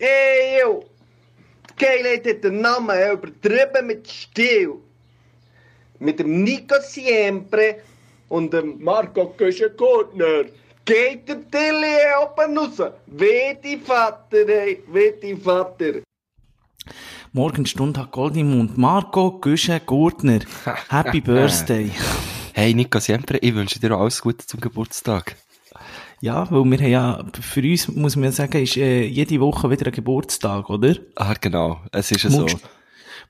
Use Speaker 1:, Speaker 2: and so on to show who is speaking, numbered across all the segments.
Speaker 1: Ey, yo! Geilheit hat den Namen übertrieben mit Stil. Mit dem Nico Siempre und dem Marco Köschen-Gurtner. Geht der Tilly oben raus. Weh die Vater, ey. Weh die Vater.
Speaker 2: Morgenstunde hat Gold im Mund. Marco Güsche Gurtner. Happy Birthday.
Speaker 3: Hey Nico Siempre, ich wünsche dir alles Gute zum Geburtstag.
Speaker 2: Ja, weil wir haben ja, für uns muss man sagen, ist äh, jede Woche wieder ein Geburtstag, oder?
Speaker 3: Ah, genau. Es ist ja so.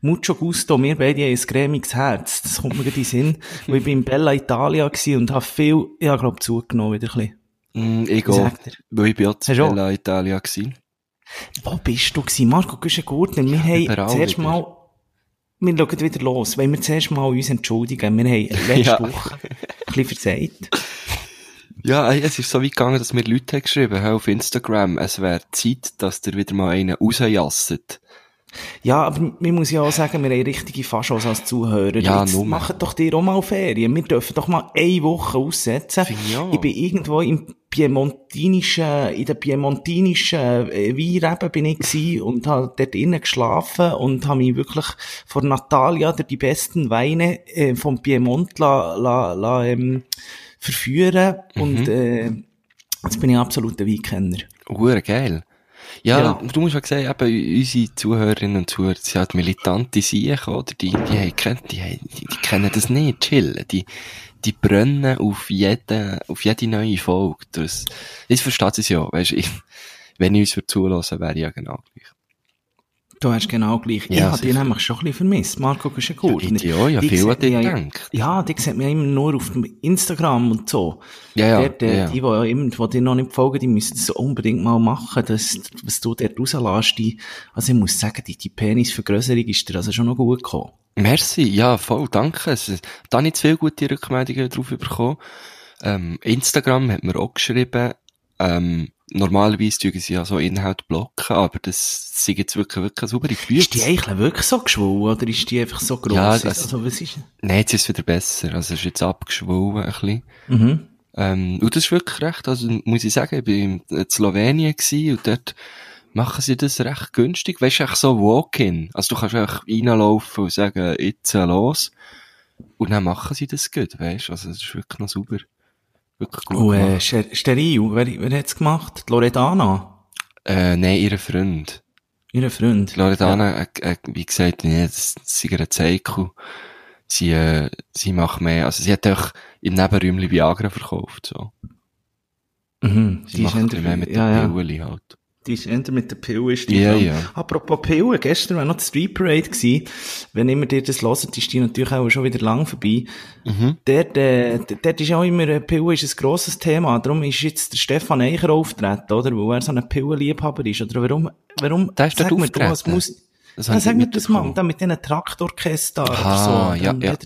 Speaker 2: Mucho, gusto. Wir beide haben ein cremiges Herz. Das kommt mir gerade in den Sinn. Weil ich bin in Bella Italia und habe viel, ich habe glaube zugenommen wieder ein bisschen.
Speaker 3: Mm, ich
Speaker 2: er?
Speaker 3: weil ich bin auch
Speaker 2: auch?
Speaker 3: Bella Italia gewesen.
Speaker 2: Wo bist du gewesen? Marco Güsche Gurtner. Wir haben
Speaker 3: überall
Speaker 2: zuerst
Speaker 3: wieder.
Speaker 2: mal, wir schauen wieder los. Wenn wir zuerst mal uns entschuldigen. Wir haben letzte
Speaker 3: Ja.
Speaker 2: Woche ein bisschen versagt.
Speaker 3: Ja, es ist so weit gegangen, dass mir Leute haben geschrieben haben auf Instagram, es wäre Zeit, dass ihr wieder mal einen rausjasset.
Speaker 2: Ja, aber man muss ja auch sagen, wir haben richtige Faschos als Zuhörer.
Speaker 3: Ja,
Speaker 2: Jetzt machen doch dir auch mal Ferien. Wir dürfen doch mal eine Woche aussetzen.
Speaker 3: Finde ich
Speaker 2: bin irgendwo im piemontinischen, in der piemontinischen äh, Weinreben bin ich gewesen und habe dort innen geschlafen und habe mich wirklich vor Natalia durch die besten Weine äh, vom Piemont la, la, la, ähm, verführen und
Speaker 3: Mhm.
Speaker 2: äh, jetzt bin ich absoluter Weinkenner.
Speaker 3: Hure geil. Ja,
Speaker 2: Ja.
Speaker 3: du musst mal sehen, eben, unsere Zuhörerinnen und Zuhörer, sie halt militante Siechen, oder? Die, die, haben, die, die, die kennen das nicht, chillen. Die, die brennen auf jede, auf jede neue Folge. Das, das versteht sie ja, weißt du, ich, wenn ich uns für zulassen, wäre ich ja genau gleich.
Speaker 2: Du hast genau gleich. ich
Speaker 3: Ja,
Speaker 2: habe dich
Speaker 3: sicher.
Speaker 2: nämlich schon ein bisschen vermisst. Marco ist ja
Speaker 3: Ja,
Speaker 2: gut.
Speaker 3: ich auch, ja, viel an dich gedacht.
Speaker 2: Ja, die sieht man ja immer nur auf Instagram und so.
Speaker 3: Ja, ja,
Speaker 2: Dort,
Speaker 3: ja, ja.
Speaker 2: Die, die, ja immer, die dir noch nicht folgen, die müssen das unbedingt mal machen, das, was du dort rauslässt. Die, also ich muss sagen, die, die Penisvergrößerung ist dir also schon noch gut gekommen.
Speaker 3: Merci, ja, voll, danke. Es, da habe ich zu viele gute Rückmeldungen drauf bekommen. Ähm, Instagram hat mir auch geschrieben, ähm, normalerweise tun sie ja so Inhalt blocken, aber das sind jetzt wirklich, wirklich eine saubere
Speaker 2: Ist die eigentlich wirklich so geschwollen oder ist die einfach so gross?
Speaker 3: Ja, das-
Speaker 2: also was ist?
Speaker 3: Nein, jetzt ist es wieder besser. Also, es ist jetzt abgeschwollen, ein bisschen.
Speaker 2: Mhm.
Speaker 3: Ähm, und das ist wirklich recht, also, muss ich sagen, ich bin in Slowenien gewesen und dort machen sie das recht günstig. Weißt du, echt so Walk-in. Also, du kannst einfach reinlaufen und sagen, jetzt äh, los. Und dann machen sie das gut, weißt du. Also, das ist wirklich noch sauber. Wirklich gut.
Speaker 2: Und, äh, Steril, wer, wer hat's gemacht? Die Loredana?
Speaker 3: Äh, nein, ihr Freund.
Speaker 2: Ihre Freund?
Speaker 3: Loredana, äh, äh, wie gesagt, nee, das, das ist ein Zeichen. Sie, äh, sie macht mehr, also sie hat auch im Nebenräumchen Viagra verkauft, so.
Speaker 2: Mhm.
Speaker 3: Sie
Speaker 2: Die ist
Speaker 3: macht
Speaker 2: eher-
Speaker 3: mehr mit
Speaker 2: ja,
Speaker 3: der
Speaker 2: ja.
Speaker 3: Pille halt.
Speaker 2: Die ist eher mit der Pille ist die
Speaker 3: Ja,
Speaker 2: dran.
Speaker 3: ja.
Speaker 2: Apropos Pille, gestern war noch die Street Parade gewesen. Wenn immer dir das hört, ist die natürlich auch schon wieder lang vorbei.
Speaker 3: Mhm.
Speaker 2: Dort, äh, dort ist auch immer, äh, Pille ist ein grosses Thema. Darum ist jetzt der Stefan Eicher auftreten, oder? Weil er so ein Pillenliebhaber ist. Oder warum, warum,
Speaker 3: Der ist
Speaker 2: sag mir du als
Speaker 3: auftreten?
Speaker 2: Mus
Speaker 3: Das
Speaker 2: ja, sag mir das mal, da mit diesen Traktorchester oder so.
Speaker 3: ja, ja.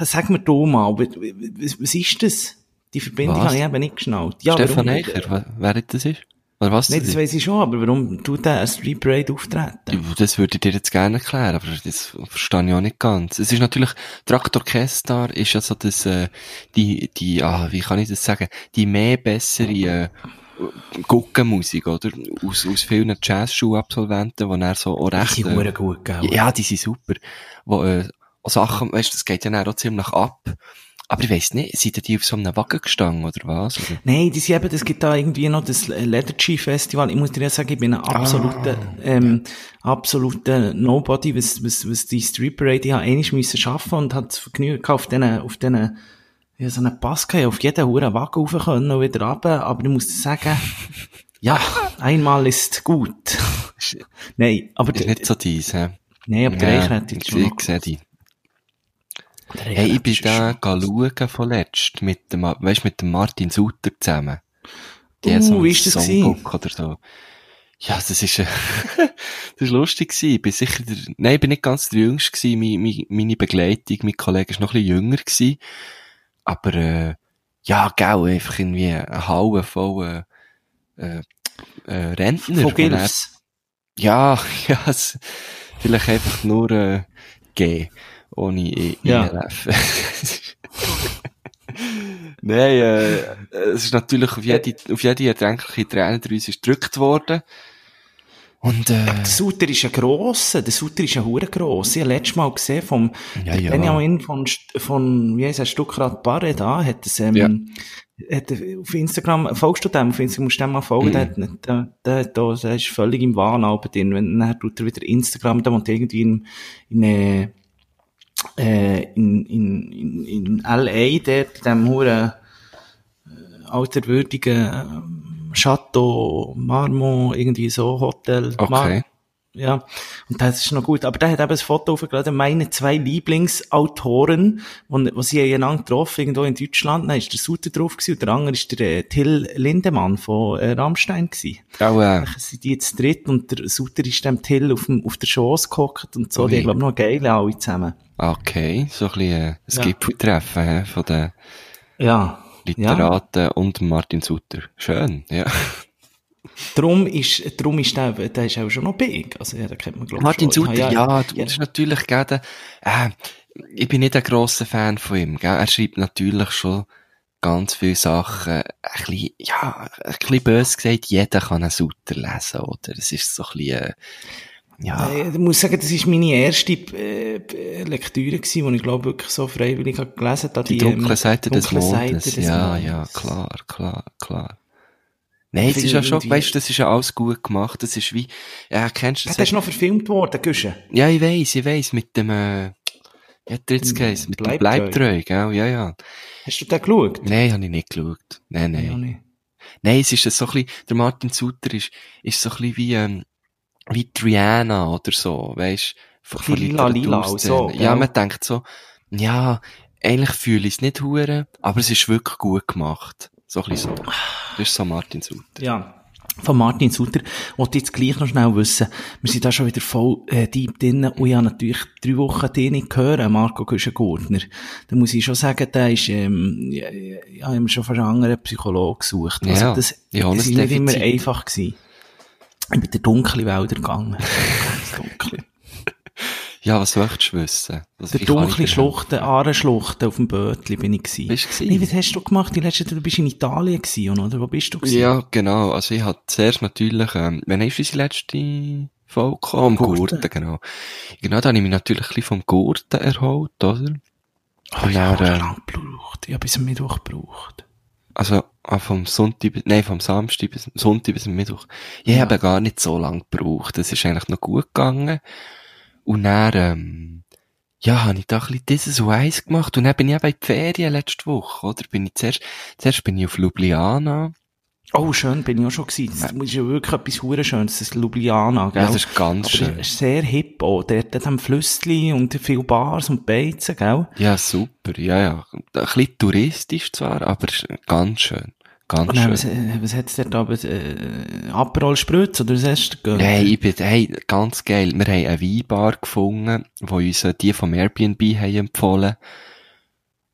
Speaker 2: Sag mir du mal, was, ist das? Die Verbindung
Speaker 3: Was?
Speaker 2: habe ich eben nicht geschnallt. Ja,
Speaker 3: Stefan Eicher, wer das ist? Oder was
Speaker 2: Nein,
Speaker 3: das
Speaker 2: weiss ich schon, aber warum tut der eine Street Parade auftreten?
Speaker 3: Das würde ich dir jetzt gerne erklären, aber das verstehe ich auch nicht ganz. Es ist natürlich, Traktorchester ist ja so das, äh, die, die, ah, wie kann ich das sagen, die mehr bessere, äh, Guckenmusik, oder? Aus, aus vielen Jazzschulabsolventen, die dann so auch
Speaker 2: Die
Speaker 3: recht,
Speaker 2: sind
Speaker 3: äh,
Speaker 2: gut, gell?
Speaker 3: ja, die sind super. Wo, äh, Sachen, weißt du, das geht ja dann auch ziemlich ab. Aber ich weiss nicht, sind die auf so einem Wagen gestanden, oder was? Oder?
Speaker 2: Nein, die sind eben, es gibt da irgendwie noch das Leathergy Festival. Ich muss dir ja sagen, ich bin ein absoluter, ähm, absoluter Nobody, was, was, was die Street Parade, ich habe einmal müssen schaffen und hat das Vergnügen auf diesen, auf diesen, ja, so einen Pass gehabt, auf jeden Huren Wagen rauf können und wieder runter. Aber ich muss dir sagen, ja, einmal ist gut. Nein, aber,
Speaker 3: Ist nicht so dies, hä?
Speaker 2: nein, aber
Speaker 3: Ja,
Speaker 2: Eichert
Speaker 3: ich,
Speaker 2: ist schon
Speaker 3: ich sehe die. Hey, ich bin da schauen von letzt mit dem, weißt, mit dem Martin Sutter zusammen. Die
Speaker 2: Uh,
Speaker 3: so
Speaker 2: wie ist das
Speaker 3: Songbook oder so. Ja, das ist, äh, das ist lustig gewesen. Ich bin sicher der, nein, ich bin nicht ganz der Jüngste gewesen. Meine, meine, meine Begleitung, mein Kollege ist noch ein bisschen jünger gewesen. Aber, äh, ja, gell, einfach irgendwie eine Halle voll, äh, äh, Rentner.
Speaker 2: Von Gilfs.
Speaker 3: Ja, ja, es, vielleicht einfach nur, äh, G. Ohne I
Speaker 2: Ja.
Speaker 3: Nein, äh, es ist natürlich auf jede, auf jede erdenkliche Träne daraus ist gedrückt worden. Und, äh,
Speaker 2: Der Suter ist ein grosser, der Suter ist ein hure gross. Ich habe letztes Mal gesehen vom,
Speaker 3: Ja, ja.
Speaker 2: Benjamin von, von, wie heisst er, Stuckrad Barre da, hat es, ähm,
Speaker 3: Ja.
Speaker 2: hat auf Instagram, folgst du dem auf Instagram, musst du dem mal folgen,
Speaker 3: Mhm.
Speaker 2: der, hat nicht- der, der, der, der ist völlig im Wahn aber drin, wenn, dann tut er wieder Instagram, da wohnt irgendwie in, in, äh, in, in, in, in L.A., dort, in dem hure äh, alterwürdigen ähm, Chateau, Marmont, irgendwie so, Hotel.
Speaker 3: Okay.
Speaker 2: Ja, und das ist noch gut. Aber der hat eben ein Foto aufgeladen, meine zwei Lieblingsautoren, wo sie einander getroffen, irgendwo in Deutschland. Dann ist der Suter drauf gewesen, und der andere ist der äh, Till Lindemann von äh, Rammstein gewesen.
Speaker 3: auch, äh,
Speaker 2: Dann sind die jetzt dritt und der Suter ist dem Till auf, dem, auf der Schoss gehockt und so.
Speaker 3: Ui.
Speaker 2: Die haben, glaub ich, noch geil alle zusammen.
Speaker 3: Okay, so ein bisschen, äh, ein
Speaker 2: Ja.
Speaker 3: Gipfeltreffen, hä, von den
Speaker 2: Ja.
Speaker 3: Literaten und Martin Sutter. Schön, ja.
Speaker 2: Drum ist, drum ist der, der ist auch schon noch big. Also, ja, da kennt man, glaub ich,
Speaker 3: Martin
Speaker 2: schon.
Speaker 3: Sutter, ja, du, das ist natürlich gerade, äh, ich bin nicht ein grosser Fan von ihm, gell? Er schreibt natürlich schon ganz viele Sachen, ein bisschen, ja, ein bisschen böse gesagt, jeder kann einen Sutter lesen, oder? Es ist so ein bisschen, äh, ja,
Speaker 2: Äh, Ich muss sagen, das ist meine erste äh, Lektüre gewesen, die ich glaube wirklich so freiwillig gelesen habe.
Speaker 3: die dunkle
Speaker 2: ähm,
Speaker 3: Seite des
Speaker 2: dunkle Seite
Speaker 3: Mondes.
Speaker 2: des
Speaker 3: ja,
Speaker 2: Mondes.
Speaker 3: ja, klar, klar, klar. Nein, es
Speaker 2: Finde
Speaker 3: ist ja schon, weißt du, das ist ja alles gut gemacht. Das ist wie, ja, kennst du
Speaker 2: Das
Speaker 3: das?
Speaker 2: ist noch verfilmt worden, Güsche.
Speaker 3: Ja, ich weiss, ich weiss, mit dem, äh, der jetzt geheißen? Mit dem
Speaker 2: Bleibtreu.
Speaker 3: Gell? Ja, ja.
Speaker 2: Hast du den geschaut?
Speaker 3: Nein, habe ich nicht geschaut. Nein, nein.
Speaker 2: Ja.
Speaker 3: Nein, es ist so ein bisschen, der Martin Suter ist, ist so ein bisschen wie, ähm, wie Triana oder so, weisst von, von
Speaker 2: lila, lila und so,
Speaker 3: Ja, man denkt so, ja, eigentlich fühle ich es nicht hure, aber es ist wirklich gut gemacht. So ein bisschen so. Das ist so Martin Suter.
Speaker 2: Ja. Von Martin Suter wollte ich jetzt gleich noch schnell wissen. Wir sind da schon wieder voll äh, deep drin und ich habe natürlich drei Wochen den nicht gehört, Marco Güschen-Gurtner. Da muss ich schon sagen, der ist, ähm, ja, ich habe schon fast einen anderen Psychologen gesucht. Also
Speaker 3: Ja,
Speaker 2: das,
Speaker 3: ja,
Speaker 2: das
Speaker 3: ein
Speaker 2: ist nicht immer einfach gewesen. Ich bin in den dunklen Wälder gegangen. Dunkle.
Speaker 3: Ja, was möchtest du wissen? Was,
Speaker 2: Der dunkle Schluchten, Ahrenschluchten auf dem Bötli bin ich gewesen.
Speaker 3: Bist du gewesen?
Speaker 2: Nee, was hast du gemacht? Die letzte, du bist in Italien gewesen, oder? Wo bist du gewesen?
Speaker 3: Ja, genau. Also ich hatte zuerst natürlich, ähm, wenn ist unsere letzte Folge gekommen? Am
Speaker 2: Gurten.
Speaker 3: Gurten, genau. Genau, da habe ich mich natürlich ein bisschen vom Gurten erholt, oder?
Speaker 2: Oh,
Speaker 3: Und
Speaker 2: ja,
Speaker 3: dann,
Speaker 2: ich
Speaker 3: ähm,
Speaker 2: lang gebraucht. Ich habe bis am Mittwoch gebraucht.
Speaker 3: Also, ah, vom Sonntag, bis- nein, vom Samstag bis, Sonntag bis Mittwoch. Ich
Speaker 2: Ja.
Speaker 3: habe gar nicht so lange gebraucht. Das ist eigentlich noch gut gegangen. Und dann, ähm, ja, habe ich da ein bisschen dieses und eins gemacht. Und dann bin ich eben in die Ferien letzte Woche, oder? Bin ich zuerst, zuerst bin ich auf Ljubljana.
Speaker 2: Oh, schön, bin ich auch schon gewesen. Das ist ja wirklich etwas hure Schönes, das Ljubljana, gell?
Speaker 3: Ja, das ist ganz
Speaker 2: Aber
Speaker 3: schön.
Speaker 2: es ist sehr hip auch. Dort hat am Flüssli und viele Bars und Beizen, gell?
Speaker 3: Ja, super. Ja, ja. Ein bisschen touristisch zwar, aber es ist ganz schön. Ganz
Speaker 2: Und dann, was,
Speaker 3: schön.
Speaker 2: äh, was hat's dort aber, äh, Aperol Spritz oder was hast du gegönnt?
Speaker 3: Nein, ich bin, hey, ganz geil. Wir haben eine Weinbar gefunden, wo uns äh, die vom Airbnb haben empfohlen.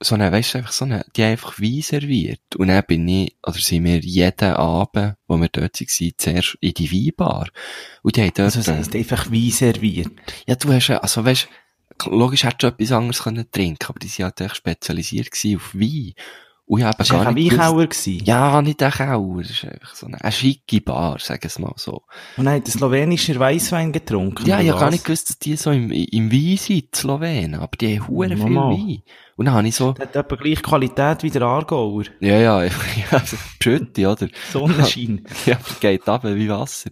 Speaker 3: So eine, weisst du, einfach so eine, die haben einfach Wein serviert. Und dann bin ich, oder sind wir jeden Abend, wo wir dort waren, zuerst in die Weinbar. Und die haben dort,
Speaker 2: Also, es
Speaker 3: äh,
Speaker 2: ist einfach Wein serviert.
Speaker 3: ja, du hast, ja- also weisst, logisch hättest du etwas anderes können trinken, aber die sind halt echt spezialisiert auf Wein. Und ich habe
Speaker 2: Das
Speaker 3: gar nicht
Speaker 2: Weinkauer gewesen.
Speaker 3: Ja, nicht ein Kauer. Das ist einfach so eine, eine schicke Bar, sagen wir es mal so.
Speaker 2: Und dann hat ein slowenischer Weisswein getrunken.
Speaker 3: Ja, ich habe gar nicht gewusst, dass die so im, im Wein sind, die Slowenen. Aber die haben hure viel
Speaker 2: Mama.
Speaker 3: Wein. Und dann habe ich so,
Speaker 2: Der hat etwa gleich Qualität wie der Aargauer.
Speaker 3: ja, ja, ja, also, Schütte, oder?
Speaker 2: Sonnenschein.
Speaker 3: Ja, geht ab wie Wasser.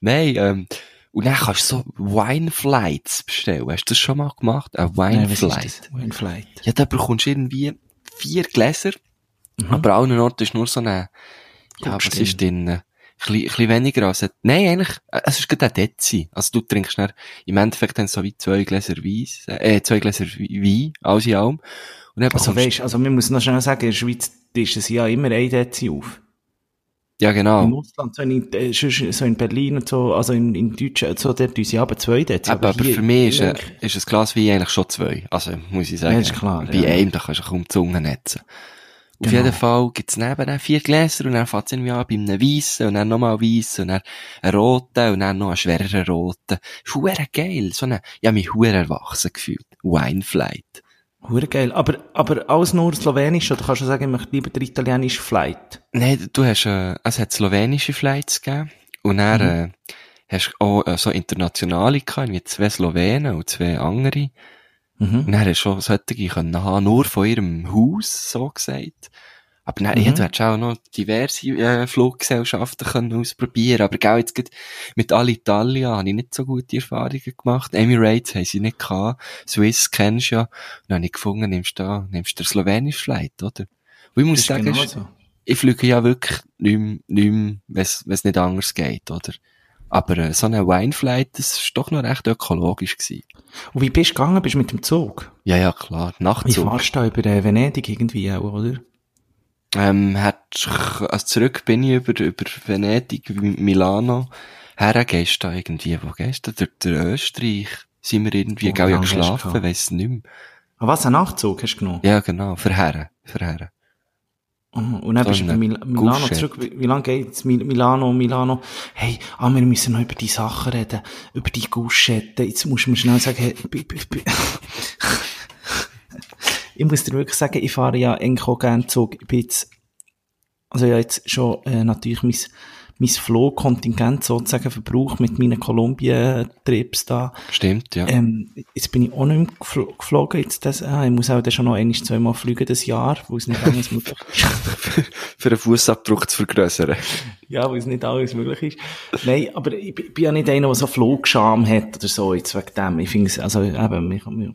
Speaker 3: Nein, ähm, und dann kannst du so Wineflights bestellen. Hast du das schon mal gemacht? Ein
Speaker 2: Nein,
Speaker 3: Wineflight?
Speaker 2: Wineflight.
Speaker 3: Ja, da bekommst du irgendwie vier Gläser,
Speaker 2: Mhm.
Speaker 3: aber an allen Orten ist nur so eine, ja, was ist denn, ein bisschen weniger als, ein- nein, eigentlich, äh, es ist gerade ein Dezi. Also du trinkst dann, im Endeffekt dann so wie zwei Gläser Weiss, äh, zwei Gläser Wein, alles in allem. Und dann
Speaker 2: Also weisst, also man muss noch schnell sagen, in der Schweiz ist es ja immer ein Dezi auf.
Speaker 3: Ja
Speaker 2: Im
Speaker 3: genau.
Speaker 2: Ausland, so in, äh, so in Berlin und so, also in, in Deutschland, so dort tun sie aber zwei Dezi.
Speaker 3: Aber, aber
Speaker 2: hier-
Speaker 3: für mich ist, ein, ist ein Glas Wein eigentlich schon zwei. Also, muss ich sagen.
Speaker 2: Ja, ist klar,
Speaker 3: Bei
Speaker 2: ja.
Speaker 3: einem, da kannst du kaum die Zunge netzen. Auf
Speaker 2: Genau.
Speaker 3: jeden Fall gibt's nebenan vier Gläser und dann fängt's irgendwie an bei einem weissen und dann nochmal weissen und dann einen roten und dann noch einen schwereren roten. Hure geil. So eine, ich hab mich erwachsen gefühlt. Wineflight.
Speaker 2: Hure geil. Aber, aber alles nur Slowenisch, oder kannst du sagen, ich möchte lieber der italienische Flight?
Speaker 3: Nein, du hast, äh, es hat slowenische Flights gegeben und dann,
Speaker 2: Mhm.
Speaker 3: äh, hast auch äh, so internationale gehabt, wie zwei Slowenen und zwei andere.
Speaker 2: Mhm.
Speaker 3: Und dann hast du schon solche können haben, nur von ihrem Haus, so gesagt. Aber dann,
Speaker 2: Mhm.
Speaker 3: ja, du hättest auch noch diverse äh, Fluggesellschaften können ausprobieren Aber gell, jetzt grad mit Alitalia habe ich nicht so gute Erfahrungen gemacht. Emirates haben sie nicht gehabt. Swiss kennst du ja. Und dann habe ich gefunden, nimmst du da, nimmst du den slowenischen Flight, oder? Und ich muss sagen,
Speaker 2: genau so.
Speaker 3: ich fliege ja wirklich nicht mehr, nicht mehr wenn es nicht anders geht, oder? Aber äh, so eine Wineflight, das ist doch noch recht ökologisch gewesen.
Speaker 2: Und wie bist du gegangen? Bist du mit dem Zug?
Speaker 3: Ja, ja, klar.
Speaker 2: Wie
Speaker 3: Nachtzug.
Speaker 2: fahrst du da über äh, Venedig irgendwie auch, oder?
Speaker 3: Ähm, hat, also zurück bin ich über, über Venedig, Mi- Milano. Her gehst du da irgendwie, wo gehst du? Durch, durch Österreich sind wir irgendwie,
Speaker 2: Oh,
Speaker 3: gell, ja geschlafen, weiss nicht mehr.
Speaker 2: Ah, was, einen Nachtzug hast du genommen?
Speaker 3: Ja, genau, für Herren, für Herren.
Speaker 2: Mhm. Und dann
Speaker 3: So
Speaker 2: bist du bei Mil Milano
Speaker 3: Gusche.
Speaker 2: zurück. Wie, wie lange geht's? Mil Milano, Milano. Hey, ah, wir müssen noch über die Sachen reden. Über die Guschette. Jetzt musst du mir schnell sagen, hey, ich muss dir wirklich sagen, ich fahre ja eigentlich auch gerne Zug. Ich bin jetzt, also ja jetzt schon, äh, natürlich mein, mein Flugkontingent sozusagen verbraucht mit meinen Kolumbien-Trips da.
Speaker 3: Stimmt, ja.
Speaker 2: Ähm, jetzt bin ich auch nicht mehr gefl geflogen. Jetzt das, ah, ich muss auch dann schon noch ein, zweimal fliegen das Jahr, wo es nicht anders möglich ist.
Speaker 3: für den Fußabdruck zu vergrößern.
Speaker 2: Ja, weil es nicht alles möglich ist. Nein, aber ich bin bin ja nicht einer, der so Flugscham hat oder so, jetzt wegen dem. Ich finde es, also eben, wir,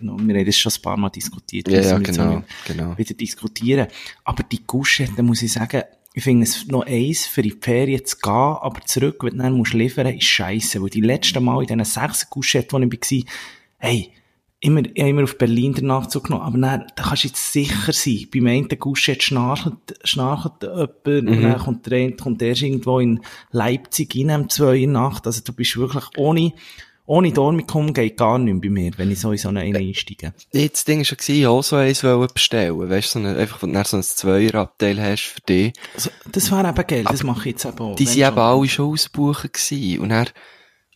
Speaker 2: wir, genau, wir haben das schon ein paar Mal diskutiert.
Speaker 3: Ja, ja, genau, genau.
Speaker 2: Wieder diskutieren. Aber die Gusche, da muss ich sagen, ich finde es noch eins, für die Ferien zu gehen, aber zurück, wenn du dann musst liefern, ist scheiße. Weil die letzten Mal in diesen sechs Guschetten, wo ich war, hey, immer, ich habe immer auf Berlin den Nachzug genommen, aber dann, da kannst du jetzt sicher sein, beim einen Guschett schnarchelt, schnarchelt jemand,
Speaker 3: Mhm.
Speaker 2: und dann kommt der, kommt erst irgendwo in Leipzig rein, um zwei in der Nacht, also du bist wirklich ohne, ohne Dormicum geht gar nichts bei mir, wenn ich so in so einen einsteige.
Speaker 3: Jetzt, das Ding war schon, ich auch so eins bestellen. Weißt du, so eine, einfach, wenn du so ein Zweierabteil hast für dich.
Speaker 2: Also, das wäre eben geil, das mache ich jetzt eben auch.
Speaker 3: Die sind eben
Speaker 2: schon.
Speaker 3: alle schon ausgebucht gewesen. Und dann,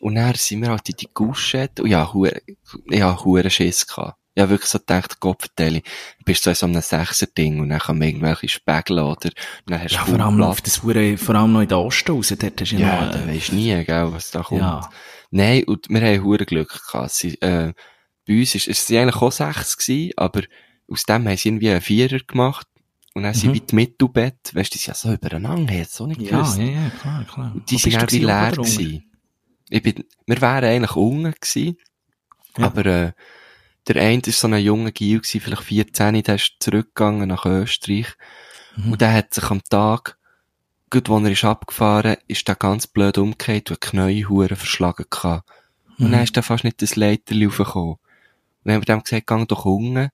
Speaker 3: und dann sind wir halt in die Guschette. Und ja, hure, ja, hure Schiss gehabt. Ja, wirklich so gedacht, Gott vertelle, du bist so in so einem Sechser-Ding und dann kann man irgendwelche Spägel oder, und dann hast
Speaker 2: Ja,
Speaker 3: du
Speaker 2: vor
Speaker 3: kaum
Speaker 2: allem auf das vor allem noch in den Osten raus, dort hast du ja,
Speaker 3: Ja,
Speaker 2: noch, äh,
Speaker 3: weisst nie, gell, was da kommt.
Speaker 2: ja.
Speaker 3: Nein, und wir haben hure Glück gehabt. Sie, äh, bei uns ist, es sind eigentlich auch sechs gewesen, aber aus dem haben sie irgendwie einen Vierer gemacht. Und dann sind
Speaker 2: Mhm.
Speaker 3: wie die Mittelbett, weißt du, die sind ja so übereinander, hätte so nicht
Speaker 2: Ja,
Speaker 3: gewusst.
Speaker 2: ja, ja, klar, klar.
Speaker 3: Die
Speaker 2: Wo
Speaker 3: sind auch
Speaker 2: du
Speaker 3: wie
Speaker 2: gewesen,
Speaker 3: leer gewesen. Ich bin, wir wären eigentlich unten gewesen,
Speaker 2: Ja.
Speaker 3: aber, äh, der eine ist so ein junger Gil vielleicht 14, der ist zurückgegangen nach Österreich.
Speaker 2: Mhm.
Speaker 3: Und der hat sich am Tag, gut, wo er ist abgefahren, ist der ganz blöd umgekehrt und Knie hure verschlagen gehabt. Und
Speaker 2: Mhm.
Speaker 3: dann ist er fast nicht das Leiterli raufgekommen. Und dann haben wir dem gesagt, gang doch unten.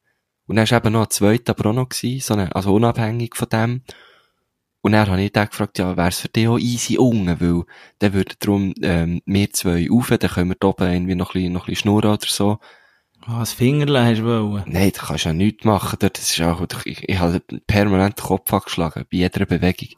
Speaker 3: Und dann ist eben noch ein zweiter aber auch noch gewesen, so eine, also unabhängig von dem. Und dann habe ich den gefragt, ja, wär's für dich auch easy unten, weil dann würde drum, ähm, wir zwei rauf, dann können wir da oben irgendwie noch ein bisschen, noch ein bisschen schnurren oder so.
Speaker 2: Ah, das Fingerle hast du wollen.
Speaker 3: Nein, da kannst du ja nichts machen, das ist auch, ich, ich habe permanent den Kopf angeschlagen, bei jeder Bewegung.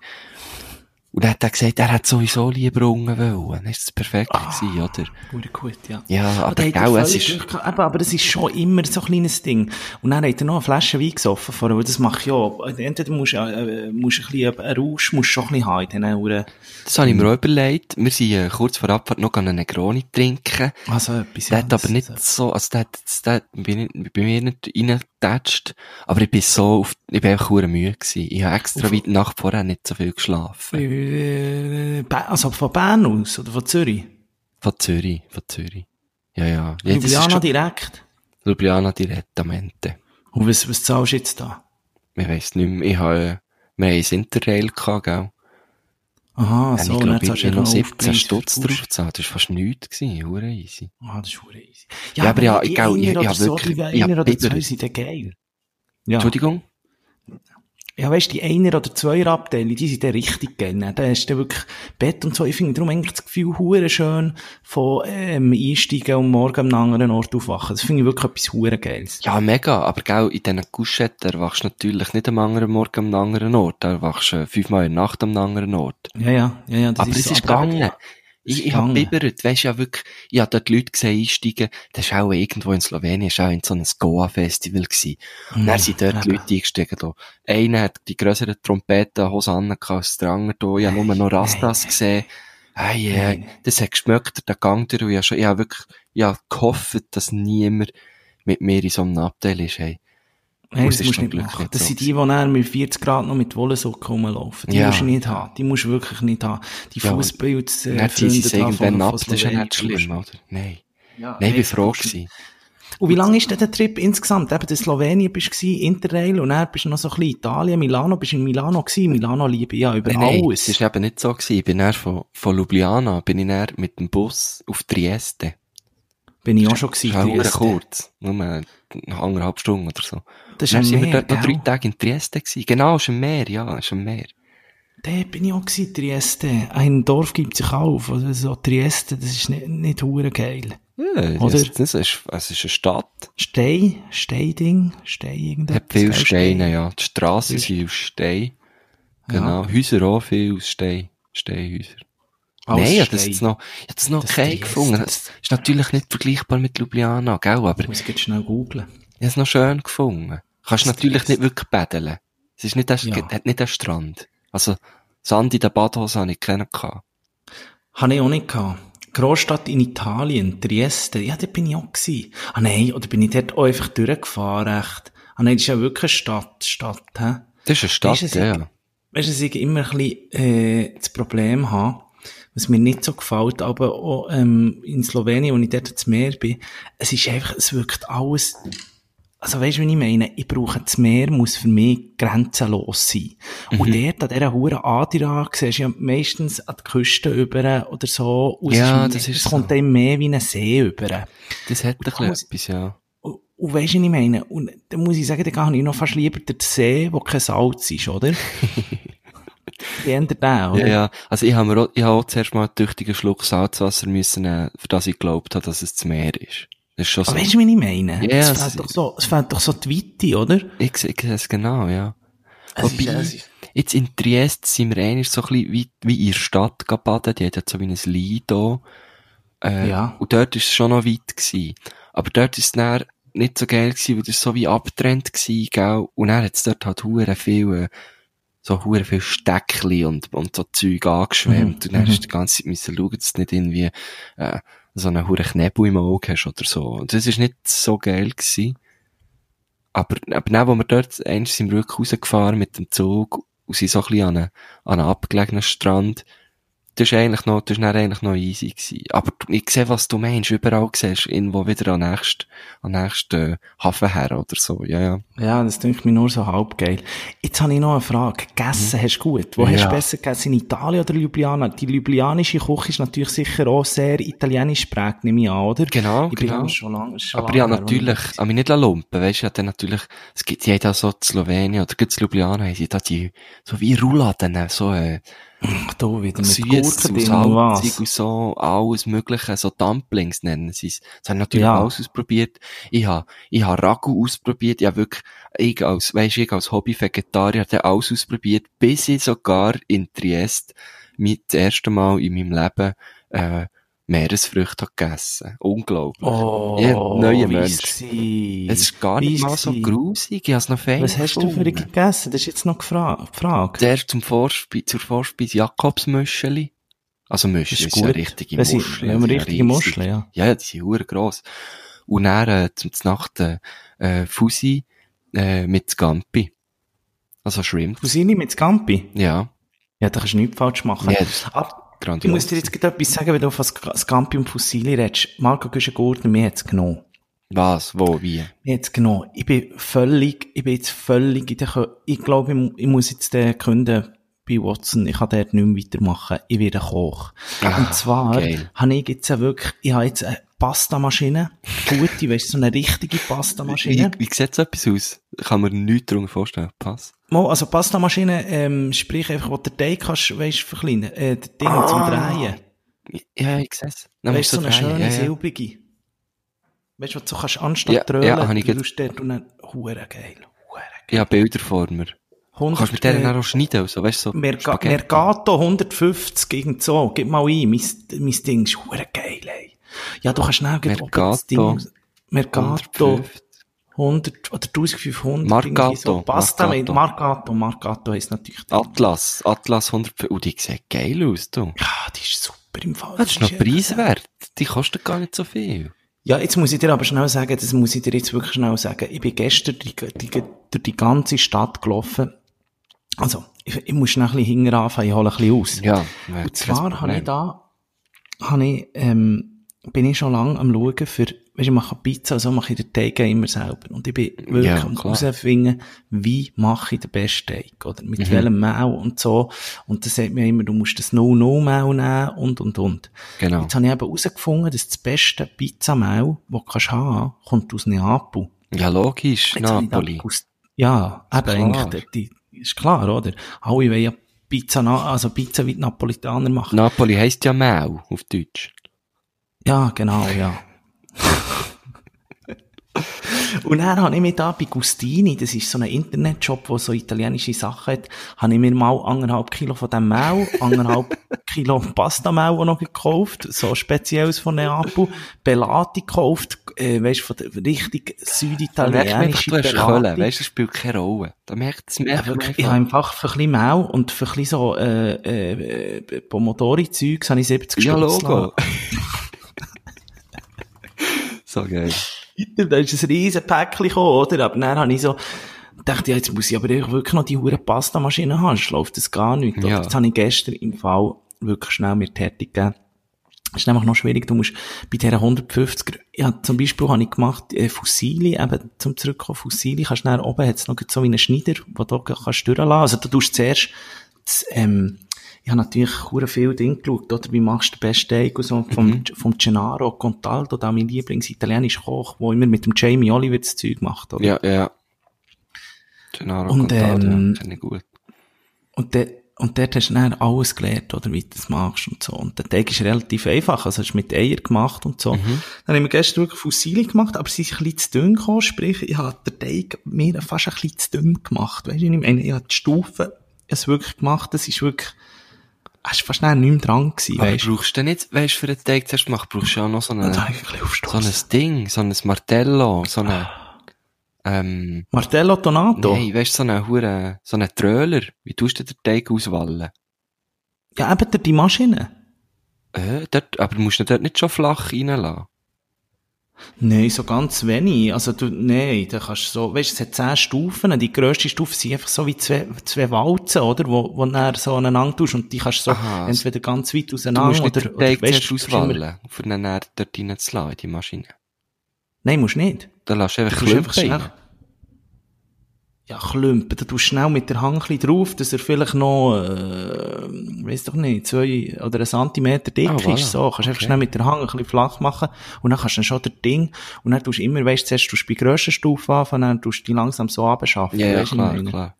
Speaker 3: Und dann hat er gesagt, er hat sowieso lieber unten wollen. Dann ist das perfekt gewesen, oder?
Speaker 2: Hure gut, ja.
Speaker 3: Ja,
Speaker 2: Ah,
Speaker 3: aber
Speaker 2: da hat er
Speaker 3: gell, es ist.
Speaker 2: Eben, aber das ist schon immer so ein kleines Ding. Und dann hat er noch eine Flasche Wein gesoffen vorher, weil das mache ich auch. Entweder musst du, äh, musst ein bisschen, einen Rausch musst schon ein bisschen haben in diesen Huren.
Speaker 3: Das habe ich mir auch überlegt. Wir sind äh, kurz vor Abfahrt noch einen Negroni trinken.
Speaker 2: Also etwas.
Speaker 3: Der
Speaker 2: ja,
Speaker 3: hat
Speaker 2: das-
Speaker 3: aber nicht so, also der hat, das- der bin ich, bei mir nicht reingetatscht. Aber ich bin so auf, ich bin einfach hure müde gewesen. Ich habe extra
Speaker 2: Auf-
Speaker 3: weit die Nacht vorher nicht so viel geschlafen.
Speaker 2: Äh, also von Bern aus oder von Zürich?
Speaker 3: Von Zürich, von Zürich. Ja, ja. ja das ist
Speaker 2: Ljubljana direkt.
Speaker 3: Ljubljana direttamente.
Speaker 2: Und was, was zahlst du jetzt da?
Speaker 3: Ich weiss nicht mehr. Ich habe, wir haben ein Interrail gehabt, gell?
Speaker 2: Aha,
Speaker 3: Ja,
Speaker 2: so,
Speaker 3: ich glaube, ich habe
Speaker 2: ja
Speaker 3: noch
Speaker 2: noch
Speaker 3: 17
Speaker 2: Aufpreis
Speaker 3: Stutz drauf gezahlt. Das war fast nichts gewesen. Hure easy.
Speaker 2: Ah, das ist hure easy.
Speaker 3: Ja, aber ja, ich ich- ich
Speaker 2: oder
Speaker 3: hab
Speaker 2: so,
Speaker 3: wirklich- ich hab
Speaker 2: einer oder zwei
Speaker 3: bibbert.
Speaker 2: sind dann geil. Ja.
Speaker 3: Entschuldigung?
Speaker 2: Ja, weißt die Einer- oder Zweier-Abteilung, die sind dann richtig geil. Da hast du wirklich Bett und so. Ich finde darum eigentlich das Gefühl hure schön von, ähm, einsteigen und morgen am anderen Ort aufwachen. Das finde ich wirklich etwas hure Geiles.
Speaker 3: Ja, mega. Aber gell, in diesen Couchetten erwachst du natürlich nicht am anderen Morgen am anderen Ort. Da erwachst du fünfmal in der Nacht am anderen Ort.
Speaker 2: Ja, ja, ja, ja. Das
Speaker 3: aber es
Speaker 2: so.
Speaker 3: ist gegangen. Ich, ich hab bibbert. Weisst ja wirklich, ich hab dort Leute gesehen einsteigen. Das ist auch irgendwo in Slowenien, ist auch in so einem Goa-Festival gewesen. Und dann sind dort. Leute eingestiegen, da. Einer hat die grösseren Trompeten, Hosen an, als der andere da. Ich hab nur noch Rastas gesehen. Hey, hey, das hat geschmeckt, der Gang durch. Ich habe schon, ich habe wirklich, ich habe gehofft, dass niemand mit mir in so einem Abteil ist, hey. Und
Speaker 2: das
Speaker 3: ist
Speaker 2: musst du nicht machen. Das sind die, die dann mit 40 Grad noch mit Wollensocken rumlaufen. Die
Speaker 3: Ja.
Speaker 2: musst du nicht haben. Die musst du wirklich nicht haben. Die
Speaker 3: Ja,
Speaker 2: Fußbilds, äh,
Speaker 3: ziehen sie es
Speaker 2: da
Speaker 3: irgendwann ab, das ist ja nicht schlimm, oder? Nein.
Speaker 2: Ja,
Speaker 3: Nein, ich war froh
Speaker 2: das-
Speaker 3: gewesen.
Speaker 2: Und wie lange ist denn der Trip insgesamt? Eben, in Slowenien bist du Interrail, und dann bist du noch so ein bisschen Italien, Milano, bist du in Milano gewesen. Milano liebe ich ja über
Speaker 3: Nein, nein,
Speaker 2: alles.
Speaker 3: es war eben nicht so gewesen. Ich bin dann von, von Ljubljana, bin ich dann mit dem Bus auf Trieste.
Speaker 2: Bin ich auch schon
Speaker 3: Das
Speaker 2: gewesen.
Speaker 3: ist
Speaker 2: Trieste.
Speaker 3: kurz. Nur eine anderthalb Stunden oder so.
Speaker 2: Das ist am
Speaker 3: sind wir dort noch drei? Tage in Trieste gewesen. Genau, ist im Meer, ja, ist im Meer.
Speaker 2: Da bin ich auch gewesen, Trieste. Ein Dorf gibt sich auf. Also so Trieste, das ist nicht, nicht hure geil.
Speaker 3: Ja,
Speaker 2: Oder?
Speaker 3: das, ist, es ist eine Stadt.
Speaker 2: Stein, Steinding, Stein irgendetwas.
Speaker 3: Hat viele? Steine, ja. Die Strassen
Speaker 2: Viel-
Speaker 3: sind aus Stein.
Speaker 2: Ja.
Speaker 3: Genau. Häuser auch viel aus Stein. Steinhäuser.
Speaker 2: Alles
Speaker 3: Nein, ich hab das
Speaker 2: Stein.
Speaker 3: jetzt noch, ich das noch
Speaker 2: Das
Speaker 3: kein gefunden.
Speaker 2: das-
Speaker 3: ist natürlich nicht vergleichbar mit Ljubljana, gell, aber
Speaker 2: Ich muss jetzt schnell googlen.
Speaker 3: Ich habe es noch schön gefunden. Kannst
Speaker 2: Das
Speaker 3: natürlich nicht wirklich paddeln. Es ist nicht, der,
Speaker 2: Ja.
Speaker 3: hat nicht den Strand. Also, Sand in der Badhose habe ich keinen gehabt.
Speaker 2: Habe ich auch nicht gehabt. Großstadt in Italien, Trieste, ja, da bin ich auch gewesen. Ah nein, oder bin ich dort auch einfach durchgefahren, echt? Ah nein, das ist ja wirklich eine Stadt, Stadt, hä?
Speaker 3: Das ist eine Stadt,
Speaker 2: Weisst du,
Speaker 3: ja, ja.
Speaker 2: Weißt du, dass ich immer ein bisschen, äh, das Problem habe, was mir nicht so gefällt, aber auch, ähm, in Slowenien, wo ich dort ins Meer bin, es ist einfach, es wirkt alles, also weißt du, wie ich meine? Ich brauche das Meer, muss für mich grenzenlos sein.
Speaker 3: Mhm.
Speaker 2: Und dort, an dieser Huren Adira, siehst du ja meistens an die Küste über oder so. Und es
Speaker 3: Ja, das ist
Speaker 2: Es
Speaker 3: so.
Speaker 2: kommt einem mehr wie ein See über.
Speaker 3: Das hat ein bisschen
Speaker 2: muss-
Speaker 3: etwas, ja.
Speaker 2: Und, und weisst du, was ich meine? Und dann muss ich sagen, dann gehe ich noch fast lieber den See, wo kein Salz ist, oder? Die ändert den, oder?
Speaker 3: Ja, ja. Also, ich habe mir auch, ich habe auch zuerst mal einen tüchtigen Schluck Salzwasser müssen nehmen, für das ich geglaubt habe, dass es das Meer ist. Das ist schon so.
Speaker 2: Aber weißt du, wie ich meine?
Speaker 3: Ja,
Speaker 2: es,
Speaker 3: es
Speaker 2: fehlt
Speaker 3: ist-
Speaker 2: doch so, es fehlt doch so die Weite, oder?
Speaker 3: Ich, sehe- ich sehe es genau, ja.
Speaker 2: Es ist-
Speaker 3: Wobei,
Speaker 2: es ist-
Speaker 3: jetzt in Trieste sind wir eigentlich so ein bisschen wie, wie in der Stadt baden. Die hat ja so wie ein Lido. Äh,
Speaker 2: Ja.
Speaker 3: Und dort ist es schon noch weit gewesen. Aber dort ist es dann nicht so geil gewesen, weil das so wie abgetrennt gewesen, gell? Und dann hat es dort halt hure viel, äh, so hure viel Steckli und, und so Zeug angeschwemmt.
Speaker 2: Mhm,
Speaker 3: Und dann
Speaker 2: mhm.
Speaker 3: hast du die ganze Zeit müssen schauen, dass du nicht irgendwie, äh, so einen hure Knebel im Auge hast oder so. Das ist nicht so geil gewesen. Aber, aber dann, wo wir dort, eins wir wirklich rausgefahren mit dem Zug und sind so ein bisschen an einem, an einem abgelegenen Strand. Das ist eigentlich noch, das ist eigentlich noch easy gewesen. Aber ich sehe, was du meinst. Überall siehst du irgendwo wieder an nächst, an nächst, äh, Hafen her oder so. Ja, ja.
Speaker 2: Ja, das denke ich mir nur so halb geil. Jetzt habe ich noch eine Frage. Gegessen hast du gut? Wo hast
Speaker 3: Mhm. Ja.
Speaker 2: du besser gegessen? In Italien oder Ljubljana? Die ljubljanische Küche ist natürlich sicher auch sehr italienisch geprägt, nehme ich an, oder?
Speaker 3: Genau,
Speaker 2: ich
Speaker 3: genau.
Speaker 2: schon lange, schon
Speaker 3: Aber ja,
Speaker 2: wo ich-
Speaker 3: natürlich, an mich nicht lumpen, weisst du, ja, natürlich, es gibt, haben da so Slowenien oder gibt's Ljubljana, haben sie da die, so wie Rouladen, so, äh,
Speaker 2: Ach, da wieder mit Gurken
Speaker 3: salzig und so, alles mögliche, so Dumplings nennen sie es. Das haben natürlich
Speaker 2: Ja.
Speaker 3: alles ausprobiert. Ich habe, ich habe Ragu ausprobiert, ich habe wirklich, ich als, weisst ich als Hobby-Vegetarier habe alles ausprobiert, bis ich sogar in Triest mit das erste Mal in meinem Leben, äh, Meeresfrüchte gegessen. Unglaublich.
Speaker 2: Oh,
Speaker 3: Ja, neue Mensch. Es ist gar nicht mal so grusig, ich habe es noch fein
Speaker 2: Was hast du für gegessen? Das ist jetzt noch gefra- gefragt.
Speaker 3: Zuerst zum Vorspe zur Vorspeise Jakobsmüscheli. Also Müscheli,
Speaker 2: Das
Speaker 3: ist
Speaker 2: ist
Speaker 3: ja
Speaker 2: gut.
Speaker 3: richtige
Speaker 2: wir
Speaker 3: die sind
Speaker 2: richtige
Speaker 3: riesig.
Speaker 2: Muscheln, ja.
Speaker 3: Ja, die sind hure gross. Und dann, äh, zum Nacht, äh, äh, Fusi, äh, mit Scampi. Also Shrimp.
Speaker 2: Cousine mit Scampi?
Speaker 3: Ja.
Speaker 2: Ja, da kannst du nichts falsch machen.
Speaker 3: Ja, das
Speaker 2: Aber ich
Speaker 3: grandios.
Speaker 2: muss dir jetzt gerade etwas sagen, wenn du von Sc- Scampi und Fusilli redest. Marco Güschen-Gurten, mir hat's genommen.
Speaker 3: Was, wo, wie?
Speaker 2: Hat's genommen. Ich bin völlig, ich bin jetzt völlig in der, Kö- ich glaube, ich, mu- ich muss jetzt den künden bei Watson. Ich kann dort nicht mehr weitermachen. Ich werde Koch.
Speaker 3: Ah,
Speaker 2: und zwar
Speaker 3: geil.
Speaker 2: habe ich jetzt wirklich, ich habe jetzt eine Pastamaschine. Gute, weißt du, so eine richtige
Speaker 3: Wie,
Speaker 2: Pastamaschine.
Speaker 3: wie sieht so etwas aus? Kann man nichts darunter vorstellen. Pass.
Speaker 2: Mal, also Pastamaschine, ähm, sprich einfach, wo der Teig kannst, weißt, verkleinern, äh, der Ding
Speaker 3: Ah.
Speaker 2: zum Drehen.
Speaker 3: Ja, ich sehe es.
Speaker 2: Weißt du, so eine
Speaker 3: drehen.
Speaker 2: schöne,
Speaker 3: ja, ja.
Speaker 2: silbrige. Weißt du, was du kannst anstatt
Speaker 3: Ja,
Speaker 2: dröhlen,
Speaker 3: ja,
Speaker 2: du tust dort und dann, hure geil, hure
Speaker 3: Ich habe Bilder vor mir. Du
Speaker 2: 100,
Speaker 3: kannst mit denen
Speaker 2: äh,
Speaker 3: auch schneiden, also, weißt du, so
Speaker 2: Merga. Mercato 150, irgend so, gib mal ein, mein, mein Ding ist hure geil, ey. Ja, du kannst schnell das
Speaker 3: Mercato,
Speaker 2: Ding, Mercato,
Speaker 3: 150.
Speaker 2: 100 oder 1500,
Speaker 3: Marcato,
Speaker 2: so. Pasta mit
Speaker 3: Marcato.
Speaker 2: Marcato, Marcato heisst natürlich.
Speaker 3: Atlas, Atlas 100, oh, die sieht geil aus, du.
Speaker 2: Ja, die ist super. im Fall.
Speaker 3: Das ist noch preiswert. Die kostet gar nicht so viel.
Speaker 2: Ja, jetzt muss ich dir aber schnell sagen, das muss ich dir jetzt wirklich schnell sagen. Ich bin gestern die, die, durch die ganze Stadt gelaufen. Also, ich, ich muss schnell ein bisschen hinten anfangen, ich hole ein bisschen aus.
Speaker 3: Ja.
Speaker 2: Und zwar habe ich da, habe ich, ähm, bin ich schon lange am schauen für, weißt du, ich mache Pizza, also mache ich den Teig immer selber. Und ich bin wirklich
Speaker 3: Ja,
Speaker 2: am herausfinden, wie mache ich den besten Teig, oder mit
Speaker 3: Mhm.
Speaker 2: welchem Mehl und so. Und das sagt mir immer, du musst das No-No-Mehl nehmen und, und, und.
Speaker 3: Genau.
Speaker 2: Jetzt habe ich eben herausgefunden, dass das beste Pizzamehl, das du kannst haben, kommt aus Neapel.
Speaker 3: Ja, logisch.
Speaker 2: Jetzt
Speaker 3: Napoli.
Speaker 2: aus- Ja, eben eigentlich, die, die, ist klar, oder? Alle wollen ja Pizza, also Pizza wie die Napolitaner machen.
Speaker 3: Napoli heisst ja Mau auf Deutsch.
Speaker 2: Ja, genau, ja. Und dann habe ich mir da bei Gustini, das ist so ein Internetshop, der so italienische Sachen hat, habe ich mir mal anderthalb Kilo von dem Mehl, anderthalb Kilo Pastamehl noch gekauft, so spezielles von Neapel, Belati gekauft, äh, weißt du, von der richtig
Speaker 3: Da merkt man einfach,
Speaker 2: süditalienische
Speaker 3: du hast
Speaker 2: Belati.
Speaker 3: Köln. Weißt du, das spielt keine Rolle. Da merkt es
Speaker 2: wirklich, ich habe
Speaker 3: einfach.
Speaker 2: für ein bisschen Mehl und für ein bisschen so, äh, äh, Pomodori-Zeugs habe ich 70
Speaker 3: Ja, Logo. so geil.
Speaker 2: Da ist ein riesen Päckchen gekommen, oder? Aber dann habe ich so, dachte, ja, jetzt muss ich aber wirklich noch die hure Pastamaschine haben, sonst läuft das gar nicht.
Speaker 3: Ja.
Speaker 2: Jetzt habe ich gestern im Fall wirklich schnell mir tätig gegeben. Das ist einfach noch schwierig, du musst bei dieser 150, ja, zum Beispiel habe ich gemacht, äh, Fossili, eben, zum zurückkommen, Fossili, kannst du oben, hat's noch so wie einen Schneider, wo du kannst durchlassen. Also, du tust zuerst, das, ähm, ich habe natürlich hure viel Ding geschaut, oder? Wie machst du den besten und so, vom, vom Gennaro Contaldo, da mein Lieblings-italienischer Koch, der immer mit dem Jamie Oliver das Zeug macht, oder?
Speaker 3: Ja, ja. Gennaro
Speaker 2: Und,
Speaker 3: Contado,
Speaker 2: ähm,
Speaker 3: ja, gut.
Speaker 2: Und, de, und dort hast du dann alles gelernt, oder, wie du das machst und so. Und der Teig ist relativ einfach, also hast du mit Eier gemacht und so. Dann haben wir gestern wirklich Fossili gemacht, aber sie sind ein bisschen zu dünn gekommen, sprich, ich habe den Teig mir fast ein bisschen zu dünn gemacht, weißt du, ich meine, ich habe die Stufen, es wirklich gemacht, das ist wirklich, es war fast nicht mehr dran gewesen,
Speaker 3: Aber
Speaker 2: weißt du.
Speaker 3: brauchst du denn nicht, weißt du, für den Teig zuerst machen, brauchst du ja noch so
Speaker 2: Und dann
Speaker 3: eine,
Speaker 2: habe ich ein bisschen
Speaker 3: so ein Ding, so ein Martello, so eine, ähm,
Speaker 2: Martello Donato?
Speaker 3: nein, weißt du, so eine hure, so einen Tröler. Wie tust du den Teig auswallen?
Speaker 2: Ja, eben die Maschine.
Speaker 3: Äh, dort, aber musst du dort nicht schon flach reinlassen?
Speaker 2: Nein, so ganz wenig. Also du, nein, da kannst du so, weißt, es hat zehn Stufen. Die grösste Stufe sind einfach so wie zwei, zwei Walzen, oder? Wo, wo du so aneinander tust und die kannst du so
Speaker 3: Aha,
Speaker 2: entweder ganz weit
Speaker 3: Du
Speaker 2: auseinander
Speaker 3: musst nicht
Speaker 2: oder, oder du immer-
Speaker 3: auswallen, für ihn dann dort reinzulassen, in die Maschine.
Speaker 2: Nein, musst nicht.
Speaker 3: Dann lässt du einfach
Speaker 2: Du einfach schnell. Ja, Klümpen. Da tust du schnell mit der Hand ein drauf, dass er vielleicht noch, äh, weiss doch nicht, zwei oder einen Zentimeter dick
Speaker 3: Ah, voilà.
Speaker 2: ist. So, kannst einfach
Speaker 3: Okay.
Speaker 2: schnell mit der Hand ein bisschen flach machen und dann kannst du dann schon das Ding und dann tust du immer, weißt du, zuerst tust du bei grösser Stufe anfangen, dann tust du die langsam so abschaffen.
Speaker 3: Ja, ja,
Speaker 2: du,
Speaker 3: klar,
Speaker 2: meine?
Speaker 3: klar.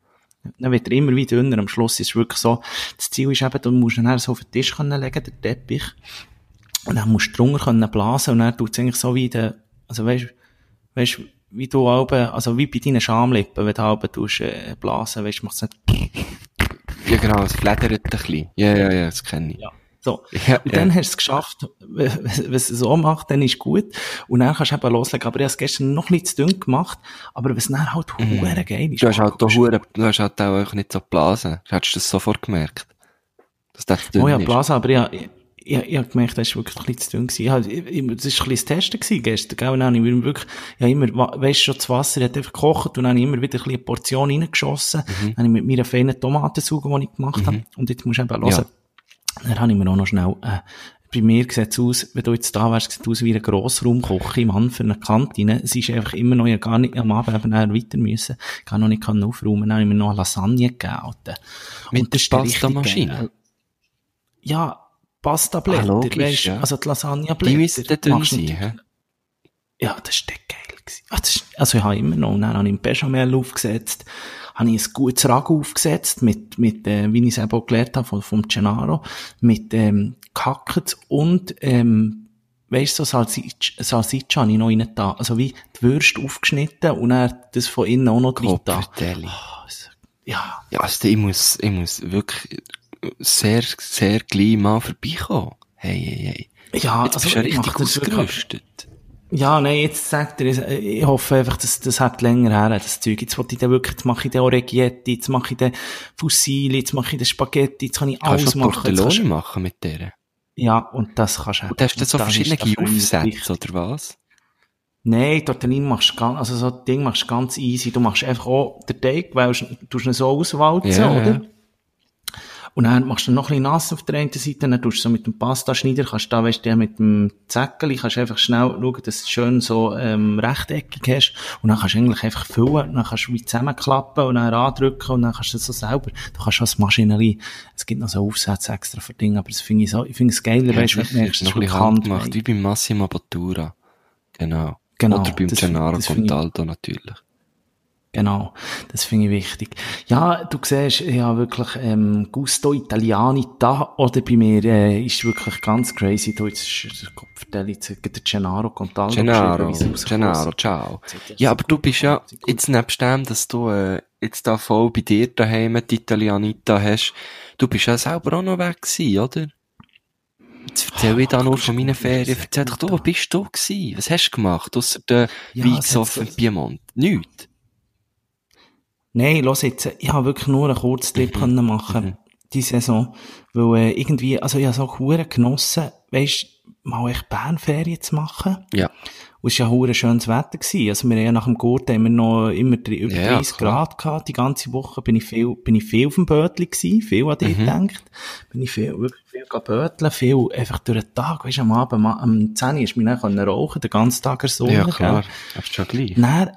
Speaker 2: Dann wird er immer wie dünner. Am Schluss ist es wirklich so, das Ziel ist eben, du musst dann so auf den Tisch können legen, den Teppich. Und dann musst du drunter können blasen und dann tut es eigentlich so wie der, also weißt, weißt, wie du oben, also wie bei deinen Schamlippen, wenn du oben tust, äh, blasen, weißt, macht es nicht
Speaker 3: Ja, genau, es fledert ein bisschen. Ja, ja, ja, das kenne ich.
Speaker 2: Ja. so.
Speaker 3: Ja,
Speaker 2: Und
Speaker 3: ja.
Speaker 2: dann hast du es geschafft, wenn wenn es so macht, dann ist gut. Und dann kannst du eben loslegen. Aber ich habe es gestern noch bisschen zu dünn gemacht. Aber was dann halt
Speaker 3: Mhm.
Speaker 2: geil ist.
Speaker 3: Du hast halt da hure, du hast halt auch nicht so geblasen. Hättest du das sofort gemerkt? Dass das zu dünn
Speaker 2: Oh ja. Blasen, aber ich, ich, ich, ich habe gemerkt, das war wirklich ein bisschen zu dünn. gewesen. Das war ein bisschen das Testen gewesen gestern, gell? Und dann habe ich mir wirklich, ja, immer, wa- weisst schon, das Wasser hat einfach gekocht und dann habe ich immer wieder ein bisschen eine Portion reingeschossen. Dann habe ich mit meiner feinen Tomatensauge, die ich gemacht habe. Und jetzt musst du eben hören. Dann habe ich mir auch noch schnell, äh, bei mir sieht es aus, wenn du jetzt da wärst, sieht es aus wie eine Grossraumküche, Mann, für eine Kantine. Es ist einfach immer noch, hab gar nicht am Abend eben weiter müssen. Ich kann noch nicht können aufräumen. Dann habe ich mir noch eine Lasagne gegeben.
Speaker 3: Mit
Speaker 2: das ist der
Speaker 3: Pastamaschine?
Speaker 2: geil. Ja, Pasta-Blätter,
Speaker 3: Ah, logisch,
Speaker 2: weisst,
Speaker 3: ja.
Speaker 2: also die Lasagne-Blätter.
Speaker 3: Die müssen dünn sein?
Speaker 2: Ja, das war geil. gewesen. Also ich habe immer noch, dann habe ich ein Bechamel aufgesetzt, habe ich ein gutes Ragu aufgesetzt, mit, mit, äh, wie ich es eben auch gelernt habe, von, vom Gennaro, mit, ähm, gehackt und, ähm, weisst du, so Salsiccia, Salsiccia habe ich noch rein da. Also wie die Würste aufgeschnitten und dann das von innen auch noch drin da. Es- Ja,
Speaker 3: Ja, also ich muss, ich muss wirklich sehr, sehr gleich mal vorbeikommen. Hey, hey, hey.
Speaker 2: ja,
Speaker 3: Jetzt bist du ja
Speaker 2: ich
Speaker 3: richtig ausgerüstet.
Speaker 2: Ja, nein, jetzt sagt er, ich hoffe einfach, dass das hat länger her, das Zeug. Jetzt wollte ich dann wirklich, jetzt mache ich den Orecchietti, jetzt mache ich den Fusilli, jetzt mache ich den Spaghetti, jetzt kann ich
Speaker 3: Kannst
Speaker 2: alles
Speaker 3: du
Speaker 2: machen. Jetzt
Speaker 3: Tortelloni
Speaker 2: kannst-
Speaker 3: machen mit der?
Speaker 2: Ja, und das kannst du
Speaker 3: Und hast du so verschiedene Aufsätze, oder was?
Speaker 2: Nein, dort drin machst du ganz, also so Ding machst du ganz easy. Du machst einfach auch den Teig, weil du ihn so auswalzen,
Speaker 3: Ja,
Speaker 2: oder? Und dann machst du noch ein bisschen nass auf der einen Seite, dann tust du so mit dem Pasta-Schneider, kannst du da, weißt du, mit dem Zäckeli, kannst du einfach schnell schauen, dass du es schön so, ähm, rechteckig hast. Und dann kannst du eigentlich einfach füllen, dann kannst du wie zusammenklappen und dann andrücken und dann kannst du das so selber, du kannst das Maschinerie, es gibt noch so Aufsätze extra für Dinge, aber das finde ich so, ich finde es geiler,
Speaker 3: Ja,
Speaker 2: weißt du, wenn du merkst,
Speaker 3: ein
Speaker 2: ist wirklich
Speaker 3: handgemacht, wie beim Massimo Bottura. Genau.
Speaker 2: Genau,
Speaker 3: Oder beim
Speaker 2: das-
Speaker 3: Gennaro
Speaker 2: das
Speaker 3: Contaldo natürlich.
Speaker 2: Genau, das finde ich wichtig. Ja, du siehst, ja wirklich ähm, Gusto Italiani da oder bei mir äh, ist wirklich ganz crazy. Du jetzt Kopf jetzt der Gennaro Contaldo
Speaker 3: Gennaro, Gennaro, ciao. Ja, aber du bist ja, jetzt nebst dem, dass du äh, jetzt da voll bei dir daheim die Italianita hast, du bist ja selber auch noch weg gewesen, oder? Jetzt erzähl ich da
Speaker 2: Oh,
Speaker 3: nur von meinen Ferien. Erzähl doch du, wo bist du gewesen? Was hast du gemacht, ausser der
Speaker 2: Ja,
Speaker 3: Wein gesoffen in Piemont? Nichts.
Speaker 2: Nein, los jetzt, ich habe wirklich nur einen Kurztrip
Speaker 3: Mhm.
Speaker 2: können machen
Speaker 3: Mhm.
Speaker 2: die Saison, weil äh, irgendwie, also ich habe so hure genossen, weißt, mal echt Bernferien zu machen.
Speaker 3: Ja.
Speaker 2: Und es war ja hure schönes Wetter gewesen. Also wir haben ja nach dem Gurt haben wir noch immer drei- über
Speaker 3: Ja, ja,
Speaker 2: 30
Speaker 3: klar.
Speaker 2: Grad gehabt. Die ganze Woche bin ich viel, bin ich viel auf dem Bötli gewesen, viel an dich
Speaker 3: Mhm.
Speaker 2: gedacht. Bin ich viel, wirklich viel geböteln, viel einfach durch den Tag, weißt, am Abend, am 10 Uhr ist mir dann rauchen, den ganzen Tag Sonne.
Speaker 3: Ja, klar. Hast du schon gleich.
Speaker 2: Dann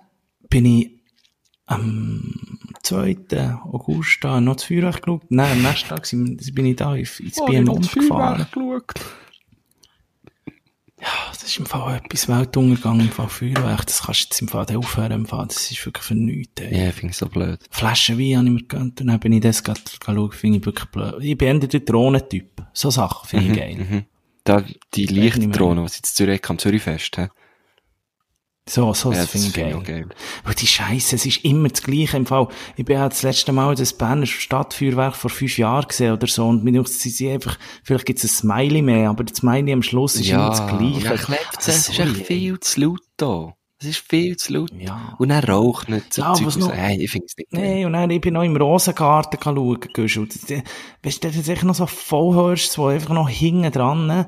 Speaker 2: bin ich am 2. August da noch zu Feuerwerk geschaut. Nein, am nächsten Tag sind- bin ich da ins ins Piemont gefahren. Ja, das ist im Fall etwas Weltuntergang im Fall Feuerwerk. Das kannst du jetzt im Fall aufhören im Fall. Das ist wirklich für nichts. Ey.
Speaker 3: Ja, finde ich so blöd.
Speaker 2: Flaschen Wein habe ich mir gegönnt und dann bin ich das gerade schauen, finde ich wirklich blöd. Ich bin eher der Drohnentyp. So Sachen finde ich geil.
Speaker 3: Mhm. Da, die. Lichtdrohne, was jetzt in Zürich am Zürichfest, hä?
Speaker 2: So, so,
Speaker 3: Ja,
Speaker 2: das finde ich geil.
Speaker 3: auch geil.
Speaker 2: Weil die Scheiße, es ist immer das Gleiche im Fall. Ich bin ja das letzte Mal das Berner Stadtfeuerwerk vor fünf Jahren gesehen oder so und mir denkt, sie sind einfach, vielleicht gibt es ein Smiley mehr, aber das Smiley am Schluss ist immer das
Speaker 3: und
Speaker 2: Gleiche.
Speaker 3: dann klebt es. Es ist
Speaker 2: Sorry,
Speaker 3: echt viel zu laut da. Es ist viel zu laut.
Speaker 2: Ja.
Speaker 3: Und dann raucht nicht so
Speaker 2: Ja,
Speaker 3: Zeug
Speaker 2: was noch-
Speaker 3: Nein, ich finde es nicht.
Speaker 2: Nee, und dann, ich bin noch im Rosengarten schauen, gehst du. Das- das- Weißt du, das ist echt noch so Vollhörst, wo einfach noch hinten dran, ne?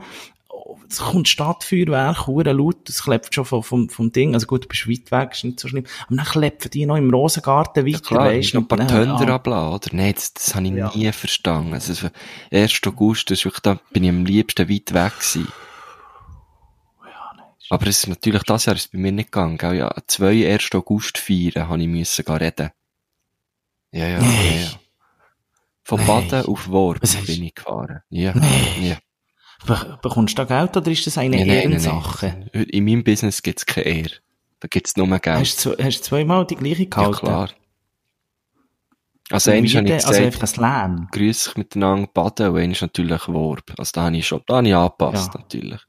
Speaker 2: Es kommt Stadtfeuerwerk, hure laut, es klebt schon vom, vom, vom Ding, also gut, du bist weit weg, ist nicht so schlimm, aber dann kleppen die noch im Rosengarten weiter,
Speaker 3: Ja, klar,
Speaker 2: weisst
Speaker 3: ist noch ein paar Tönder
Speaker 2: ah,
Speaker 3: abladen, oder? Nein, das, das habe ich
Speaker 2: Ja.
Speaker 3: nie verstanden. Also, so 1. August, das ist wirklich, da bin ich am liebsten weit weg gewesen. Aber es ist natürlich, das Jahr ist bei mir nicht gegangen, gell? Ja, zwei 1. August feiern, habe ich müssen gehen reden. Ja, ja,
Speaker 2: Nee.
Speaker 3: ja, ja. Von. Baden auf Worb
Speaker 2: hast-
Speaker 3: bin ich gefahren. Ja, ja.
Speaker 2: Be bekommst du da Geld oder ist das eine
Speaker 3: Nein, nein, nein,
Speaker 2: Ehrensache?
Speaker 3: nein. In meinem Business gibt's keine Ehre. Da gibt's nur Geld.
Speaker 2: Hast du, hast du zweimal die gleiche
Speaker 3: ja,
Speaker 2: gehalten?
Speaker 3: klar. Also, einmal habe ich
Speaker 2: denn?
Speaker 3: gesagt,
Speaker 2: Also einfach ein Lärm.
Speaker 3: grüß sich miteinander baden und einmal natürlich Worb. Also, da habe ich schon, da habe ich angepasst,
Speaker 2: Ja.
Speaker 3: natürlich.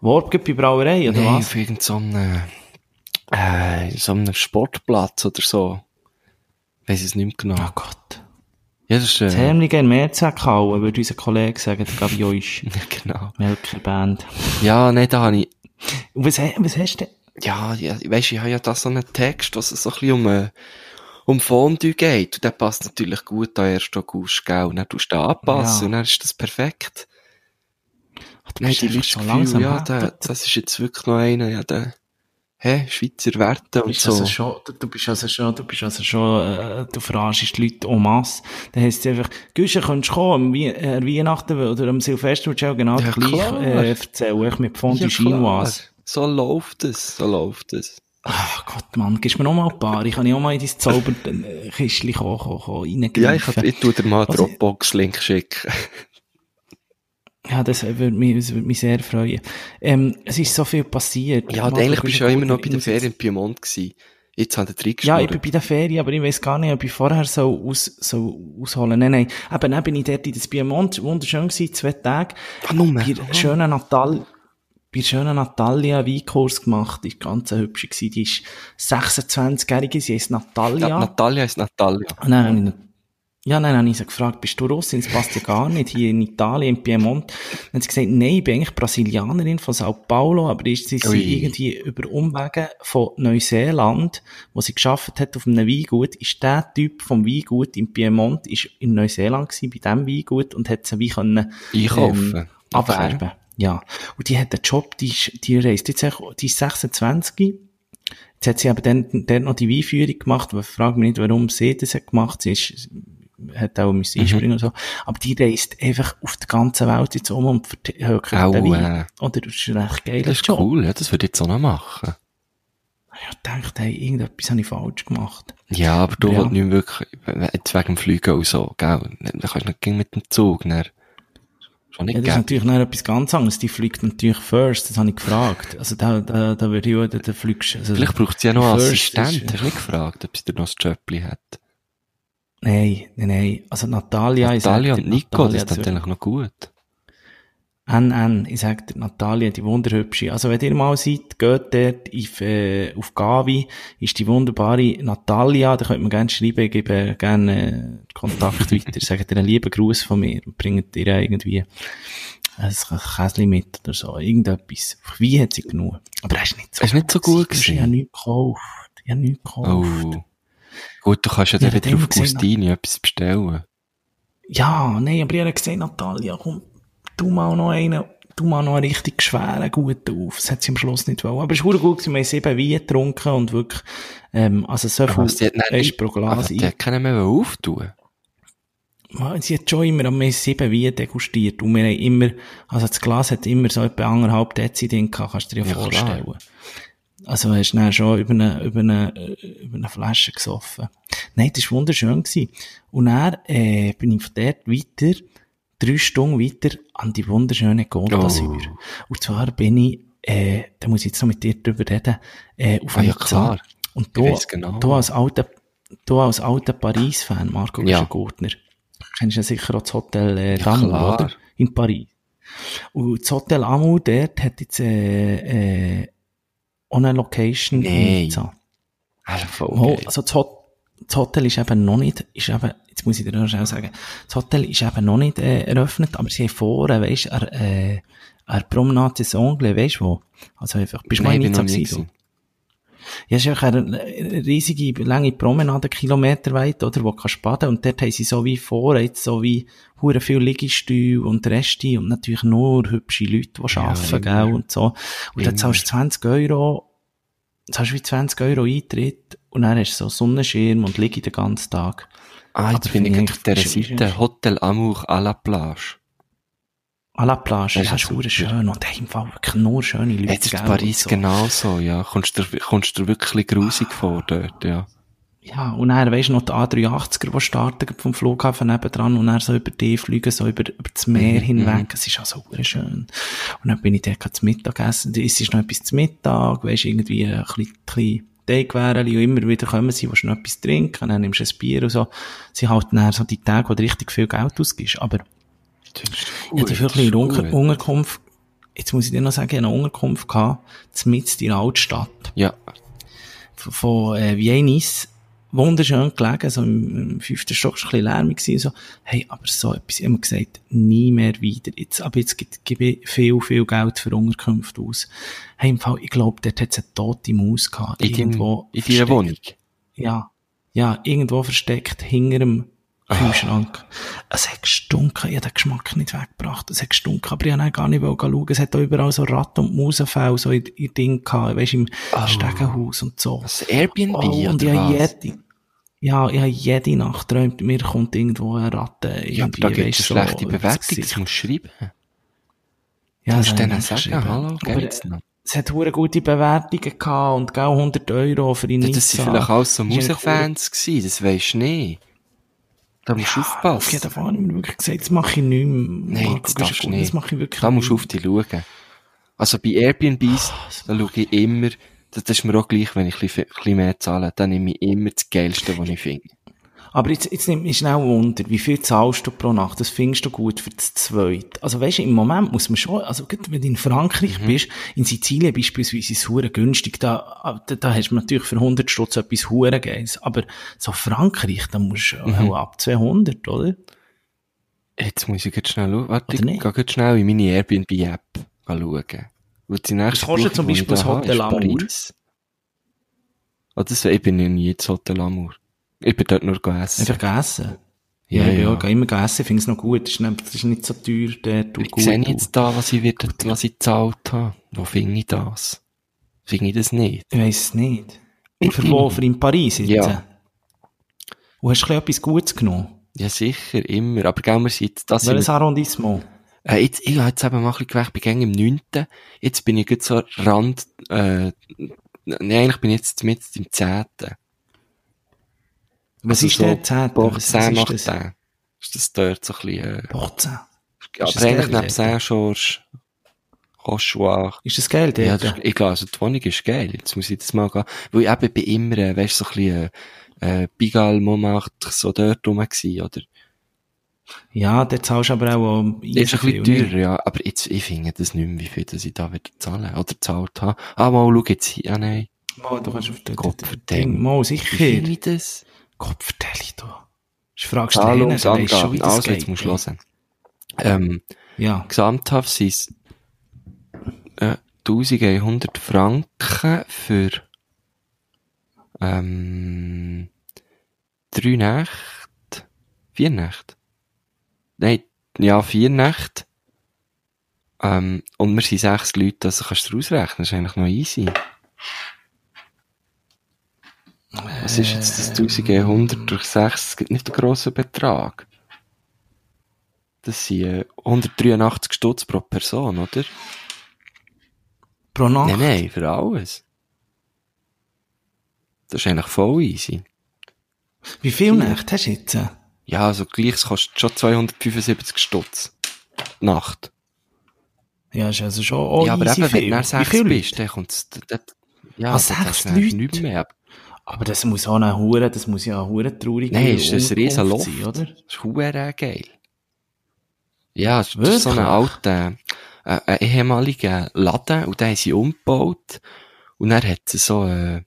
Speaker 2: Warp gibt bei Brauerei, oder
Speaker 3: nee,
Speaker 2: was?
Speaker 3: auf irgendeinem, äh, so einem Sportplatz oder so. Weiss es nicht mehr genau.
Speaker 2: Oh Gott.
Speaker 3: Ja, das ist,
Speaker 2: Das
Speaker 3: äh,
Speaker 2: Hemlige in hauen, würde unser Kollege sagen, der Gabio ist.
Speaker 3: ja, genau.
Speaker 2: Melker Band.
Speaker 3: Ja, nee, da habe ich,
Speaker 2: Und was, was hast du denn?
Speaker 3: ja, ja, weisst, ich habe ja da so einen Text, was es so ein bisschen um, äh, um Fondue geht. Und der passt natürlich gut an 1. August, gell? Und dann tust du den anpassen
Speaker 2: Ja.
Speaker 3: und dann ist das perfekt.
Speaker 2: Ach, du
Speaker 3: Nein, die Leute das
Speaker 2: langsam.
Speaker 3: Ja, der, das ist jetzt wirklich noch einer, ja, der, hä, Schweizer Werte
Speaker 2: Du
Speaker 3: und
Speaker 2: bist,
Speaker 3: so.
Speaker 2: also schon, du, du bist also schon, du bist also schon, äh, du verarschst die Leute en masse. Dann heisst es einfach, Güsche, könntest du kommen, am Wie äh, Weihnachten oder am Silvester würdest du auch genau
Speaker 3: Ja,
Speaker 2: das gleiche,
Speaker 3: klar.
Speaker 2: äh, erzählen, ich mit Fondue
Speaker 3: Ja.
Speaker 2: Chinoise.
Speaker 3: So läuft es, so läuft es.
Speaker 2: Ach Gott, Mann, gibst mir noch mal ein paar. Ich kann ja auch mal in dein Zauberkistchen reingreifen.
Speaker 3: Ja, ich, hab- ich tu dir mal einen
Speaker 2: Also-
Speaker 3: Dropbox-Link schicken.
Speaker 2: Ja, das würde mich, das würde mich sehr freuen. Ähm, es ist so viel passiert.
Speaker 3: Ja, eigentlich bist du ja
Speaker 2: ja
Speaker 3: immer noch bei der Ferien in Piemont gewesen. Jetzt hat er
Speaker 2: Ja,
Speaker 3: reingeschnurrt.
Speaker 2: ich bin bei der Ferien, aber ich weiß gar nicht, ob ich vorher so aus, so ausholen. Nein, nein. Eben, dann bin ich dort in das Piemont, wunderschön gewesen, zwei Tage.
Speaker 3: Ah, nur.
Speaker 2: Bei der schönen Natal, bei schönen Natalia Weinkurs gemacht, die ist ganz hübsch gewesen. Die ist 26-jährige, sie heißt Natalia.
Speaker 3: Ja, Natalia ist Natalia.
Speaker 2: Und ja, dann habe ich sie gefragt, bist du Russin? Das passt ja gar nicht, hier in Italien, in Piemont. Dann hat sie gesagt, nein, ich bin eigentlich Brasilianerin von Sao Paulo, aber ist sie sie irgendwie über Umwege von Neuseeland, wo sie geschafft hat auf einem Weingut, ist der Typ vom Weingut in Piemont, ist in Neuseeland gewesen, bei diesem Weingut, und hat sie wie können,
Speaker 3: Einkaufen.
Speaker 2: abwerben. Ja. Und die hat einen Job, die, ist, die reist jetzt, die ist 26. Jetzt hat sie aber dann, dann noch die Weinführung gemacht, aber frag mich nicht, warum sie das hat gemacht. Sie ist, hat auch müssen
Speaker 3: Mhm.
Speaker 2: einspringen und so. Aber die reist einfach auf der ganzen Welt jetzt um und verhökert
Speaker 3: Au,
Speaker 2: den Wein.
Speaker 3: äh,
Speaker 2: Oder das ist recht geiler
Speaker 3: Das ist
Speaker 2: Job.
Speaker 3: cool, ja, das würde ich jetzt auch noch machen.
Speaker 2: Ich dachte, hey, irgendetwas habe ich falsch gemacht.
Speaker 3: Ja, aber du
Speaker 2: Ja.
Speaker 3: willst nicht wirklich, jetzt wegen dem Fliegen und so, gell? Dann kannst du nicht mit dem Zug, ne? Schon nicht
Speaker 2: Ja, das ist
Speaker 3: geben.
Speaker 2: natürlich noch etwas ganz anderes. Die fliegt natürlich first, das habe ich gefragt. Also da, da, da würde ich auch, da, da fliegst also,
Speaker 3: Vielleicht braucht sie ja noch einen
Speaker 2: First
Speaker 3: Assistent.
Speaker 2: ist-
Speaker 3: Hast du nicht gefragt, ob sie dir noch ein Jobli hat?
Speaker 2: Nein, nein, nein. Also Natalia, ich
Speaker 3: Natalia und Nico,
Speaker 2: Natalia,
Speaker 3: das ist eigentlich noch gut.
Speaker 2: NN, ich sag dir, Natalia, die wunderhübsche. Also wenn ihr mal seid, geht dort auf, äh, auf Gavi, ist die wunderbare Natalia, da könnt ihr mir gerne schreiben, ich gebe gerne äh, Kontakt weiter, sagt ihr einen lieben Gruß von mir und bringt ihr irgendwie ein Käsli mit oder so, irgendetwas. Wie hat sie genug? Aber er ist nicht so
Speaker 3: Er ist nicht so gut
Speaker 2: gewesen. Ich habe nichts gekauft. Ich habe nichts gekauft.
Speaker 3: Oh. Gut, du kannst ja
Speaker 2: Ja,
Speaker 3: dann wieder auf Gustini etwas bestellen.
Speaker 2: Ja, nein, aber ich habe gesehen, Natalia, komm, tu mal noch einen, tu mal noch einen richtig schweren, guten auf. Das hat sie am Schluss nicht wollen. Aber es war gut, wir haben sieben Wein getrunken und wirklich, ähm, also so viel
Speaker 3: Aber nicht,
Speaker 2: ist pro
Speaker 3: aber
Speaker 2: Glas
Speaker 3: die hat keinen mehr auftun.
Speaker 2: Sie hat schon immer, wir haben sieben Wein degustiert und wir haben immer, also das Glas hat immer so etwa anderthalb Dezi drin gehabt, kannst du dir ja,
Speaker 3: Ja, klar.
Speaker 2: Also hast du dann schon über eine, über eine, über eine Flasche gesoffen. Nein, das war wunderschön gewesen. Und dann, äh, bin ich von dort weiter, drei Stunden weiter an die wunderschöne Gondasür.
Speaker 3: Oh.
Speaker 2: Und zwar bin ich, äh, da muss ich jetzt noch mit dir drüber reden, äh, auf
Speaker 3: Ah, ja, klar.
Speaker 2: Und du,
Speaker 3: weiss genau.
Speaker 2: du als alter, du als alter Paris-Fan, Marco
Speaker 3: Ja.
Speaker 2: Gurtner, kennst ja sicher auch das Hotel äh,
Speaker 3: Ja, klar.
Speaker 2: oder? In Paris. Und das Hotel Amour dort hat jetzt äh, äh, eine Location in
Speaker 3: Nein.
Speaker 2: Nizza.
Speaker 3: Also voll
Speaker 2: Oh, also das, Hot das Hotel ist eben noch nicht, ist eben, jetzt muss ich dir noch schnell sagen, das Hotel ist eben noch nicht äh, eröffnet, aber sie haben vorne, weisst, er, äh, er Promenade des Anglais, weisst du wo? Also einfach, bist du mal
Speaker 3: Nein,
Speaker 2: in Nizza gewesen? Du? Ja, es ist auch eine riesige, lange Promenade, Kilometer weit, oder, wo du kannst baden. Und dort haben sie so wie vor, jetzt so wie, hure viel Liegestühle und Reste und natürlich nur hübsche Leute, die
Speaker 3: Ja,
Speaker 2: arbeiten,
Speaker 3: immer.
Speaker 2: gell, und so. Und dann zahlst du 20 Euro, zahlst wie 20 Euro Eintritt und dann hast du so Sonnenschirm und liege den ganzen Tag.
Speaker 3: Ah, jetzt bin ich auf
Speaker 2: ich- ist-
Speaker 3: Seite. Hotel Amour à la plage.
Speaker 2: À la Plage,
Speaker 3: Das ist super.
Speaker 2: schön. Und im Fall wirklich nur schöne Leute.
Speaker 3: Jetzt ist Paris
Speaker 2: so.
Speaker 3: genauso, ja. Kommst du dir, kommst du wirklich grusig vor dort, ja.
Speaker 2: Ja, und dann, weisst du, noch die A380er, die starten vom Flughafen nebendran und dann so über die fliegen, so über, über das Meer
Speaker 3: Mhm,
Speaker 2: hinweg. Es ist also sehr schön. Und dann bin ich dort zum Mittagessen. Es ist noch etwas zum Mittag, weisst irgendwie ein bisschen, bisschen Teigwährchen und immer wieder kommen sie, willst du noch etwas trinken, dann nimmst du ein Bier und so. Sie halten dann so die Tage, wo du richtig viel Geld ausgibst. Aber ich hatte
Speaker 3: ist
Speaker 2: Unter
Speaker 3: gut.
Speaker 2: Unterkunft, jetzt muss ich dir noch sagen, ich hatte eine Unterkunft gehabt, mitten in der Altstadt
Speaker 3: Ja,
Speaker 2: von, von äh, Viennis, wunderschön gelegen, so im, im fünften Stock, ist ein bisschen lärmig gewesen, so, hey, aber so etwas, ich hab mir gesagt, nie mehr wieder, jetzt, aber jetzt gebe ich viel, viel Geld für Unterkünfte aus. Hey, im Fall, ich glaube, dort hat es eine tote Maus gehabt,
Speaker 3: in,
Speaker 2: irgendwo.
Speaker 3: in deiner. Wohnung.
Speaker 2: Ja, ja, irgendwo versteckt, hinter dem Kühlschrank. Es hat gestunken, ich habe den Geschmack nicht weggebracht. Es hat gestunken, aber ich wollte gar nicht schauen. Es hat auch überall so Ratten- und Mausenfälle so in, in Ding gehabt, weisst, im
Speaker 3: Oh.
Speaker 2: Stegenhaus und so.
Speaker 3: Das Airbnb,
Speaker 2: Oh, und ich
Speaker 3: oder
Speaker 2: habe
Speaker 3: was?
Speaker 2: jede, ja, ich habe jede Nacht träumt, mir kommt irgendwo eine Ratte.
Speaker 3: Ja, aber da gibt es
Speaker 2: so
Speaker 3: schlechte Bewertung, das musst du schreiben.
Speaker 2: Ja, das ich
Speaker 3: sagen, hallo, geht's noch?
Speaker 2: es hat hure gute Bewertungen gehabt und gell 100 Euro für die Nizza.
Speaker 3: das sind vielleicht alles so Musikfans gewesen, das weisst du nicht. Da musst du
Speaker 2: Auf
Speaker 3: aufpassen.
Speaker 2: Fall habe ich mir wirklich gesagt, das mache ich nicht mehr.
Speaker 3: Nein, das
Speaker 2: Güschergut,
Speaker 3: nicht.
Speaker 2: Das mache ich wirklich
Speaker 3: Da musst du auf dich schauen. Also bei Airbnbs, da schaue ich immer, das das ist mir auch gleich, wenn ich ein bisschen mehr zahle, dann nehme ich immer das Geilste, was ich finde.
Speaker 2: Aber jetzt, jetzt nimmt mich schnell Wunder, wie viel zahlst du pro Nacht? Das findest du gut für das Zweite. Also weißt du, im Moment muss man schon, also gut, wenn du in Frankreich
Speaker 3: Mhm.
Speaker 2: bist, in Sizilien beispielsweise ist es hure günstig, da, da, da hast du natürlich für 100 Stutz etwas hure Geiles. Aber so Frankreich, da musst du
Speaker 3: Mhm.
Speaker 2: auch ab 200, oder?
Speaker 3: Jetzt muss ich jetzt schnell schauen. Warte, ich
Speaker 2: nicht?
Speaker 3: gehe jetzt schnell in meine Airbnb-App schauen. Weil die nächste
Speaker 2: Was kostet zum Beispiel
Speaker 3: da
Speaker 2: das Hotel Amour?
Speaker 3: Ah, das, ich bin ja nie ins Hotel Amour. Ich bin dort nur gegessen.
Speaker 2: Einfach gegessen. Ja,
Speaker 3: Ja,
Speaker 2: ja,
Speaker 3: ja.
Speaker 2: immer essen, finde es noch gut. Das ist nicht, das ist nicht so teuer, der tut
Speaker 3: Ich sehe jetzt da, was ich, wird, was ich gezahlt habe. Wo finde ich das? Finde ich das nicht?
Speaker 2: Ich weiss es nicht. Für wo? Für in Paris jetzt?
Speaker 3: Ja.
Speaker 2: Und hast du etwas Gutes genommen?
Speaker 3: Ja, sicher, immer. Aber gell, wir sind, das
Speaker 2: Welches Arrondissement?
Speaker 3: Äh, jetzt, ich habe jetzt eben mal ein bisschen gewählt, ich bin im 9. Jetzt bin ich gerade so Rand, äh, nee, eigentlich bin ich jetzt mit im 10.
Speaker 2: Was
Speaker 3: Also
Speaker 2: ist
Speaker 3: so
Speaker 2: der 10.?
Speaker 3: Boah,
Speaker 2: Was-
Speaker 3: 10
Speaker 2: was ist
Speaker 3: nach
Speaker 2: das?
Speaker 3: 10. Ist das dort so ein bisschen, äh,
Speaker 2: Bochzen.
Speaker 3: aber
Speaker 2: das
Speaker 3: eigentlich
Speaker 2: geil
Speaker 3: neben? Saint-Georges, Rochoir.
Speaker 2: Ist das Geld
Speaker 3: Ja,
Speaker 2: dort?
Speaker 3: das, ist- ich glaube, also die Wohnung ist geil. Jetzt muss ich das mal gehen. Weil ich eben bin immer, äh, weißt du, so ein bisschen, äh, äh, Pigalle, Montmartre, so dort rum gewesen, oder?
Speaker 2: Ja, der zahlst du aber auch um
Speaker 3: Ist ein bisschen
Speaker 2: viel,
Speaker 3: teurer, ja. Aber jetzt, ich finde das nicht mehr, wie viel das ich da wieder zahlen oder gezahlt habe. Ah, mal, schau jetzt hier, ah, nein.
Speaker 2: Mal, du kannst auf den,
Speaker 3: Gott
Speaker 2: den,
Speaker 3: verdammt.
Speaker 2: Ding, mal,
Speaker 3: Wie
Speaker 2: sicher.
Speaker 3: finde ich das?
Speaker 2: Gott, vertell ich fragst du
Speaker 3: Hallo,
Speaker 2: den, der weiss schon, wie das
Speaker 3: Also,
Speaker 2: geht.
Speaker 3: jetzt musst du hören. Ähm,
Speaker 2: Ja.
Speaker 3: gesamthaft sind es, äh, 1100 Franken für, ähm, drei Nächte, vier Nächte. Nein, ja, vier Nächte. Ähm, und wir sind sechs Leute, also kannst du ausrechnen, das ist eigentlich noch easy. Was ist jetzt das 1100 durch 6? Es gibt nicht einen grossen Betrag. Das sind äh, 183 Stutz pro Person, oder?
Speaker 2: Pro Nacht?
Speaker 3: Nein, nein, für alles. Das ist eigentlich voll easy.
Speaker 2: Wie viele Nächte hast du jetzt?
Speaker 3: Ja, also gleich, es kostet schon 275 Stutz. Nacht.
Speaker 2: Ja, ist also schon oh,
Speaker 3: ja, aber eben, wenn
Speaker 2: viel.
Speaker 3: du sechs
Speaker 2: viele
Speaker 3: bist,
Speaker 2: Leute?
Speaker 3: dann kommt's, dort- ja,
Speaker 2: Ah,
Speaker 3: dann
Speaker 2: sechs
Speaker 3: hast du dann
Speaker 2: Leute?
Speaker 3: nichts mehr.
Speaker 2: Aber das muss auch eine Hure, das muss ja eine Hure traurige
Speaker 3: Nein, ist das ein riesen Loft.
Speaker 2: sein, oder?
Speaker 3: Das ist verdammt geil. Ja, es ist so ein alter, äh, ein ehemaliger Laden, und den haben sie umgebaut. Und dann hat es so, äh,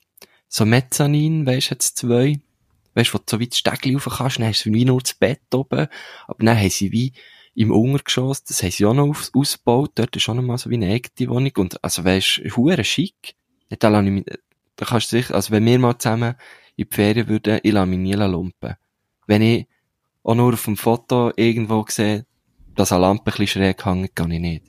Speaker 3: so Mezzanin, weisst du, jetzt zwei. Weisst du, wo du so wie das Stegli rauf kannst, dann hast du wie nur das Bett oben. Aber dann haben sie wie im Untergeschoss, das haben sie auch noch ausgebaut. Dort ist auch noch mal so wie eine eigene Wohnung. Und, also weisst du, hure schick. Ich mich, da kannst du sicher, also wenn wir mal zusammen in die Ferien würden, ich lasse mich nie lumpen. Wenn ich auch nur auf dem Foto irgendwo sehe, dass eine Lampe ein bisschen schräg hängt, kann ich nicht.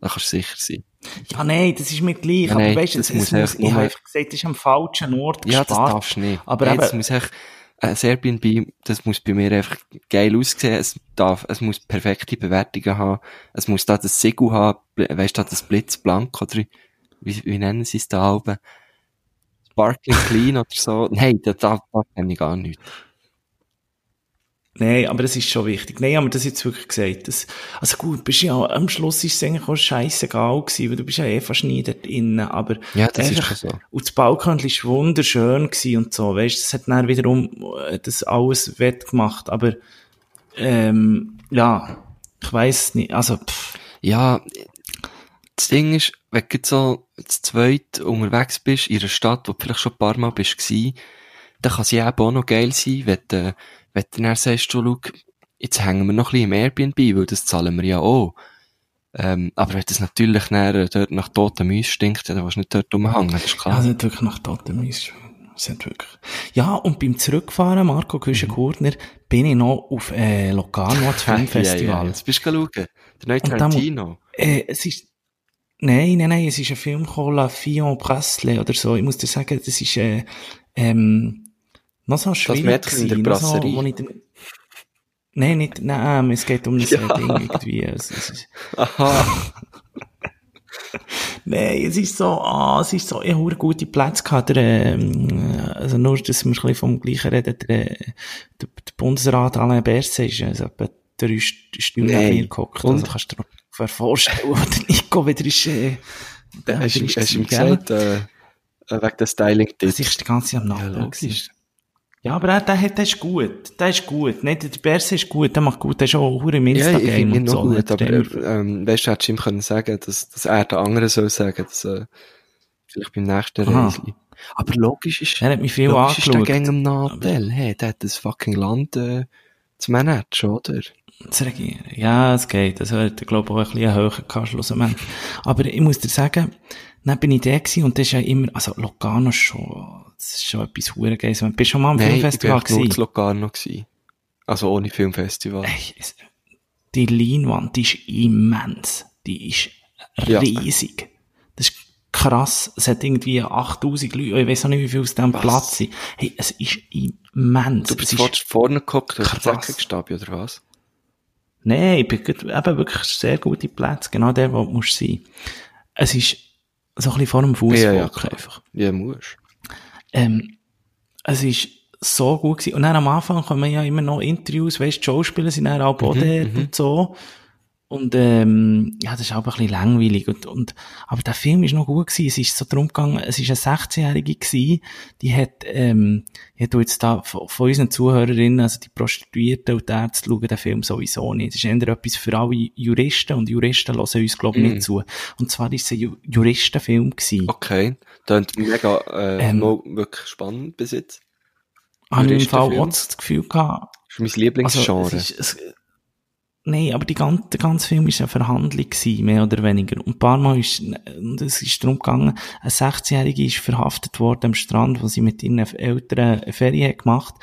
Speaker 3: Da kannst du sicher sein.
Speaker 2: Ja, nein, das ist mir gleich.
Speaker 3: Ja,
Speaker 2: aber
Speaker 3: nein,
Speaker 2: weißt du,
Speaker 3: das
Speaker 2: es,
Speaker 3: muss
Speaker 2: muss, ich habe einfach gesagt, das ist am falschen Ort
Speaker 3: Ja, das
Speaker 2: gespart.
Speaker 3: darfst du nicht.
Speaker 2: Aber
Speaker 3: Nein,
Speaker 2: eben-
Speaker 3: das muss echt, ein Airbnb, das muss bei mir einfach geil aussehen. Es darf, es muss perfekte Bewertungen haben. Es muss da das Siegel haben, weißt du, da das Blitzblank oder wie, wie nennen sie es da oben? Sparkling Clean oder so. Nein, da, da, da kenne ich gar nicht.
Speaker 2: Nein, aber das ist schon wichtig. Nein, haben wir das jetzt wirklich gesagt. Das, also gut, bist ja, am Schluss ist es eigentlich auch scheissegal gewesen, weil du bist ja eh fast nie dort innen, aber
Speaker 3: Ja, das ist
Speaker 2: einfach-
Speaker 3: schon so.
Speaker 2: Und das Balkon ist wunderschön gewesen und so, weißt, das hat dann wiederum äh, das alles wettgemacht, aber, ähm, ja, ich weiss nicht, also, pff,
Speaker 3: Ja, das Ding ist, wenn du so zu zweit unterwegs bist, in einer Stadt, wo du vielleicht schon ein paar Mal bist dann kann sie eben auch noch geil sein, wenn du, wenn du dann sagst, du, schau, jetzt hängen wir noch ein bisschen im Airbnb, weil das zahlen wir ja auch. Ähm, aber wenn das natürlich dann, äh, dort nach toten Mäusen stinkt, dann willst du nicht dort rumhängen, das ist
Speaker 2: ja,
Speaker 3: klar.
Speaker 2: es hat wirklich nach Totemis, es hat wirklich. Ja, und beim Zurückfahren, Marco Küschen-Gurtner, bin ich noch auf, äh, Locarno, das
Speaker 3: Ja, ja,
Speaker 2: Filmfestival.
Speaker 3: jetzt bist du schauen. Der neue Tarantino.
Speaker 2: Äh, es ist, nein, nein, nein, es ist ein Film gekommen, La Fillon Presley oder so. Ich muss dir sagen, das ist, äh, ähm, noch so schwierig.
Speaker 3: Mädchen in der
Speaker 2: so,
Speaker 3: Brasserie.
Speaker 2: ich dann- Nein, nicht, nein, es geht um das
Speaker 3: Ja.
Speaker 2: Ding irgendwie. Es, es ist,
Speaker 3: Aha.
Speaker 2: nein, es ist so, ah, es ist so, ich habe gute Plätze gehabt, der, ähm, also nur, dass wir ein bisschen vom Gleichen reden, der, der, der Bundesrat Alain Berset ist, also etwa drei St- Stunden neben mir gehockt. Also kannst du ungefähr vorstellen, wo der Nico wieder ist, äh,
Speaker 3: Dann hast du ihm gesagt, äh, äh, wegen der Styling-Tipps.
Speaker 2: Das ist die ganze Zeit am
Speaker 3: Ja,
Speaker 2: Nachdenken.
Speaker 3: logisch.
Speaker 2: Ja, aber er, der, hat- der ist gut. Der ist gut. Nicht, der Berse ist gut, der macht gut. Der ist auch hure im
Speaker 3: Ja, ich finde ihn
Speaker 2: so.
Speaker 3: gut, aber
Speaker 2: er
Speaker 3: ähm, weißt du, hättest du ihm können sagen, dass, dass er den anderen soll sagen, dass äh, vielleicht beim nächsten. Reisli. Aber logisch ist,
Speaker 2: er hat mich viel
Speaker 3: logisch ist der
Speaker 2: angeschaut.
Speaker 3: Gang am Nadel. Hey, der hat das fucking Land äh, zu managen, oder?
Speaker 2: Zu regieren. Ja, es geht. Also, er hat, glaube ich, auch ein bisschen einen höheren schlussendlich. Aber ich muss dir sagen, dann bin ich da gewesen und das ist ja immer, also Locarno ist schon, das ist schon etwas hure Geiles. Du bist schon mal am
Speaker 3: Nein, ich bin
Speaker 2: Filmfestival
Speaker 3: echt nur
Speaker 2: gewesen.
Speaker 3: zu Locarno gewesen. Also ohne Filmfestival.
Speaker 2: Ey, die Leinwand die ist immens. Die ist
Speaker 3: Ja.
Speaker 2: riesig. Das ist krass. Es hat irgendwie 8000 Leute, ich weiß auch nicht, wie viel aus dem
Speaker 3: Was?
Speaker 2: Platz sind. Hey, es ist immens.
Speaker 3: Du bist
Speaker 2: ist-
Speaker 3: vorne geguckt, durch die
Speaker 2: krass.
Speaker 3: Zeckenstabi, oder was?
Speaker 2: Nein, ich bin eben wirklich sehr gute Plätze. Genau der, wo du musst sein. Es ist so ein bisschen vor dem Fußball
Speaker 3: Ja, ja,
Speaker 2: einfach.
Speaker 3: Ja, musst.
Speaker 2: Ähm, es ist so gut gewesen. Und dann am Anfang kommen ja immer noch Interviews, weißt, die Schauspieler sind dann auch mhm, dort und so. Und, ähm, ja, das ist auch ein bisschen langweilig. Und, und, aber der Film ist noch gut gewesen. Es ist so drum gegangen, es ist eine 16-Jährige gewesen, die hat, ähm, ich tu jetzt da von, von unseren Zuhörerinnen, also die Prostituierten und die Ärzte schauen den Film sowieso nicht. Das ist eher etwas für alle Juristen und Juristen hören uns, glaube ich,
Speaker 3: Mhm.
Speaker 2: nicht zu. Und zwar ist es ein Ju Juristenfilm gewesen.
Speaker 3: Okay. Klingt mega, äh,
Speaker 2: Ähm.
Speaker 3: wirklich spannend bis jetzt.
Speaker 2: Habe ich im Fall auch das Gefühl gehabt,
Speaker 3: Das ist mein Lieblingsgenre.
Speaker 2: Also, es es, nein, aber die ganze, der ganze Film war eine Verhandlung gewesen, mehr oder weniger. Und ein paar Mal ist, und es ist darum gegangen, eine 16-Jährige ist verhaftet worden am Strand, wo sie mit ihren Eltern eine Ferie hat gemacht.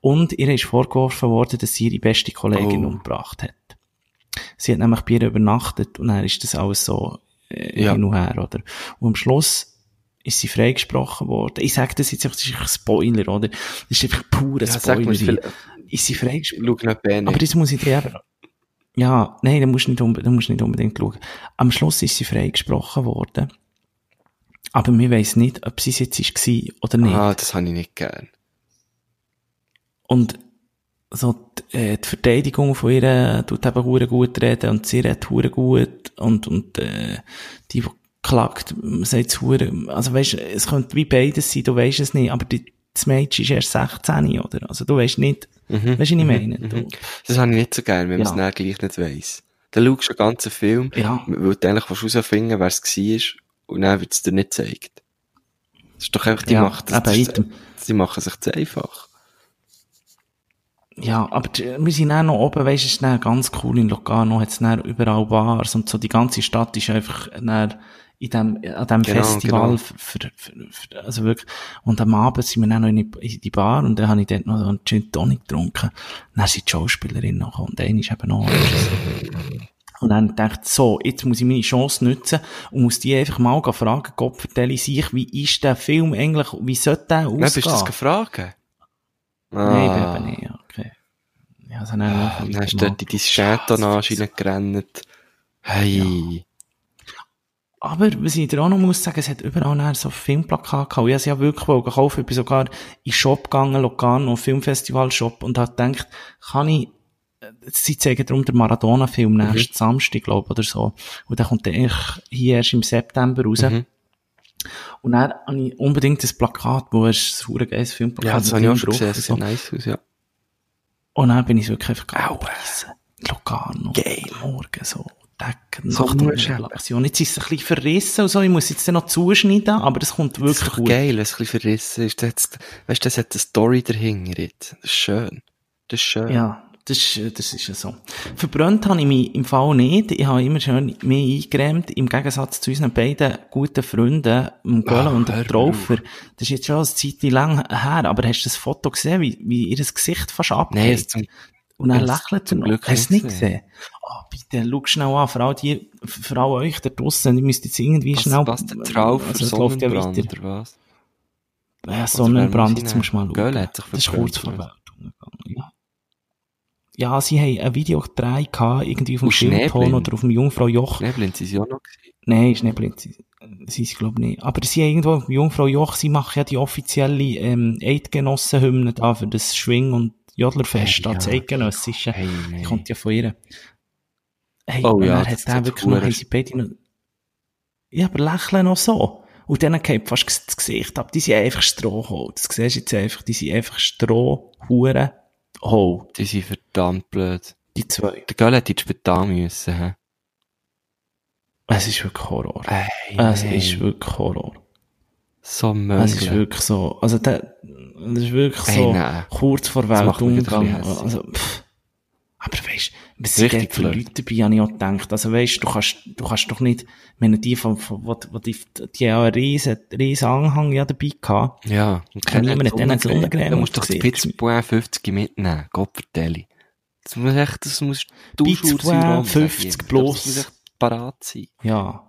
Speaker 2: Und ihr ist vorgeworfen worden, dass sie ihre beste Kollegin
Speaker 3: Oh.
Speaker 2: umgebracht hat. Sie hat nämlich bei ihr übernachtet und dann ist das alles so, äh,
Speaker 3: Ja.
Speaker 2: hin und her, oder? Und am Schluss ist sie freigesprochen worden. Ich sage das jetzt einfach, das ist ein Spoiler, oder? Das ist einfach purer
Speaker 3: Ja,
Speaker 2: Spoiler. Ist sie freigesprochen?
Speaker 3: Bene.
Speaker 2: Aber das muss ich dir eben, ja, nein, da musst du nicht, unbe- da musst nicht unbedingt schauen. Am Schluss ist sie freigesprochen worden. Aber wir weiss nicht, ob sie es jetzt war oder nicht.
Speaker 3: Ah, das habe ich nicht gern.
Speaker 2: Und so die, äh, die Verteidigung von ihr tut eben hure gut reden und sie redet hure gut und, und äh, die, die klagt, sagt hure, also weisst, es könnte wie beides sein, du weisst es nicht, aber die, das Mädchen ist erst 16, oder? Also du weisst nicht,
Speaker 3: Mhm.
Speaker 2: weisst du, was ich meine? Du,
Speaker 3: Das habe ich nicht so gern, wenn man es
Speaker 2: Ja.
Speaker 3: dann gleich nicht weiss. Dann schaust du einen ganzen Film,
Speaker 2: Ja.
Speaker 3: weil du eigentlich herausfinden wer es war, und dann wird es dir nicht gezeigt. Das ist doch einfach, die
Speaker 2: Ja,
Speaker 3: machen das, die machen sich zu einfach.
Speaker 2: Ja, aber die- wir sind dann noch oben, weisst du, es ist dann ganz cool in Locarno, hat's dann überall Bars und so, die ganze Stadt ist einfach in dem, an dem
Speaker 3: Genau,
Speaker 2: Festival,
Speaker 3: genau.
Speaker 2: Für, für, für, also wirklich, und am Abend sind wir dann noch in die, in die Bar und dann habe ich dort noch einen Gin Tonic getrunken. Dann sind die Schauspielerinnen noch und eine ist eben noch. Und dann dachte ich, so, jetzt muss ich meine Chance nutzen und muss die einfach mal fragen, Gott vertelle sich, wie ist der Film eigentlich, wie sollte der ausgehen?
Speaker 3: Dann bist du das gefragt?
Speaker 2: Nein,
Speaker 3: Ah.
Speaker 2: eben nicht, ja, okay. Ja, also dann, noch
Speaker 3: Dann hast du dort in dein Chatonage reingerannt. Hey.
Speaker 2: Aber, was ich dir auch noch muss sagen, es hat überall nachher so Filmplakate gehabt. Ich habe sie ja wirklich kaufen. Ich bin sogar in den Shop gegangen, Locarno, Filmfestival-Shop, und habe gedacht, kann ich, äh, sie zeigen darum den Maradona-Film
Speaker 3: Mhm.
Speaker 2: nächsten Samstag, glaube ich, oder so. Und der kommt dann hier erst im September raus.
Speaker 3: Mhm.
Speaker 2: Und dann habe ich unbedingt das Plakat, wo es ein geiles Filmplakat
Speaker 3: Ja, das habe ich auch schon gesehen. Das
Speaker 2: so.
Speaker 3: sieht nice aus, ja.
Speaker 2: Und dann bin ich wirklich einfach. Locarno.
Speaker 3: Geil.
Speaker 2: Morgen so.
Speaker 3: So
Speaker 2: Nacht und
Speaker 3: musst du
Speaker 2: Relation. Jetzt ist es ein bisschen verrissen und so. Ich muss jetzt noch zuschneiden, aber das kommt
Speaker 3: Das
Speaker 2: wirklich
Speaker 3: ist doch
Speaker 2: gut.
Speaker 3: geil, wenn es ein bisschen verrissen ist. Das, hat- weißt du, das hat eine Story dahinter jetzt. Das ist schön. Das ist schön.
Speaker 2: Ja, das ist, das ist ja so. Verbrannt habe ich mich im Fall nicht. Ich habe immer schön mehr eingeräumt. Im Gegensatz zu unseren beiden guten Freunden, dem Göller
Speaker 3: Ach,
Speaker 2: und dem Traufer. Das ist jetzt schon eine Zeit lang her, aber hast du das Foto gesehen, wie, wie ihr Gesicht fast abgeht?
Speaker 3: Nein,
Speaker 2: Und
Speaker 3: Ja,
Speaker 2: lächelt er
Speaker 3: zum. Glück
Speaker 2: Hast du es
Speaker 3: nicht
Speaker 2: gesehen? Oh, bitte, schau schnell an. Vor allem die, vor allem euch da draussen. Ihr müsst jetzt irgendwie
Speaker 3: was,
Speaker 2: schnell...
Speaker 3: was der Traufer,
Speaker 2: also, es läuft ja weiter.
Speaker 3: oder was?
Speaker 2: Ja, Sonnenbrand, jetzt musst du mal schauen.
Speaker 3: Hat sich
Speaker 2: das ist kurz vor? Weltuntergang, ja. Ja, sie haben ein Video gedreht, irgendwie auf dem Schildton
Speaker 3: Schneeblind?
Speaker 2: oder auf dem Jungfrau Joch.
Speaker 3: Nebeln sie ja noch gewesen.
Speaker 2: Nein, ist nicht blind. Sie, glaube nicht. Aber sie haben irgendwo auf dem Jungfrau Joch, sie machen ja die offizielle, ähm, Eidgenossenhymne da für das Schwing- und Jodlerfest,
Speaker 3: Hey, ja.
Speaker 2: das Eidgenössische.
Speaker 3: Hey,
Speaker 2: Die
Speaker 3: nein.
Speaker 2: kommt ja von ihr. Hey,
Speaker 3: Oh
Speaker 2: und
Speaker 3: ja,
Speaker 2: dann
Speaker 3: das
Speaker 2: hat
Speaker 3: sieht
Speaker 2: wirklich sie beide noch, ja, aber lächeln noch so. Und dann geht fast das Gesicht ab. Die sind einfach Strohhol. Das siehst du jetzt einfach. Die sind einfach Strohhuren Hol.
Speaker 3: Die sind verdammt blöd.
Speaker 2: Die zwei.
Speaker 3: Der Göll hätte ins Spital müssen, hä?
Speaker 2: Es ist wirklich Horror.
Speaker 3: Hey,
Speaker 2: Es
Speaker 3: nein.
Speaker 2: ist wirklich Horror.
Speaker 3: so
Speaker 2: Es ist
Speaker 3: möglich.
Speaker 2: wirklich so. Also, der, das ist wirklich
Speaker 3: Ey,
Speaker 2: so
Speaker 3: nein.
Speaker 2: kurz vor Weltuntergang. Also, pff. Aber weisst, was sind
Speaker 3: Richtig blöd.
Speaker 2: Leute dabei, habe ich auch gedacht. Also weisst, du kannst, du kannst doch nicht, wenn die von, von, wo, wo die, die haben einen riesen, riesen Anhang ja dabei gehabt.
Speaker 3: Ja. Und
Speaker 2: Ja, niemand denen Sonnencreme
Speaker 3: Du musst doch die. Pizza 50 mitnehmen. Gott vertelle. Das muss echt, das muss
Speaker 2: Square,
Speaker 3: sagen.
Speaker 2: 50
Speaker 3: Das
Speaker 2: plus.
Speaker 3: muss echt parat sein.
Speaker 2: Ja.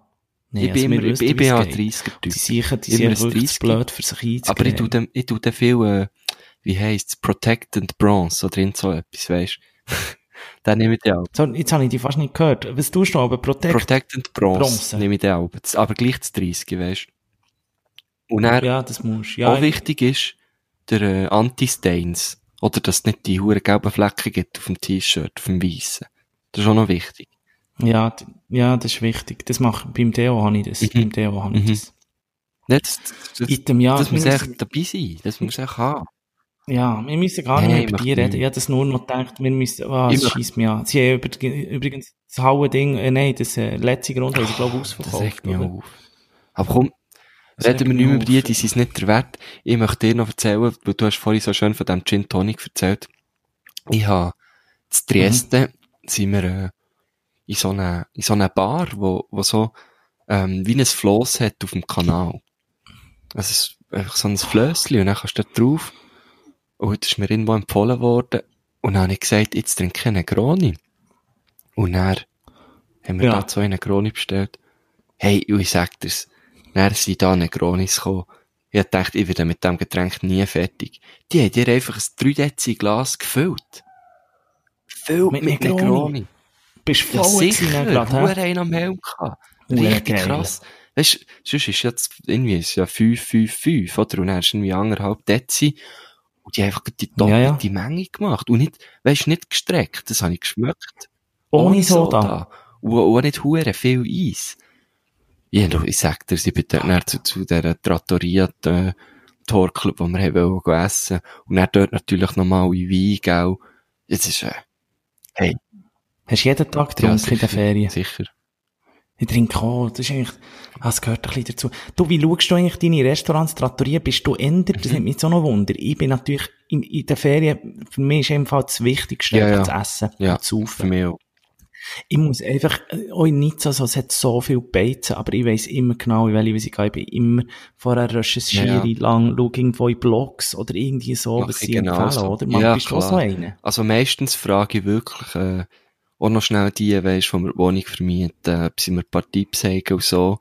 Speaker 2: Nee,
Speaker 3: ich bin
Speaker 2: also
Speaker 3: immer,
Speaker 2: wir
Speaker 3: ich, bin ja ein
Speaker 2: geht.
Speaker 3: 30er-Typ.
Speaker 2: Die sicher, die
Speaker 3: Immer
Speaker 2: sind
Speaker 3: ein
Speaker 2: wirklich
Speaker 3: 30er.
Speaker 2: zu blöd für sich einzugehen.
Speaker 3: Aber ich tu dem, ich tu dem viel, äh, wie heisst's, Protect and Bronze, oder in so etwas, weisst Dann nehme ich den auch.
Speaker 2: So, jetzt habe ich die fast nicht gehört. Was tust du aber? Protect?
Speaker 3: Protect and Bronze,
Speaker 2: Bronze.
Speaker 3: nehme ich den auch. Das- Aber gleich das 30, weisst Und dann,
Speaker 2: ja, das musst du. Ja,
Speaker 3: auch wichtig ist, der äh, Anti-Stains. Oder dass es nicht die hure gelben Flecken gibt auf dem T-Shirt, auf dem Weißen. Das ist auch noch wichtig.
Speaker 2: ja, ja, das ist wichtig. Das macht, beim Deo habe ich das.
Speaker 3: Mhm.
Speaker 2: Beim Deo habe ich
Speaker 3: Mhm.
Speaker 2: das.
Speaker 3: Nicht, das, das,
Speaker 2: ja,
Speaker 3: das muss echt dabei sein. Das muss echt haben.
Speaker 2: Ja, wir müssen gar nicht mehr über die reden. Ich habe das nur noch gedacht, wir müssen, ah,
Speaker 3: Ich
Speaker 2: das mich an. Sie haben übrigens das haue Ding, äh, nein, das äh, letzte Grund haben sie, glaube ich,
Speaker 3: Das
Speaker 2: ausverkauft.
Speaker 3: regt mich
Speaker 2: oder?
Speaker 3: auf. Aber komm,
Speaker 2: Das
Speaker 3: reden wir nicht mehr über die, die sind es nicht der Wert. Ich möchte dir noch erzählen, weil du hast vorhin so schön von dem Gin Tonic erzählt. Ich habe zu Dresden sind wir äh, in so einer in so einer Bar, wo, wo so ähm, wie ein Floss hat auf dem Kanal. Also es ist einfach so ein Flössli und dann kannst du da drauf. Und das ist mir irgendwo empfohlen worden. Und dann habe ich gesagt, jetzt trinke ich einen Negroni. Und dann haben wir
Speaker 2: Ja.
Speaker 3: da so einen Negroni bestellt. Hey, und ich sag dir's, dann sind da Negronis gekommen. Ich dachte, ich werde mit dem Getränk nie fertig. Die haben dir einfach ein 3 Dezi Glas gefüllt. Gefüllt
Speaker 2: Mit
Speaker 3: mit,
Speaker 2: Negroni?
Speaker 3: Negroni.
Speaker 2: Bist
Speaker 3: Ja,
Speaker 2: voll
Speaker 3: sicher.
Speaker 2: gewesen, gerade,
Speaker 3: einen am Helm gehabt. Richtig
Speaker 2: geil.
Speaker 3: krass. Weißt du, sonst ist jetzt irgendwie ist ja 5, 5, 5, oder? Und dann du irgendwie anderthalb Dezi. Und die haben einfach die doppelte
Speaker 2: Ja, ja.
Speaker 3: Menge gemacht. Und nicht, weißt du, nicht gestreckt. Das habe ich geschmeckt.
Speaker 2: Ohne Soda.
Speaker 3: Und auch nicht hure viel Eis. Ja, du, ich sag dir, ich bin dort zu, zu dieser Trattoria, äh, Torclub, wo wir haben wollen essen. Und dann dort natürlich nochmal in Wein, gell. Jetzt ist, äh, hey.
Speaker 2: Hast du jeden Tag getrunken in
Speaker 3: sicher,
Speaker 2: den Ferien?
Speaker 3: Sicher.
Speaker 2: Ich trinke auch, das ist eigentlich, das gehört ein bisschen dazu. Du, wie schaust du eigentlich deine Restaurants, Trattoria? Bist du ändert?
Speaker 3: Mhm.
Speaker 2: Das nimmt mich so noch Wunder. Ich bin natürlich in, in den Ferien, für mich ist einfach das Wichtigste,
Speaker 3: Ja, ja.
Speaker 2: das Essen
Speaker 3: Ja,
Speaker 2: und zu
Speaker 3: Für mich auch.
Speaker 2: Ich muss einfach, auch in Nizza, so, es hat so viel Beizen, aber ich weiss immer genau, in welche ich gehe. Ich bin immer vorher recherchiere,
Speaker 3: Ja,
Speaker 2: lang, schaue irgendwo in Blogs oder irgendwie so,
Speaker 3: Mach
Speaker 2: was sie empfehlen,
Speaker 3: genauso.
Speaker 2: oder? Man,
Speaker 3: Ja,
Speaker 2: bist du auch so einer?
Speaker 3: Also meistens frage ich wirklich, äh, auch noch schnell die, weisst, wo wir die Wohnung vermieten, ob sie mir ein paar Tipps haben und so.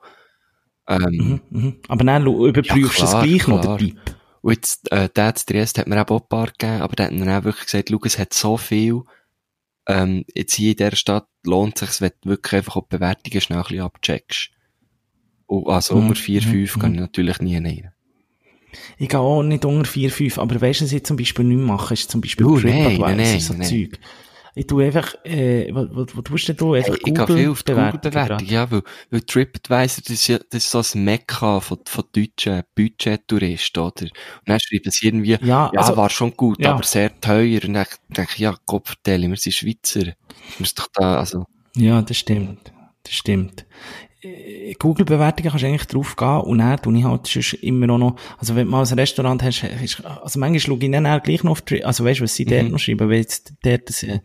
Speaker 3: Ähm,
Speaker 2: Mhm, mhm. Aber dann überprüfst du
Speaker 3: Ja,
Speaker 2: es gleich noch, der Typ.
Speaker 3: Und jetzt, äh, der zu Triest hat mir eben auch ein paar gegeben, aber der hat dann auch wirklich gesagt, schau, es hat so viel, ähm, jetzt hier in dieser Stadt lohnt sich, wenn du wirklich einfach auch die Bewertungen schnell ein bisschen abcheckst. Und also
Speaker 2: Mhm,
Speaker 3: unter 4,
Speaker 2: mhm,
Speaker 3: 5 kann
Speaker 2: mhm.
Speaker 3: ich natürlich nie rein.
Speaker 2: Ich gehe auch nicht unter 4, 5, aber weißt du, was ich zum Beispiel nicht mache, ist zum Beispiel
Speaker 3: Du, nein,
Speaker 2: TripAdvisor,
Speaker 3: nein, nein,
Speaker 2: so
Speaker 3: nein.
Speaker 2: Zeug. Ich tu einfach, äh, was, was, was tust denn du? Einfach
Speaker 3: Hey, ich gehe viel auf die Google-Bewertung, ja, weil, weil TripAdvisor, das ist ja, das ist so ein Mekka von, von deutschen Budget-Touristen, oder? Und dann schreiben sie irgendwie,
Speaker 2: Ja,
Speaker 3: ja,
Speaker 2: also-
Speaker 3: war schon gut,
Speaker 2: ja.
Speaker 3: aber sehr teuer. Und dann denke ich, ja, Gott vertelle, wir sind Schweizer. Wir müssen doch da, also,
Speaker 2: Ja, das stimmt. Das stimmt. Äh, Google-Bewertungen kannst du eigentlich drauf gehen und dann tue ich halt sonst immer auch noch, also wenn du mal ein Restaurant hast, hast also manchmal schaue ich dann auch gleich noch auf, Tri- also weißt du, was sie dort
Speaker 3: Mhm.
Speaker 2: noch schreiben, weil jetzt dort das, äh,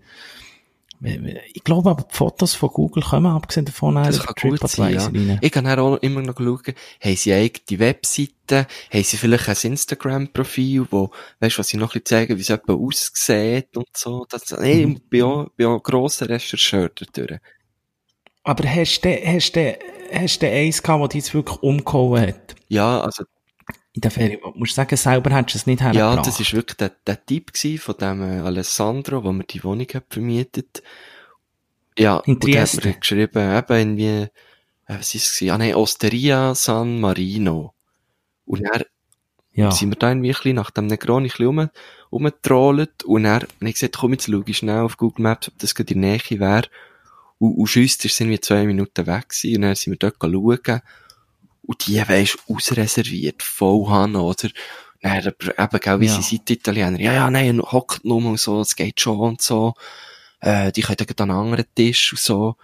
Speaker 2: ich glaube aber, die Fotos von Google kommen, abgesehen davon,
Speaker 3: das
Speaker 2: auf
Speaker 3: kann gut sein, ja.
Speaker 2: Rein.
Speaker 3: Ich kann auch immer noch schauen, haben sie eigene Webseiten, haben sie vielleicht ein Instagram-Profil, wo, weißt du, was sie noch ein bisschen zeigen, wie es etwa aussieht und so. Das, nee,
Speaker 2: Mhm.
Speaker 3: ich bin auch, bin auch grosser Rechercheur dadurch.
Speaker 2: Aber hast du, hast du, hast du eins gehabt, das dich jetzt wirklich umgehauen hat?
Speaker 3: Ja, also,
Speaker 2: In der Ferien? Du musst sagen, selber hättest du es nicht hergebracht.
Speaker 3: Ja, das ist wirklich der, der Typ von dem äh, Alessandro, wo mir die Wohnung hat vermietet. Ja,
Speaker 2: In
Speaker 3: und der hat mir geschrieben, eben irgendwie, äh, was ist es? Ah, nein, Osteria San Marino. Und dann
Speaker 2: ja.
Speaker 3: sind wir da irgendwie ein bisschen nach dem Negroni ein bisschen rum, rumgetrollt und dann habe ich gesagt, komm, jetzt schau ich schnell auf Google Maps, ob das gerade in der Nähe wäre. Und, und schüsst ist es irgendwie zwei Minuten weg gewesen und dann sind wir dort schauen und die, weisst, ausreserviert, voll haben, oder? Dann, aber eben, gell, wie
Speaker 2: Ja.
Speaker 3: sie sind, die Italiener, ja, ja, nein, hockt nur und so, es geht schon und so, äh, die können dann an einen anderen Tisch und so.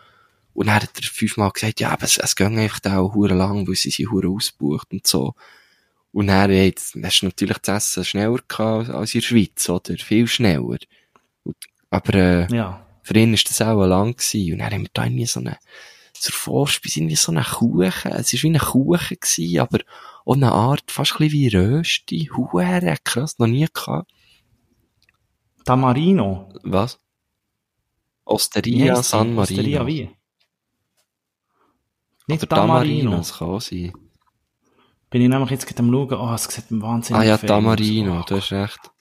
Speaker 3: Und dann hat er fünfmal gesagt, ja, aber es, es geht einfach da auch hure lang, weil sie sind hure ausgebucht und so. Und dann, ey, jetzt hast du natürlich das Essen schneller gehabt als in der Schweiz, oder? Viel schneller. Aber, äh,
Speaker 2: ja.
Speaker 3: Für ihn ist das auch lang gewesen. Und dann haben wir da irgendwie so eine, zur Vorspeise irgendwie so einen Kuchen. Es war wie ein Kuchen gewesen, aber auch eine Art, fast ein bisschen wie Rösti. Hure krass, noch nie gehabt.
Speaker 2: Tamarino.
Speaker 3: Was? Osteria
Speaker 2: die?
Speaker 3: San
Speaker 2: Osteria
Speaker 3: Marino.
Speaker 2: wie? Nicht
Speaker 3: Oder
Speaker 2: Tamarino.
Speaker 3: Tamarino, das kann auch sein.
Speaker 2: Bin ich nämlich jetzt gerade am schauen, oh, es sieht wahnsinnig
Speaker 3: Ah ja, Tamarino, du hast recht.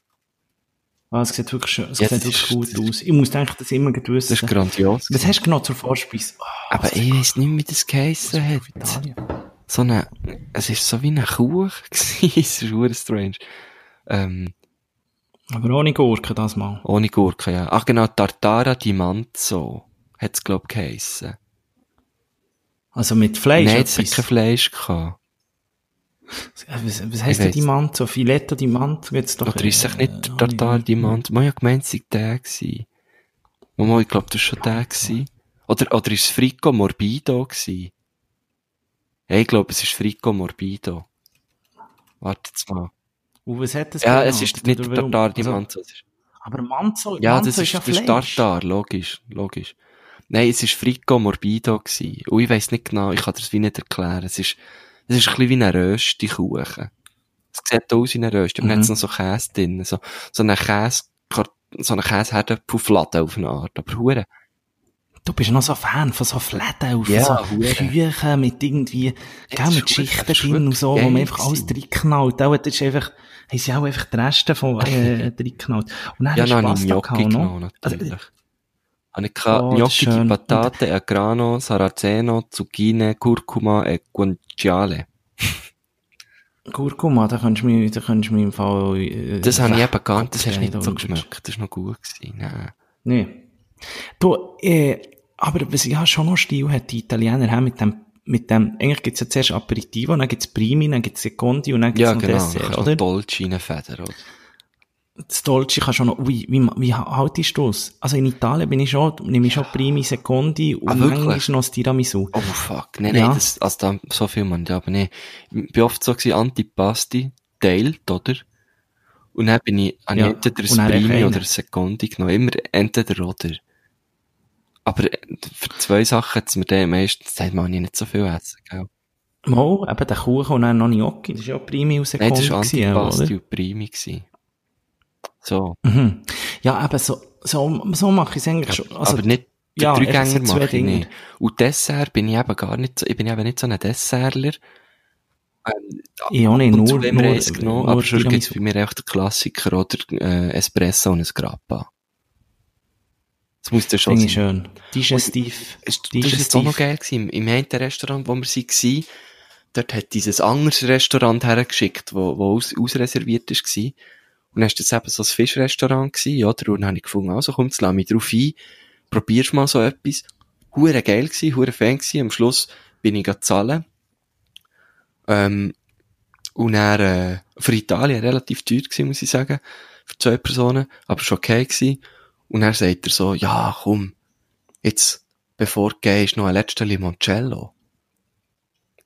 Speaker 2: Ah, es sieht wirklich, schön, es
Speaker 3: Ja,
Speaker 2: sieht wirklich
Speaker 3: ist-
Speaker 2: gut aus. Ich muss eigentlich das immer gut wissen.
Speaker 3: Das ist grandios.
Speaker 2: Was hast du genau zur Vorspeise? Oh,
Speaker 3: Aber ich weiss nicht, wie das geheissen hat.
Speaker 2: Italien.
Speaker 3: So eine, es ist so wie eine Kuh gewesen. es ist verdammt strange. Ähm,
Speaker 2: Aber ohne Gurke das mal.
Speaker 3: ohne Gurke, ja. Ach genau, Tartara di Manzo. Hat's, glaub ich, geheissen.
Speaker 2: Also mit Fleisch.
Speaker 3: Nein, es hat kein Fleisch gehabt.
Speaker 2: Was, was heisst
Speaker 3: Ich
Speaker 2: denn die
Speaker 3: weiss.
Speaker 2: Manzo? Filetto di Manzo? Jetzt doch.
Speaker 3: Oder ist es
Speaker 2: äh,
Speaker 3: nicht der Tartar
Speaker 2: ja.
Speaker 3: di Manzo? Man ja gemeint, es sei der gewesen. Mama, ich glaub, das war schon der gewesen. Oder, oder ist es Frico Morbido gewesen? Ja, ich glaube, es ist Frico Morbido. Warte jetzt mal.
Speaker 2: Und was hat das
Speaker 3: Ja, es ist nicht
Speaker 2: Oder
Speaker 3: der? Tartar di
Speaker 2: Also,
Speaker 3: ist-
Speaker 2: Aber Manzo,
Speaker 3: Ja,
Speaker 2: Manzo
Speaker 3: das ist,
Speaker 2: ja
Speaker 3: das ist
Speaker 2: Fleisch.
Speaker 3: Tartar, logisch, logisch. Nein, es ist Frico Morbido gewesen. Und ich weiss nicht genau, ich kann das wie nicht erklären. Es ist, es ist ein bisschen wie ein Rösti-Kuchen. Es sieht aus wie ein Rösti, aber
Speaker 2: Mhm.
Speaker 3: dann hat noch so Käse drin. So, so eine Käse, so eine Käseherdenpufflatte auf eine Art. Aber hure.
Speaker 2: Du bist noch so Fan von so Fladenhaufen,
Speaker 3: Ja,
Speaker 2: so. Küchen mit irgendwie, gell, mit Schichten drin und so, wo man einfach alles reinknallt. Auch, das ist einfach, haben sie auch einfach die Reste von, äh, reinknallt. Und dann
Speaker 3: Ja,
Speaker 2: hast du Pasta gehabt, noch.
Speaker 3: genommen, natürlich. Habe
Speaker 2: das ist
Speaker 3: Gnocchi di patate, a grano, saraceno, zucchine, curcuma e guanciale.
Speaker 2: Kurkuma, da könntest du mir, da könntest du mir im Fall, äh,
Speaker 3: Das habe ich eben gar nicht, das hast nicht so geschmeckt. Das war noch gut gewesen. Nein.
Speaker 2: Nee. Du, äh, aber was ja schon noch Stil hat, die Italiener haben mit dem, mit dem, eigentlich gibt's ja zuerst Aperitivo, dann gibt's Primi, dann gibt's Secondi und dann gibt's
Speaker 3: Ja,
Speaker 2: noch
Speaker 3: genau.
Speaker 2: Dessert,
Speaker 3: Kannst
Speaker 2: oder?
Speaker 3: noch Dolce reinfedern, oder?
Speaker 2: Das Dolce kann schon noch, wie, wie, wie haltest du es? Also in Italien bin ich schon, nehme ich schon Primi, Secondi und
Speaker 3: Ah,
Speaker 2: manchmal noch das Tiramisu.
Speaker 3: Oh, fuck. Nein,
Speaker 2: Ja.
Speaker 3: nein, das, also da, so viel man, ja, aber nee. Ich bin oft so gewesen, Antipasti, teilt, oder? Und dann bin ich,
Speaker 2: Ja.
Speaker 3: ich entweder ein Primi oder ein Secondi genommen. Immer entweder oder. Aber äh, für zwei Sachen hat's mir dann meistens, sagt man, ich nicht so viel essen, gell?
Speaker 2: Mal, eben der Kuchen und dann noch Gnocchi, das ist ja Primi und
Speaker 3: Nein,
Speaker 2: Secondi
Speaker 3: das war
Speaker 2: gewesen,
Speaker 3: Antipasti
Speaker 2: oder?
Speaker 3: und Primi gewesen. So.
Speaker 2: Mhm. Ja, eben so, so, so mache ich es eigentlich schon. Also,
Speaker 3: aber nicht, den
Speaker 2: ja,
Speaker 3: Dreigänger
Speaker 2: so
Speaker 3: mache ich
Speaker 2: Dinge.
Speaker 3: nicht. Und Dessert bin ich eben gar nicht so, ich bin eben nicht so ein Dessertler. Ähm,
Speaker 2: ich auch nicht,
Speaker 3: und
Speaker 2: nur,
Speaker 3: zu
Speaker 2: nur,
Speaker 3: genommen,
Speaker 2: nur
Speaker 3: aber sonst gibt's
Speaker 2: Tiramisu.
Speaker 3: bei mir echt der Klassiker oder äh, Espresso und ein Grappa. Das muss ja schon
Speaker 2: Finde ich
Speaker 3: sein.
Speaker 2: schön. Digestiv.
Speaker 3: Ist, das ist jetzt auch noch
Speaker 2: Digestiv.
Speaker 3: geil gewesen. Im, einen Restaurant, wo wir waren, dort hat dieses anderes Restaurant hergeschickt, wo, wo aus, ausreserviert ist gewesen. Und dann ist das eben so ein Fischrestaurant gewesen, oder? Und dann habe ich gefunden, also komm, lass mich drauf ein, probierst mal so etwas. Hure geil gewesen, hure Fan gewesen. Am Schluss bin ich zahlen. Ähm, und er, äh, für Italien relativ teuer gewesen, muss ich sagen. Für zwei Personen. Aber schon okay gewesen. Und dann sagt er so, ja, komm, jetzt, bevor du gehst, noch ein letzter Limoncello.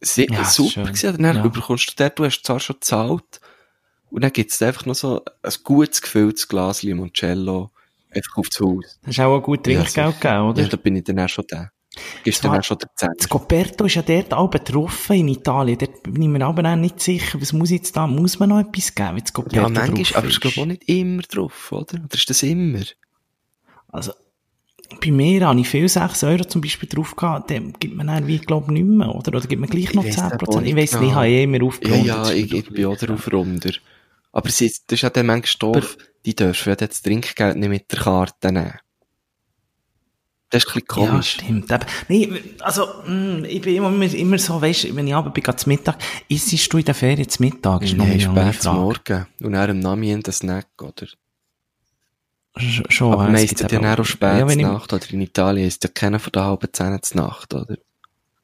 Speaker 3: Sehr,
Speaker 2: Ja,
Speaker 3: super
Speaker 2: schön.
Speaker 3: gewesen. Und dann
Speaker 2: Ja.
Speaker 3: bekommst du dort, du hast zwar schon gezahlt. Und dann gibt's dir einfach noch so ein gutes gefülltes Glas Limoncello einfach aufs Haus.
Speaker 2: Das ist auch ein gut Trinkgeld
Speaker 3: Ja,
Speaker 2: gegeben, oder?
Speaker 3: Ja, da bin ich dann auch schon da. Gibst dann auch schon der Zehner.
Speaker 2: Das Coperto ist ja dort auch betroffen in Italien. Dort bin ich mir aber auch nicht sicher, was muss jetzt da, muss man noch etwas geben, wenn das Coperto
Speaker 3: Ja,
Speaker 2: drauf
Speaker 3: manchmal, aber es
Speaker 2: ist?
Speaker 3: glaube auch nicht immer drauf, oder? Oder ist das immer?
Speaker 2: Also, bei mir habe ich viel 6 Euro zum Beispiel drauf gehabt, dann gibt man dann wie, glaube ich, nicht mehr, oder? Oder gibt man gleich noch
Speaker 3: Ich weiss
Speaker 2: 10%?
Speaker 3: aber auch
Speaker 2: Ich weiss nicht, ich habe eh immer
Speaker 3: Ja,
Speaker 2: aufgerundet.
Speaker 3: ja,
Speaker 2: ist
Speaker 3: ich, ich bin auch drauf runter. Aber sie, das ist ja dann manchmal Stoff, die dürfen ja das Trinkgeld nicht mit der Karte nehmen. Das ist ein bisschen
Speaker 2: Ja,
Speaker 3: komisch.
Speaker 2: stimmt. Aber, nee, also, mh, ich bin immer, immer so, weißt, wenn ich abends bin, zum Mittag, isst du in der Ferien zum Mittag? Ist
Speaker 3: Nein, spät zum. Morgen. Und dann am Nachmittag ein Snack, oder?
Speaker 2: Sch- Schon,
Speaker 3: Aber man isst ja dann auch spät
Speaker 2: Ja,
Speaker 3: Nacht, oder in Italien ist ja keiner von der halben Zehn zur Nacht, oder?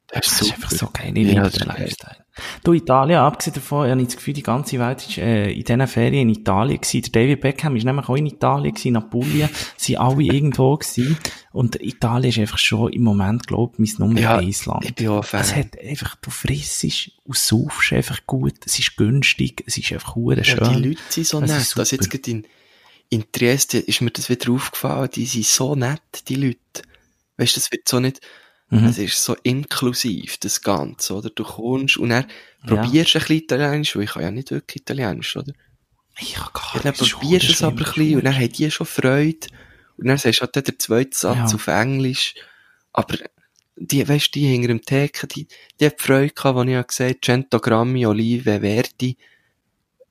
Speaker 3: Das
Speaker 2: Das ist einfach so geil, ich
Speaker 3: Ja,
Speaker 2: liebe den. Lifestyle. Du, Italien, abgesehen davon, habe ich das Gefühl, die ganze Welt ist äh, in diesen Ferien in Italien gewesen. Der David Beckham ist nämlich auch in Italien gewesen, in Apulien, sind alle irgendwo gewesen. Und Italien ist einfach schon im Moment, glaube ich, mein Nummer
Speaker 3: Ja,
Speaker 2: eins Land.
Speaker 3: ich bin auch Fan.
Speaker 2: Es hat einfach, du frissest und saufst einfach gut, es ist günstig, es ist einfach hure schön.
Speaker 3: Ja, die Leute sind so
Speaker 2: Das
Speaker 3: nett.
Speaker 2: ist
Speaker 3: jetzt gerade in, in Trieste ist mir das wieder aufgefallen, die sind so nett, die Leute. Weißt du, das wird so nicht,
Speaker 2: Mhm.
Speaker 3: es ist so inklusiv, das Ganze, oder? Du kommst und dann probierst du ein bisschen Italienisch, weil ich kann ja nicht wirklich Italienisch, oder?
Speaker 2: Ich kann gar
Speaker 3: Ja, dann
Speaker 2: nicht, das ist
Speaker 3: probierst du es aber ein bisschen und dann haben die schon Freude. Und dann sagst du halt der zweite Satz
Speaker 2: Ja.
Speaker 3: auf Englisch. Aber, die, weißt du, die hinter dem Theke, die, die hat Freude gehabt, als ich ja gesagt habe, Centogrammi, Olive, Verdi.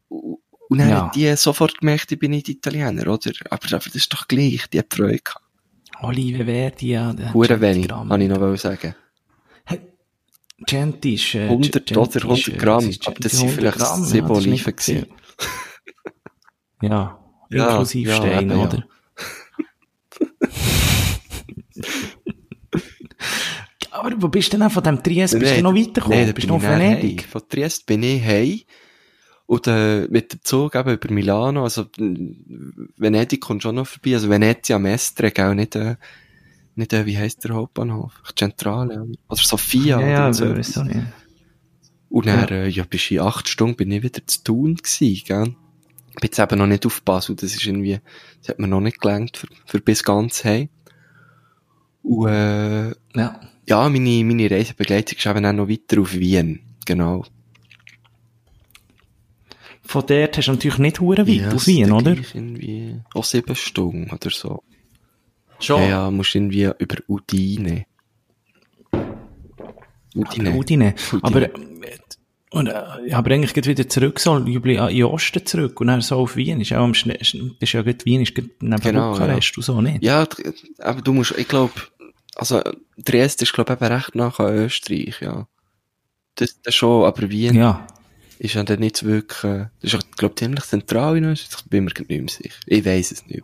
Speaker 3: Und dann
Speaker 2: Ja.
Speaker 3: hat die sofort gemerkt, ich bin nicht Italiener, oder? Aber, aber das ist doch gleich, die hat Freude gehabt.
Speaker 2: Olive Verdi, ja. der hat
Speaker 3: Hure
Speaker 2: 20
Speaker 3: wenig, wollte ich noch sagen.
Speaker 2: Genti ist, äh,
Speaker 3: 100
Speaker 2: Genti
Speaker 3: oder
Speaker 2: ist,
Speaker 3: 100
Speaker 2: äh,
Speaker 3: Gramm,
Speaker 2: ist
Speaker 3: aber das sind
Speaker 2: 100
Speaker 3: vielleicht
Speaker 2: Gramm,
Speaker 3: sieben
Speaker 2: nicht
Speaker 3: Oliven gewesen.
Speaker 2: Ja,
Speaker 3: Ja,
Speaker 2: inklusive
Speaker 3: ja,
Speaker 2: Stein,
Speaker 3: ja.
Speaker 2: oder? Aber wo bist du denn von dem Triest? Bist du noch weitergekommen?
Speaker 3: Nein, da
Speaker 2: bist du noch Venedig?
Speaker 3: Von Triest bin ich heim. Und äh, mit dem Zug eben über Milano, also Venedig kommt schon noch vorbei, also Venezia Mestre, gell, nicht, äh, nicht äh, wie heisst der Hauptbahnhof? Zentrale, oder? Sofia,
Speaker 2: Ja, ja,
Speaker 3: so.
Speaker 2: aber auch nicht.
Speaker 3: Und dann, äh, ja, bist du in acht Stunden bin ich wieder zu tun gewesen, gell. Bin jetzt eben noch nicht auf Basel, das ist irgendwie, das hat mir noch nicht gelangt für, für bis ganz heim. Und, äh,
Speaker 2: Ja.
Speaker 3: ja, meine, meine Reisebegleitung ist eben auch noch weiter auf Wien, genau.
Speaker 2: Von dort hast du natürlich nicht hure weit
Speaker 3: Ja,
Speaker 2: auf
Speaker 3: es
Speaker 2: Wien, oder?
Speaker 3: Irgendwie auch sieben Stunden oder so.
Speaker 2: Schon.
Speaker 3: Ja, ja, musst irgendwie über Udine. Udine.
Speaker 2: Udine.
Speaker 3: Udine.
Speaker 2: Aber, äh, und, äh, ja, aber eigentlich geht wieder zurück, so, Jubli, in Osten zurück, und dann so auf Wien, ist auch am schnellsten, das ist ja gut, Wien ist gut neben
Speaker 3: Genau,
Speaker 2: Bukarest und so, nicht?
Speaker 3: Ja, aber du musst, ich glaube, also, Triest ist, glaube ich, eben recht nach an Österreich, ja. Das, das schon, aber Wien
Speaker 2: Ja.
Speaker 3: Ist ja dann nicht wirklich, das ist, glaube ich, ziemlich zentral in Österreich, ich bin mir nicht mehr sicher. Ich weiss es nicht.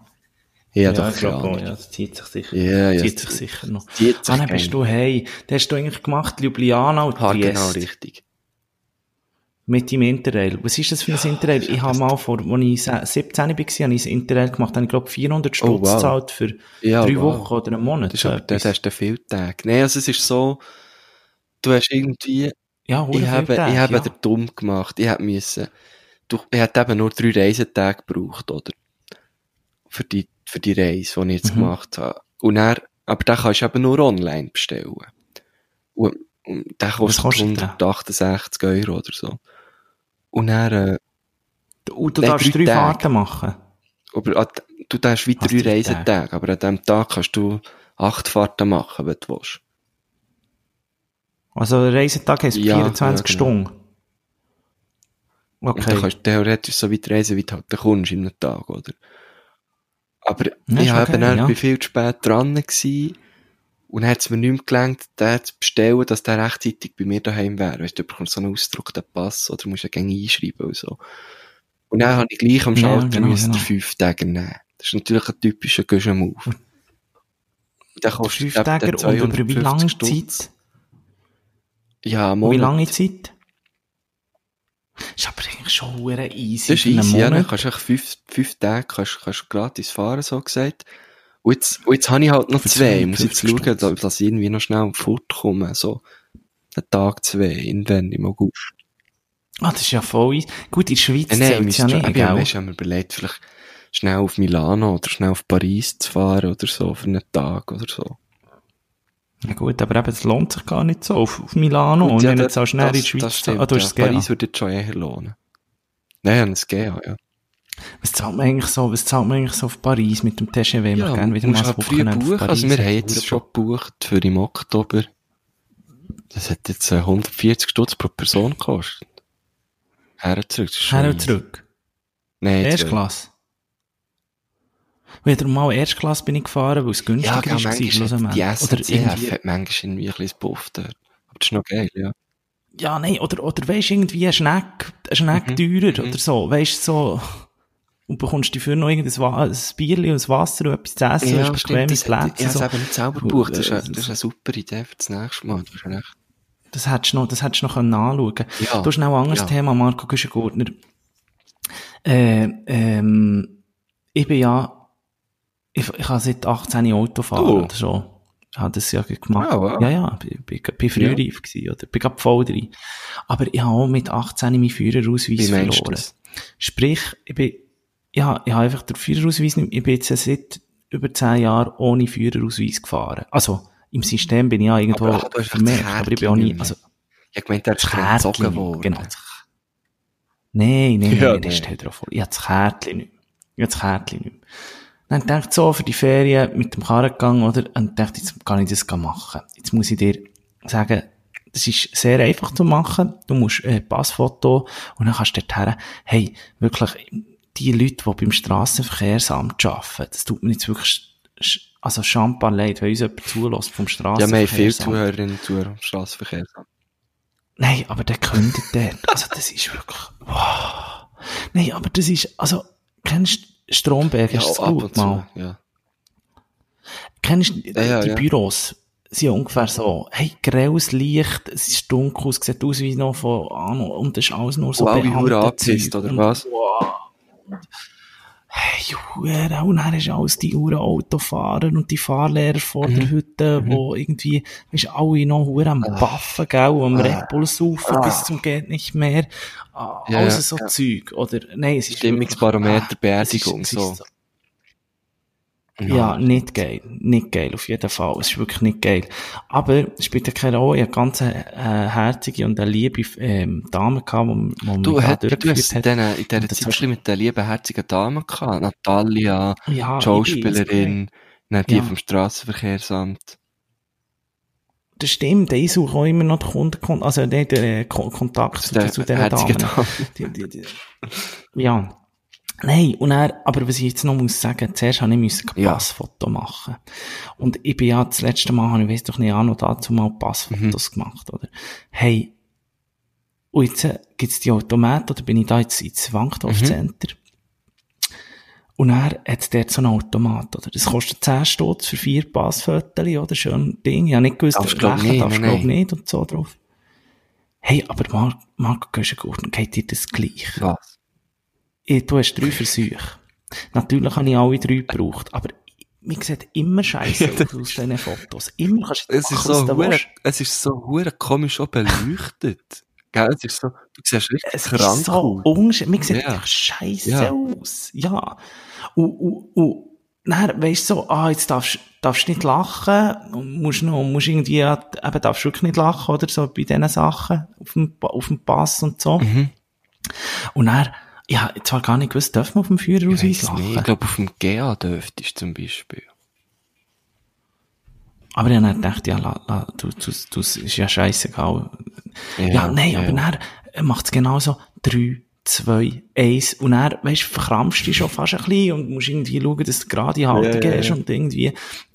Speaker 3: Ich habe doch
Speaker 2: ich
Speaker 3: keine
Speaker 2: glaub auch,
Speaker 3: Ahnung.
Speaker 2: ja, das zieht sich sicher.
Speaker 3: Ja, ja,
Speaker 2: zieht sich sicher noch.
Speaker 3: zieht sich
Speaker 2: Ah, dann bist du, hey, das hast du eigentlich gemacht, Ljubljana und
Speaker 3: Ah,
Speaker 2: Triest.
Speaker 3: genau, richtig.
Speaker 2: Mit dem Interrail. Was ist das für ein Interrail? Ich habe mal vor, als ich se- 17 war, habe ich ein Interrail gemacht, habe ich glaube 400 Stutz
Speaker 3: Oh, wow.
Speaker 2: gezahlt für
Speaker 3: Ja,
Speaker 2: drei
Speaker 3: wow.
Speaker 2: Wochen oder einen Monat.
Speaker 3: Das ist aber, das hast du viel Tage. Nein, also es ist so, du hast irgendwie,
Speaker 2: ja,
Speaker 3: ich habe,
Speaker 2: Tage,
Speaker 3: ich habe
Speaker 2: ja.
Speaker 3: den dumm gemacht. Ich hätte müssen, du, ich hätte eben nur drei Reisetage gebraucht, oder? Für die, für die Reise, die ich jetzt
Speaker 2: Mhm.
Speaker 3: gemacht habe. Und dann, aber den kannst du eben nur online bestellen. Und, und der kostet,
Speaker 2: kostet der?
Speaker 3: 168 Euro oder so. Und dann, äh,
Speaker 2: Und du darfst
Speaker 3: drei
Speaker 2: drei. Fahrten machen.
Speaker 3: aber an- du darfst drei
Speaker 2: drei
Speaker 3: Reisetage, aber an diesem Tag kannst du acht Fahrten machen, wenn du willst.
Speaker 2: Also, der Reisetag heisst
Speaker 3: Ja,
Speaker 2: 24
Speaker 3: ja, genau.
Speaker 2: Stunden.
Speaker 3: Und dann
Speaker 2: Okay.
Speaker 3: kannst du theoretisch so weit reisen, wie du halt dann kommst in einem Tag, oder? Aber
Speaker 2: Ja,
Speaker 3: ich habe
Speaker 2: okay,
Speaker 3: dann
Speaker 2: ja.
Speaker 3: bei viel zu spät dran gewesen, und dann hat es mir nicht mehr gelangt, den zu bestellen, dass der rechtzeitig bei mir daheim wäre. Weißt du, du bekommst so einen Ausdruck, den Pass, oder musst ja gerne einschreiben und so. Und dann habe ich gleich am
Speaker 2: Ja,
Speaker 3: Schalter
Speaker 2: genau,
Speaker 3: müssen
Speaker 2: genau.
Speaker 3: fünf Tage nehmen. Das ist natürlich ein typischer Guschen-Move.
Speaker 2: Fünf Tage
Speaker 3: dann
Speaker 2: und über wie
Speaker 3: 250
Speaker 2: lange. Zeit?
Speaker 3: Ja, einen
Speaker 2: Wie
Speaker 3: Monat.
Speaker 2: lange Zeit? Ist aber eigentlich schon hure easy.
Speaker 3: Das ist easy, ja. Dann
Speaker 2: Monat.
Speaker 3: kannst du echt fünf, fünf Tage kannst, kannst du gratis fahren, so gesagt. Und jetzt, und jetzt habe ich halt noch
Speaker 2: Für
Speaker 3: zwei. Ich muss jetzt
Speaker 2: 52
Speaker 3: schauen,
Speaker 2: Stutz.
Speaker 3: dass ich irgendwie noch schnell fortkomme. So, einen Tag, zwei, irgendwann im August.
Speaker 2: Ah, das ist ja voll easy. Gut, in der Schweiz
Speaker 3: Äh, nein,
Speaker 2: zählt ja nicht,
Speaker 3: schon, ich
Speaker 2: gell?
Speaker 3: mir überlegt, vielleicht schnell auf Milano oder schnell auf Paris zu fahren oder so, für einen Tag oder so.
Speaker 2: Ja gut, aber eben, es lohnt sich gar nicht so auf, auf Milano. und
Speaker 3: ja, das-
Speaker 2: jetzt auch schnell in die
Speaker 3: das-
Speaker 2: Schweiz
Speaker 3: das stimmt,
Speaker 2: ah, du hast
Speaker 3: ja.
Speaker 2: es.
Speaker 3: Paris würde jetzt schon eher lohnen. Nein, ein GA, ja.
Speaker 2: Was zahlt man eigentlich so, was zahlt man eigentlich so auf Paris mit dem TGW? Wir
Speaker 3: Ja,
Speaker 2: gerne wieder mal ein
Speaker 3: halt
Speaker 2: Wochenende
Speaker 3: buchen. Also wir haben
Speaker 2: Das
Speaker 3: jetzt schon gebucht für im Oktober. Das hat jetzt äh, 140 Stutz pro Person gekostet. Her und zurück. das ist schon
Speaker 2: Her und zurück.
Speaker 3: Nein,
Speaker 2: Erste
Speaker 3: zwei.
Speaker 2: Klasse. Wieder mal Erstklasse bin ich gefahren, weil es günstiger
Speaker 3: Ja, genau,
Speaker 2: ist. schlussendlich.
Speaker 3: die
Speaker 2: Oder
Speaker 3: SNCF
Speaker 2: irgendwie,
Speaker 3: hat manchmal irgendwie ein bisschen Buff dort. Aber das ist noch geil, ja.
Speaker 2: ja, nein, oder, oder weisst irgendwie ein Schneck, ein Schneck
Speaker 3: Mhm,
Speaker 2: teurer
Speaker 3: mhm.
Speaker 2: oder so. Weisst so, und bekommst dafür noch irgendein Wa- ein Bierchen und ein Wasser und etwas zu essen, ja, bequeme
Speaker 3: das,
Speaker 2: Plätze.
Speaker 3: ich habe
Speaker 2: so.
Speaker 3: es eben nicht selber
Speaker 2: Und,
Speaker 3: gebucht. Das das ist eine super Idee für das nächste Mal. Das
Speaker 2: Das hättest du noch, das hättest du noch können anschauen
Speaker 3: Ja,
Speaker 2: Du hast noch ein anderes
Speaker 3: ja.
Speaker 2: Thema, Marco Güschengurtner. Äh, ähm, ich bin ja, ich, ich habe seit 18 Auto fahren
Speaker 3: Du?
Speaker 2: oder so. Ich habe das ja gemacht.
Speaker 3: Ah, wow.
Speaker 2: Ja, ja, ich bin, bin frühreif gewesen, oder bin grad voll drin. Aber ich habe auch mit 18 meinen Führerausweis verloren.
Speaker 3: das?
Speaker 2: Sprich, ich bin, ja, ich habe einfach den Führerausweis nicht, ich bin jetzt seit über 10 Jahren ohne Führerausweis gefahren. Also, im System bin ich ja irgendwo
Speaker 3: Aber, einfach
Speaker 2: vermerkt, aber ich bin auch nie, also,
Speaker 3: Ich habe der hat
Speaker 2: das
Speaker 3: sich entzogen
Speaker 2: Kärtchen,
Speaker 3: worden.
Speaker 2: genau. das- Nein, nein,
Speaker 3: Ja,
Speaker 2: nein, das
Speaker 3: nee.
Speaker 2: steht drauf vor. Ich habe das Kärtchen nicht mehr. Ich habe das Kärtchen nicht mehr. Dann dachte ich so, für die Ferien mit dem Karren gegangen, oder? Und dachte, jetzt kann ich das machen. Jetzt muss ich dir sagen, das ist sehr einfach zu machen. Du musst äh, Passfoto und dann kannst du dort her, hey, wirklich, die Leute, die beim Strassenverkehrsamt arbeiten, das tut mir jetzt wirklich, also Champagne leid, wenn uns jemand zulässt vom Strassenverkehrsamt.
Speaker 3: Ja, wir haben viele Zuhörerinnen und Zuhörer am Strassenverkehrsamt.
Speaker 2: Nein, aber der könnte dort, also das ist wirklich, wow. Nein, aber das ist, also, kennst du Stromberg,
Speaker 3: Ja,
Speaker 2: ist gut mal?
Speaker 3: ja.
Speaker 2: Kennst du die,
Speaker 3: Ja,
Speaker 2: die. Büros? Sind ungefähr so, hey, grelles Licht, es ist dunkel, es sieht aus wie noch von, Ahnung, und das ist alles nur so
Speaker 3: Huren angepisst,
Speaker 2: Zeug.
Speaker 3: oder was?
Speaker 2: Hey, Hure, und dann ist alles die Uhren Autofahrer und die Fahrlehrer vor der Hütte, wo irgendwie, weisst, alle noch Hure am Baffen, gell, am Red Bull saufen bis zum geht nicht mehr. Ah,
Speaker 3: Ja, ja,
Speaker 2: so
Speaker 3: ja.
Speaker 2: Zeug, oder, nein, es ist
Speaker 3: Stimmungsbarometer,
Speaker 2: wirklich- ah, es ist-
Speaker 3: Beerdigung,
Speaker 2: es
Speaker 3: so.
Speaker 2: ist ja, nicht geil. Nicht geil, auf jeden Fall. Es ist wirklich nicht geil. Aber es spielt ja keine Rolle. Ich hatte ganz eine, äh, herzige und eine liebe ähm, Dame gehabt, die, die
Speaker 3: Du, hat, hast in
Speaker 2: hat.
Speaker 3: dieser, in dieser Zeit ein mit den lieben, herzigen Damen gehabt. Natalia,
Speaker 2: Ja,
Speaker 3: Schauspielerin, dann die
Speaker 2: Ja.
Speaker 3: vom Strassenverkehrsamt.
Speaker 2: Das stimmt. Ich suche auch immer noch den Kunden, also den, den äh, Ko- Kontakt zu,
Speaker 3: Der
Speaker 2: zu dieser Dame.
Speaker 3: Dame.
Speaker 2: Die, die, die. Ja. Nein, und er, aber was ich jetzt noch muss sagen, zuerst habe ich müssen ein
Speaker 3: Ja.
Speaker 2: Passfoto machen. Und ich bin ja das letzte Mal, habe ich weiss doch nicht, auch noch dazu mal Passfotos
Speaker 3: Mhm.
Speaker 2: gemacht, oder? Hey, und jetzt äh, gibt's die Automaten, oder bin ich da jetzt ins Wankdorf
Speaker 3: Mhm.
Speaker 2: Center? Und er hat dort so einen Automat, oder? Das kostet 10 Stutz für vier Passfotos, oder? Schön Ding. Ich habe nicht gewusst,
Speaker 3: Darfst nicht,
Speaker 2: darfst,
Speaker 3: nein,
Speaker 2: glaub nicht, und so drauf. Hey, aber Marc, Marco Göschengurten, geht dir das gleich?
Speaker 3: Was?
Speaker 2: Eh, Du hast drei Versuche. Natürlich habe ich alle drei gebraucht, aber mir sieht immer scheiße aus diesen Fotos. Immer kannst du
Speaker 3: Es ist
Speaker 2: machen, was
Speaker 3: so
Speaker 2: du
Speaker 3: hure, es ist so hure komisch auch beleuchtet. Gell, es ist so, du siehst richtig
Speaker 2: Es
Speaker 3: krank
Speaker 2: ist so
Speaker 3: aus.
Speaker 2: Mir sieht einfach scheiße
Speaker 3: Ja.
Speaker 2: aus. Ja. Und, und, und dann weisst du so, ah, jetzt darfst darfst nicht lachen, und musst noch, musst irgendwie, eben darfst wirklich nicht lachen, oder so, bei diesen Sachen, auf dem, auf dem Pass und so.
Speaker 3: Mhm.
Speaker 2: Und dann, ja, jetzt habe gar nicht gewusst, darf man auf dem
Speaker 3: Ich weiss
Speaker 2: lachen?
Speaker 3: nicht. Ich glaube, auf dem GA dürftest zum Beispiel.
Speaker 2: Aber ich habe dann gedacht, ja, la, la, du, du, du, ist ja scheißegal. Ja, nein, aber dann macht es genauso drei, zwei, eins und weißt du, verkrampfst dich schon fast ein bisschen und musst irgendwie schauen, dass du gerade Haltung
Speaker 3: Ja,
Speaker 2: hast
Speaker 3: ja.
Speaker 2: und irgendwie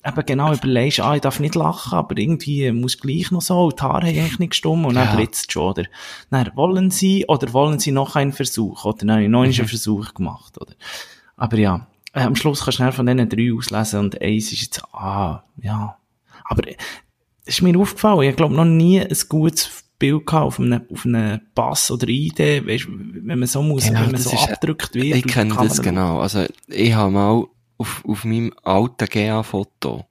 Speaker 2: eben genau überlegst, ah, ich darf nicht lachen, aber irgendwie muss gleich noch so, die Haare haben eigentlich nicht gestummt und dann blitzt schon, oder? Dann, wollen sie oder wollen sie noch einen Versuch, oder? Dann habe ich noch
Speaker 3: Mhm.
Speaker 2: einen Versuch gemacht, oder? Aber ja, äh, am Schluss kannst du von diesen drei auslesen und eins ist jetzt, ah, ja. Aber es ist mir aufgefallen, ich glaube noch nie ein gutes Bild gehabt auf einem, auf einem Pass oder ID, weißt, wenn man so muss,
Speaker 3: Ja,
Speaker 2: wenn man so abgedrückt wird.
Speaker 3: Ich kenne das genau. Also, ich habe mal auf, auf meinem alten GA-Foto,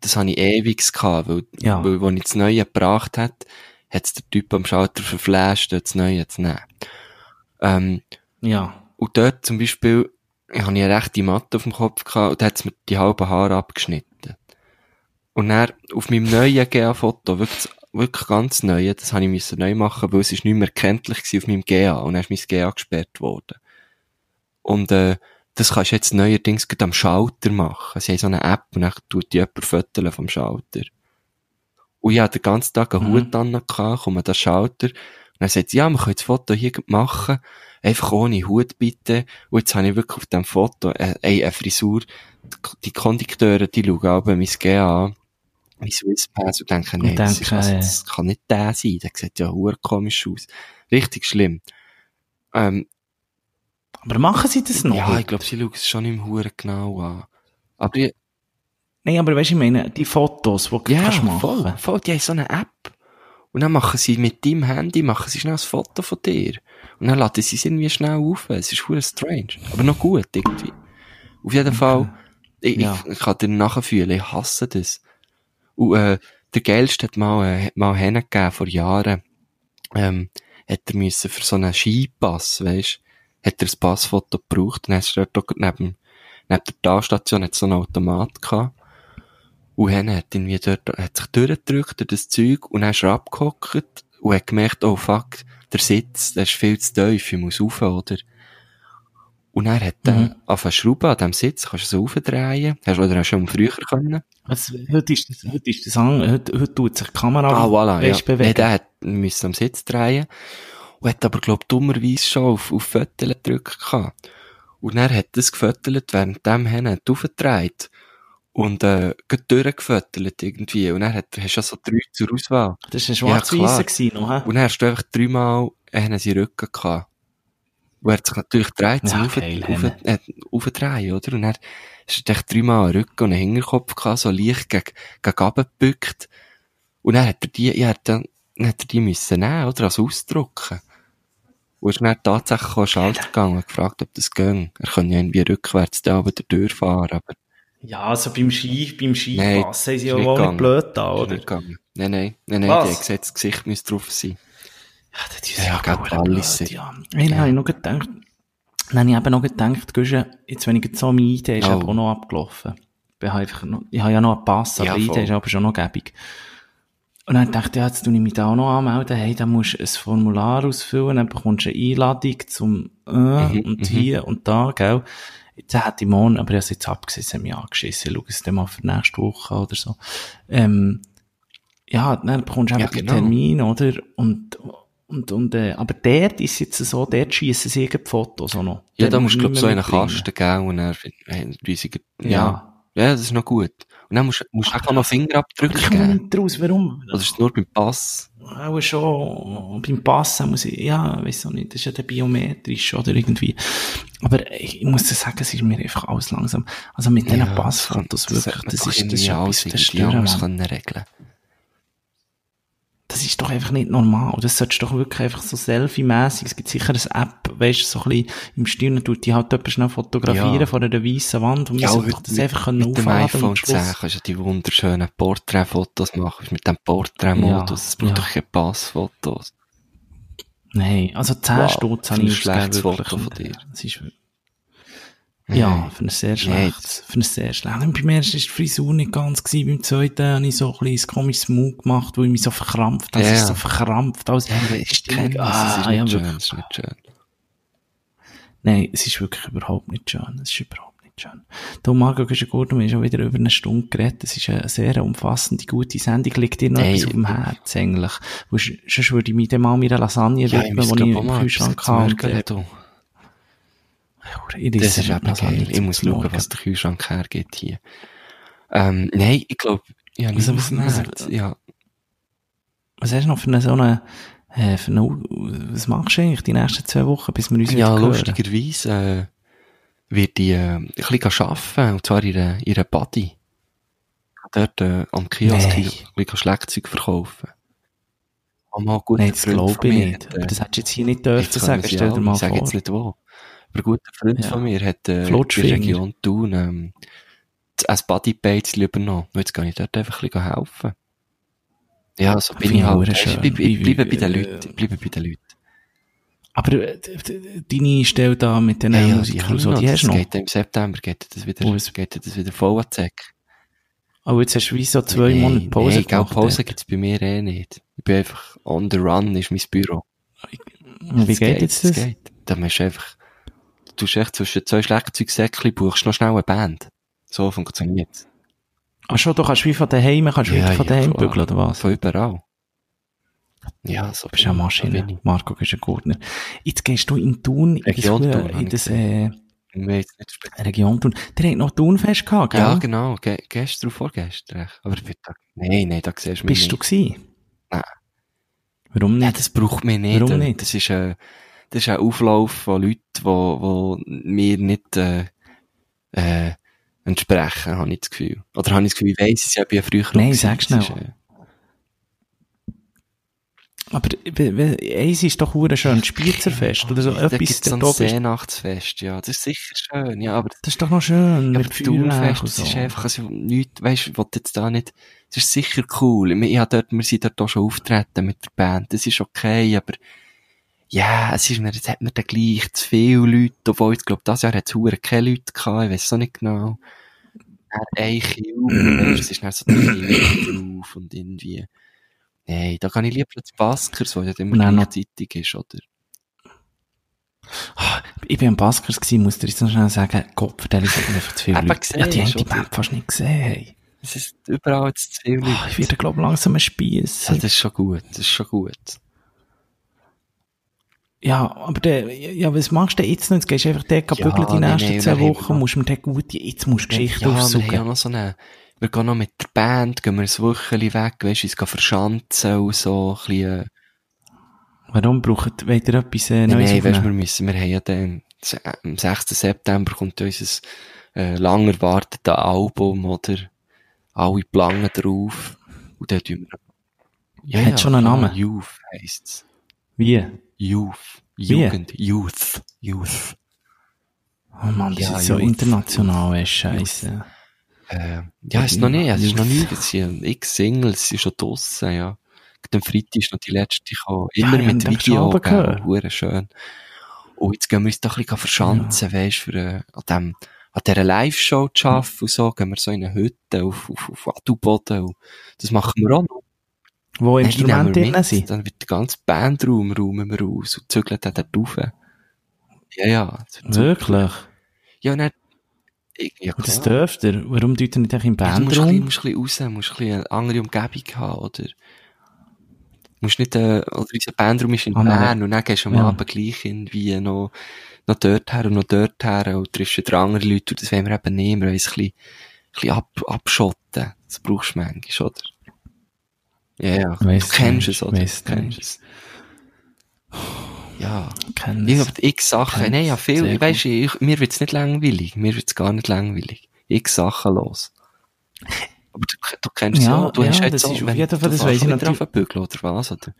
Speaker 3: das habe ich ewig gehabt, weil,
Speaker 2: Ja.
Speaker 3: weil, als ich das Neue gebracht hat, hat es der Typ am Schalter verflasht, das Neue zu nehmen. Ähm,
Speaker 2: Ja.
Speaker 3: und dort zum Beispiel, ich habe eine rechte Matte auf dem Kopf gehabt, und da hat mir die halben Haare abgeschnitten. Und dann, auf meinem neuen GA-Foto, wirklich, wirklich ganz neue, das habe ich müssen neu machen, weil es ist nicht mehr erkenntlich auf meinem GA, und dann ist mein GA gesperrt worden. Und, äh, das kannst du jetzt neuerdings gerade am Schalter machen. Sie haben so eine App, und dann tut die jemand Fotos vom Schalter. Und ich hatte den ganzen Tag einen
Speaker 2: Mhm.
Speaker 3: Hut an, komme an den Schalter, und dann sagt sie, ja, wir können das Foto hier machen, einfach ohne Hut bitte. Und jetzt habe ich wirklich auf dem Foto, äh, ey, eine Frisur, die Kondukteure, die schauen aber mein GA an, mein Swisspass und denken, nee,
Speaker 2: Und
Speaker 3: das, ist,
Speaker 2: denken,
Speaker 3: also, das kann nicht der sein, der sieht ja hure komisch aus. Richtig schlimm. Ähm,
Speaker 2: Aber machen sie das noch?
Speaker 3: ja, ich glaube, sie schauen es schon im Hure genau an. Aber die,
Speaker 2: Nein, aber weißt du, ich meine, die Fotos, die du
Speaker 3: ja,
Speaker 2: kannst machen.
Speaker 3: voll, voll, die haben so eine App. Und dann machen sie mit deinem Handy, machen sie schnell ein Foto von dir. Und dann laden sie es irgendwie schnell auf. Es ist hure strange. Aber noch gut, irgendwie. Auf jeden Fall, ich,
Speaker 2: Ja.
Speaker 3: ich, ich kann dir nachfühlen, ich hasse das. Und, äh, der Geilste hat mal, äh, hat mal hingegeben, vor Jahren, ähm, hat er müssen für so einen Skipass, weisst, hat er ein Passfoto gebraucht, dann ist er dort neben, neben der Talstation hat so einen Automat gehabt. Und dann hat irgendwie dort, hat sich durchgedrückt durch das Zeug, und dann ist er abgehockt, und hat gemerkt, oh fuck, der Sitz, der ist viel zu tief, ich muss rauf, oder? Und er hat dann mhm. auf eine Schraube an diesem Sitz, kannst du so aufdrehen. Hast, oder hast du schon früher können?
Speaker 2: Also, heute ist das, heute ist das heute, heute tut sich die Kamera
Speaker 3: ah, voilà, ja.
Speaker 2: bewegen.
Speaker 3: Nee, der hat müssen am Sitz drehen. Und hat aber, glaub, dummerweise schon auf, auf Föttel gedrückt gehabt. Und er hat das gefötelt, während dem Hen hat aufgedreht. Und, äh, geht durchgefötelt irgendwie. Und er hat, hast ja so drei zur Auswahl.
Speaker 2: Das war ein schwarz-weißer
Speaker 3: ja,
Speaker 2: noch, hä?
Speaker 3: Und dann hast du einfach dreimal, einen seinen Rücken gehabt. Und er hat sich natürlich gedreht,
Speaker 2: Ja,
Speaker 3: auf,
Speaker 2: geil,
Speaker 3: auf, äh, aufdrehen, oder? Und er ist echt dreimal einen Rücken und einen Hinterkopf gehabt, so leicht gegen, gegen runtergebückt. Und dann hat er die, ja, dann, dann hat er die müssen nehmen, oder? Als ausdrucken. Und ist dann tatsächlich an den Schalter gegangen und gefragt, ob das ging. Er kann ja irgendwie rückwärts da wieder durchfahren, aber
Speaker 2: Ja, also beim Ski, beim
Speaker 3: Nein,
Speaker 2: Skipass haben sie
Speaker 3: ist
Speaker 2: ja wohl nicht blöd da, oder?
Speaker 3: Nein, nein, nein, nein, die hat gesagt, das Gesicht müsste drauf sein.
Speaker 2: Ja, das ist
Speaker 3: Ja,
Speaker 2: ja, blöd,
Speaker 3: sind-
Speaker 2: ja. Hey, dann habe ich noch gedacht, dann habe ich eben noch gedacht, Guschen, jetzt wenn ich jetzt so mein ID ist
Speaker 3: Oh.
Speaker 2: eben auch noch abgelaufen. Ich habe einfach noch, ich habe ja noch einen Pass, aber
Speaker 3: Ja,
Speaker 2: ID
Speaker 3: voll.
Speaker 2: ist aber schon noch gäbig. Und dann dachte ich, ja, jetzt tue ich mich da auch noch anmelden. Hey, dann musst du ein Formular ausfüllen, dann bekommst du eine Einladung zum, äh,
Speaker 3: Mhm,
Speaker 2: und
Speaker 3: mhm.
Speaker 2: hier und da, gell. Jetzt hätte ich morgen, aber ich habe es jetzt abgesehen, mich angeschissen. Ich schaue es dann mal für nächste Woche oder so. Ähm, ja, dann bekommst du
Speaker 3: Ja,
Speaker 2: einfach
Speaker 3: genau.
Speaker 2: einen Termin, oder? Und, und, und, äh, aber dort ist jetzt so, dort schiessen sie irgendwie Fotos auch noch.
Speaker 3: Ja, da musst du,
Speaker 2: nicht
Speaker 3: glaub
Speaker 2: mehr
Speaker 3: so in einen. Kasten geben und dann, äh, ja.
Speaker 2: Ja.
Speaker 3: ja. das ist noch gut. Und dann musst, du- musst du einfach noch Fingerabdrücke
Speaker 2: Ich
Speaker 3: geben.
Speaker 2: nicht raus, warum?
Speaker 3: Oder ist es nur beim Pass?
Speaker 2: Auch schon, beim Passen muss ich, ja, weiss auch nicht, das ist ja der biometrisch oder irgendwie. Aber ich muss dir sagen, es ist mir einfach alles langsam. Also mit diesen Passfotos
Speaker 3: das
Speaker 2: wirklich, das
Speaker 3: doch
Speaker 2: ist, das ist
Speaker 3: alles irgendwie anders
Speaker 2: verstörend.
Speaker 3: können regeln.
Speaker 2: Das ist doch einfach nicht normal. Das solltest du doch wirklich einfach so selfie-mässig. Es gibt sicher eine App, weißt du, so ein bisschen im Stirn tut die halt jemand schnell fotografieren
Speaker 3: Ja.
Speaker 2: von einer weißen Wand und wir sollten doch das einfach können
Speaker 3: mit dem iPhone
Speaker 2: und
Speaker 3: 10
Speaker 2: Schluss.
Speaker 3: kannst du die wunderschönen Porträtfotos machen. Mit dem Porträtmodus. Es braucht
Speaker 2: ja.
Speaker 3: doch keine Passfotos.
Speaker 2: Nein, also 10
Speaker 3: Wow,
Speaker 2: Stutz habe ich
Speaker 3: schlechtes
Speaker 2: ausgegeben,
Speaker 3: Foto
Speaker 2: wirklich.
Speaker 3: von dir.
Speaker 2: Das ist, ja,
Speaker 3: Nein.
Speaker 2: für ein sehr schlechtes, für ein sehr schlechtes. Und beim ersten war die Frisur nicht ganz gewesen, beim zweiten habe ich so ein bisschen ein komisches Mut gemacht, wo ich mich so verkrampft habe. Es
Speaker 3: Ja.
Speaker 2: ist so verkrampft, als,
Speaker 3: Ich kenne das.
Speaker 2: ah,
Speaker 3: Es ist
Speaker 2: ja,
Speaker 3: nicht schön.
Speaker 2: wirklich.
Speaker 3: Es ist nicht schön.
Speaker 2: Nein, es ist wirklich überhaupt nicht schön. Es ist überhaupt nicht schön. Du, Margot Güschen-Gurten, wir haben schon wieder über eine Stunde geredet. Es ist eine sehr umfassende, gute Sendung. Liegt dir noch
Speaker 3: Nein,
Speaker 2: etwas auf dem Herz, eigentlich? Weil Sonst würde ich mich dann mal meiner Lasagne
Speaker 3: Ja,
Speaker 2: widmen, die ich im Kühlschrank habe.
Speaker 3: Das ist eben geil. Ich muss schauen,
Speaker 2: Morgen.
Speaker 3: was der Kühlschrank hergeht hier. Ähm, nein, ich glaube, ja, nicht
Speaker 2: was- was-.
Speaker 3: Ja,
Speaker 2: Was hast du noch für eine so eine, äh, für eine, was machst du eigentlich die nächsten zwei Wochen, bis wir uns
Speaker 3: ja
Speaker 2: wieder hören?
Speaker 3: lustigerweise äh, wird die äh, ein bisschen arbeiten, und zwar ihre, ihre Buddy. Dort äh, am Kiosk
Speaker 2: Nein.
Speaker 3: ein bisschen Schlagzeug verkaufen. Haben mal gut
Speaker 2: Nein, das glaube ich nicht. Aber das hättest du jetzt hier nicht dürfen sagen, stell dir mal
Speaker 3: Ich sage
Speaker 2: vor.
Speaker 3: jetzt nicht wo. Aber ein guter Freund
Speaker 2: Ja.
Speaker 3: von mir hat äh, in der
Speaker 2: Flutschfinger.
Speaker 3: Region Thun ähm, ein Buddy-Page übernommen. Und jetzt kann ich dort einfach ein bisschen helfen. Ja, so bin ich halt. Ich, bleibe bei den
Speaker 2: äh,
Speaker 3: Leuten. Bleibe bei den Leuten.
Speaker 2: Aber äh, deine Stelle da mit den
Speaker 3: Ja, ja,
Speaker 2: Musikern und so, die hast du
Speaker 3: Das
Speaker 2: noch.
Speaker 3: geht im September, geht das wieder,
Speaker 2: ist-
Speaker 3: geht das wieder voll an die Säcke.
Speaker 2: Aber jetzt hast du wie so zwei
Speaker 3: Nein,
Speaker 2: Monate Pause
Speaker 3: gell,
Speaker 2: gemacht.
Speaker 3: Pause
Speaker 2: dort.
Speaker 3: gibt's bei mir eh nicht. Ich bin einfach on the run, ist mein Büro.
Speaker 2: Wie
Speaker 3: Das
Speaker 2: geht jetzt das?
Speaker 3: geht. Da musst du einfach, du echt zwischen zwei Schlagzeugsäckchen, buchst noch schnell eine Band. So funktioniert's.
Speaker 2: Ach schon, du kannst wie von daheim, kannst du
Speaker 3: Ja,
Speaker 2: von
Speaker 3: ja,
Speaker 2: daheim
Speaker 3: klar.
Speaker 2: bügeln, oder was?
Speaker 3: Von überall. Ja, so
Speaker 2: Du bist ja eine Maschine. Marco Güschen-Gurtner. Jetzt gehst du in Thun, in das,
Speaker 3: Region
Speaker 2: Hure-
Speaker 3: Thun,
Speaker 2: in das, äh,
Speaker 3: nicht.
Speaker 2: Region Thun. Der hat noch Thunfest gehabt, gell?
Speaker 3: Ja, genau. Ge gestern vorgestern. Aber bitte. Nein, nein, da siehst du mich
Speaker 2: Bist du
Speaker 3: nicht.
Speaker 2: gewesen?
Speaker 3: Nein.
Speaker 2: Warum
Speaker 3: Ja,
Speaker 2: nicht?
Speaker 3: das braucht mich nicht.
Speaker 2: Warum
Speaker 3: Äh,
Speaker 2: nicht?
Speaker 3: Das ist ein, das ist ein Auflauf von Leuten, die, wo mir nicht, äh, äh, entsprechen, habe ich das Gefühl. Oder habe ich das Gefühl, ich weiss es ja, ich bin ja früher
Speaker 2: Nein, sag.
Speaker 3: Das
Speaker 2: schnell.
Speaker 3: ist, äh,
Speaker 2: Aber eins ist doch hure schön, das Spiezerfest oder so
Speaker 3: Da
Speaker 2: etwas.
Speaker 3: gibt's so ein Seenachtsfest, ja. Das ist sicher schön, ja, aber
Speaker 2: Das ist doch noch schön,
Speaker 3: Ja,
Speaker 2: mit Feuerwerk und
Speaker 3: das
Speaker 2: so.
Speaker 3: ist einfach, also, nichts, weisst, ich will jetzt da nicht, es ist sicher cool. Ich, ich dort, wir sind dort auch schon auftreten mit der Band, das ist okay, aber, ja, es ist mir, jetzt hat mir dann gleich zu viele Leute, obwohl ich glaube, das Jahr hat es keine Leute gehabt, ich weiss auch nicht genau. Dann ein Kiel, es ist dann so drauf und irgendwie, nein, da kann ich lieber zu Baskers, weil das immer
Speaker 2: noch-
Speaker 3: gleichzeitig ist, oder?
Speaker 2: Ich bin am Baskers gewesen, muss dir jetzt noch schnell sagen, Gott, ich sind einfach zu viele Leute.
Speaker 3: gesehen,
Speaker 2: Ja, die haben die? Map fast nicht gesehen.
Speaker 3: Es ist überall jetzt zu viel
Speaker 2: Ah,
Speaker 3: Leute.
Speaker 2: Ich werde, glaube langsam ein Spiess.
Speaker 3: Ja, das ist schon gut, das ist schon gut.
Speaker 2: Ja, aber der, ja, was machst du jetzt noch? Jetzt gehst du einfach dort
Speaker 3: Ja,
Speaker 2: bügeln die
Speaker 3: nein,
Speaker 2: nächsten
Speaker 3: nein, haben wir
Speaker 2: Wochen, musst mir dort gut, jetzt musst du Geschichte
Speaker 3: ja,
Speaker 2: aufsuchen.
Speaker 3: ja noch so eine, wir gehen noch mit der Band, gehen wir ein Wochenende weg, weisst du, uns gehen verschanzen und so, ein bisschen, äh,
Speaker 2: Warum braucht, wollt ihr etwas äh,
Speaker 3: Nein,
Speaker 2: Neues
Speaker 3: nein, weißt, wir müssen, wir haben ja dann, am 6. September kommt unser, äh, lang erwartetes Album, oder? Alle Plangen drauf. Und dann tun wir, ja,
Speaker 2: Hat schon einen Namen?
Speaker 3: Youth heisst's.
Speaker 2: Wie?
Speaker 3: Youth.
Speaker 2: Wie?
Speaker 3: Jugend. Youth. Youth.
Speaker 2: Oh Mann, das
Speaker 3: Ja,
Speaker 2: ist so
Speaker 3: Youth.
Speaker 2: international, Scheiße.
Speaker 3: Äh, ja, ist noch nicht, es ist noch nicht, es sind x Singles, es sind schon draussen, ja. Am Freitag ist noch die letzte gekommen.
Speaker 2: Ja,
Speaker 3: Immer
Speaker 2: ich
Speaker 3: mit Video, gell, schön. Und jetzt gehen wir uns doch ein bisschen verschanzen, weisst, für, äh, an dem, an dieser Live-Show zu arbeiten und so, gehen wir so in eine Hütte auf, auf, auf Adelboden und das machen wir auch noch.
Speaker 2: Wo
Speaker 3: nehmen
Speaker 2: Instrumente drin sind.
Speaker 3: Dann wird der ganze Bandraum räumen wir aus und zügeln dann dort rauf. Ja, ja.
Speaker 2: Wirklich?
Speaker 3: Ja, ich- ja,
Speaker 2: Und das
Speaker 3: klar.
Speaker 2: dürft ihr. Warum tut ihr nicht echt im
Speaker 3: Ja, du musst ein bisschen,
Speaker 2: Bandraum?
Speaker 3: musst ein bisschen raus, musst ein bisschen eine andere Umgebung haben, oder? Du musst nicht, äh, oder unser Bandraum ist in
Speaker 2: nein.
Speaker 3: Bern und dann gehst du am
Speaker 2: Ja.
Speaker 3: Abend gleich irgendwie noch, noch dort her und noch dort her und triffst wieder andere Leute und das wollen wir eben nicht, wir wollen uns ein bisschen, ein bisschen ab, abschotten. Das brauchst du manchmal, oder? Ja, ja.
Speaker 2: Weiss
Speaker 3: du kennst
Speaker 2: nicht,
Speaker 3: es, oder?
Speaker 2: weiss
Speaker 3: du kennst es. Ja.
Speaker 2: Kenn
Speaker 3: Ich
Speaker 2: es.
Speaker 3: hab x Sachen,
Speaker 2: Kenn's
Speaker 3: nein, ja, viel,
Speaker 2: sehr
Speaker 3: weisst du, ich, mir wird's nicht langweilig, mir wird's gar nicht langweilig. X Sachen los. Aber du, du kennst
Speaker 2: Ja,
Speaker 3: ja, du
Speaker 2: ja,
Speaker 3: hast jetzt
Speaker 2: das ist auf
Speaker 3: wenn
Speaker 2: jeden Fall,
Speaker 3: du
Speaker 2: das weiss ich
Speaker 3: wieder
Speaker 2: natürlich.
Speaker 3: auf den Bügel, oder was, oder?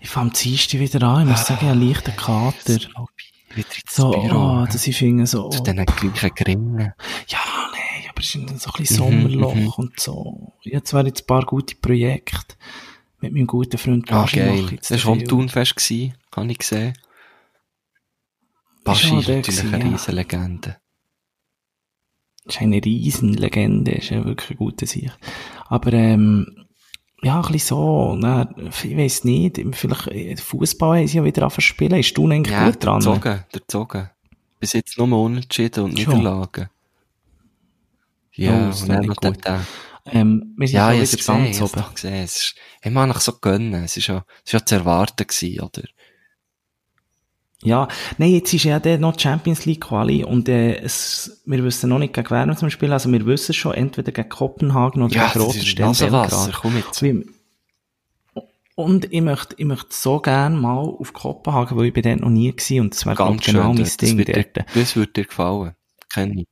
Speaker 2: Ich fange am Dienstag wieder an. Ich muss sagen, ich habe einen leichten Kater. So, oh, dass ich finde so,
Speaker 3: Zu diesen gleichen Gringen.
Speaker 2: ja, nee, aber es ist dann so ein bisschen
Speaker 3: Mhm,
Speaker 2: Sommerloch
Speaker 3: mhm.
Speaker 2: und so. Jetzt wären jetzt ein paar gute Projekte mit meinem guten Freund
Speaker 3: Ah,
Speaker 2: Baschi
Speaker 3: geil.
Speaker 2: ich jetzt
Speaker 3: Das war vom
Speaker 2: viel.
Speaker 3: Thunfest gewesen, habe ich gesehen. Baschi ist
Speaker 2: der
Speaker 3: natürlich
Speaker 2: gewesen,
Speaker 3: eine
Speaker 2: ja.
Speaker 3: riesen Legende.
Speaker 2: Das ist eine riesen Legende, ist ja wirklich eine gute Sicht. Aber, ähm, ja, ein bisschen so, na, ich weiss nicht, vielleicht, äh, Fußball haben sie ja wieder angefangen zu spielen. Ist du eigentlich
Speaker 3: Ja,
Speaker 2: gut
Speaker 3: der
Speaker 2: dran?
Speaker 3: Zogen, der Zogen. Bis jetzt nur Unentschieden und
Speaker 2: Schon.
Speaker 3: Niederlagen. Ja,
Speaker 2: Oh,
Speaker 3: und noch
Speaker 2: gut.
Speaker 3: der,
Speaker 2: Ähm, wir sind
Speaker 3: Ja,
Speaker 2: ja,
Speaker 3: ich hab's gesehen, ich doch gesehen. Es ist, ich mag nach so gönnen. Es ist ja, es ist ja zu erwarten gewesen, oder?
Speaker 2: Ja, nein, jetzt ist ja der noch Champions League Quali und äh, es, wir wissen noch nicht gegen wir zum Spielen, also wir wissen schon entweder gegen Kopenhagen oder
Speaker 3: Ja,
Speaker 2: gegen
Speaker 3: Nasenwasser.
Speaker 2: Belgrad.
Speaker 3: Komm jetzt.
Speaker 2: Wie- Und ich möchte, ich möchte so gern mal auf Kopenhagen, weil ich bin dort noch nie gewesen und das wäre genau
Speaker 3: schön.
Speaker 2: mein.
Speaker 3: Das,
Speaker 2: Ding
Speaker 3: wird dir,
Speaker 2: dort.
Speaker 3: das wird dir gefallen. Kenn ich.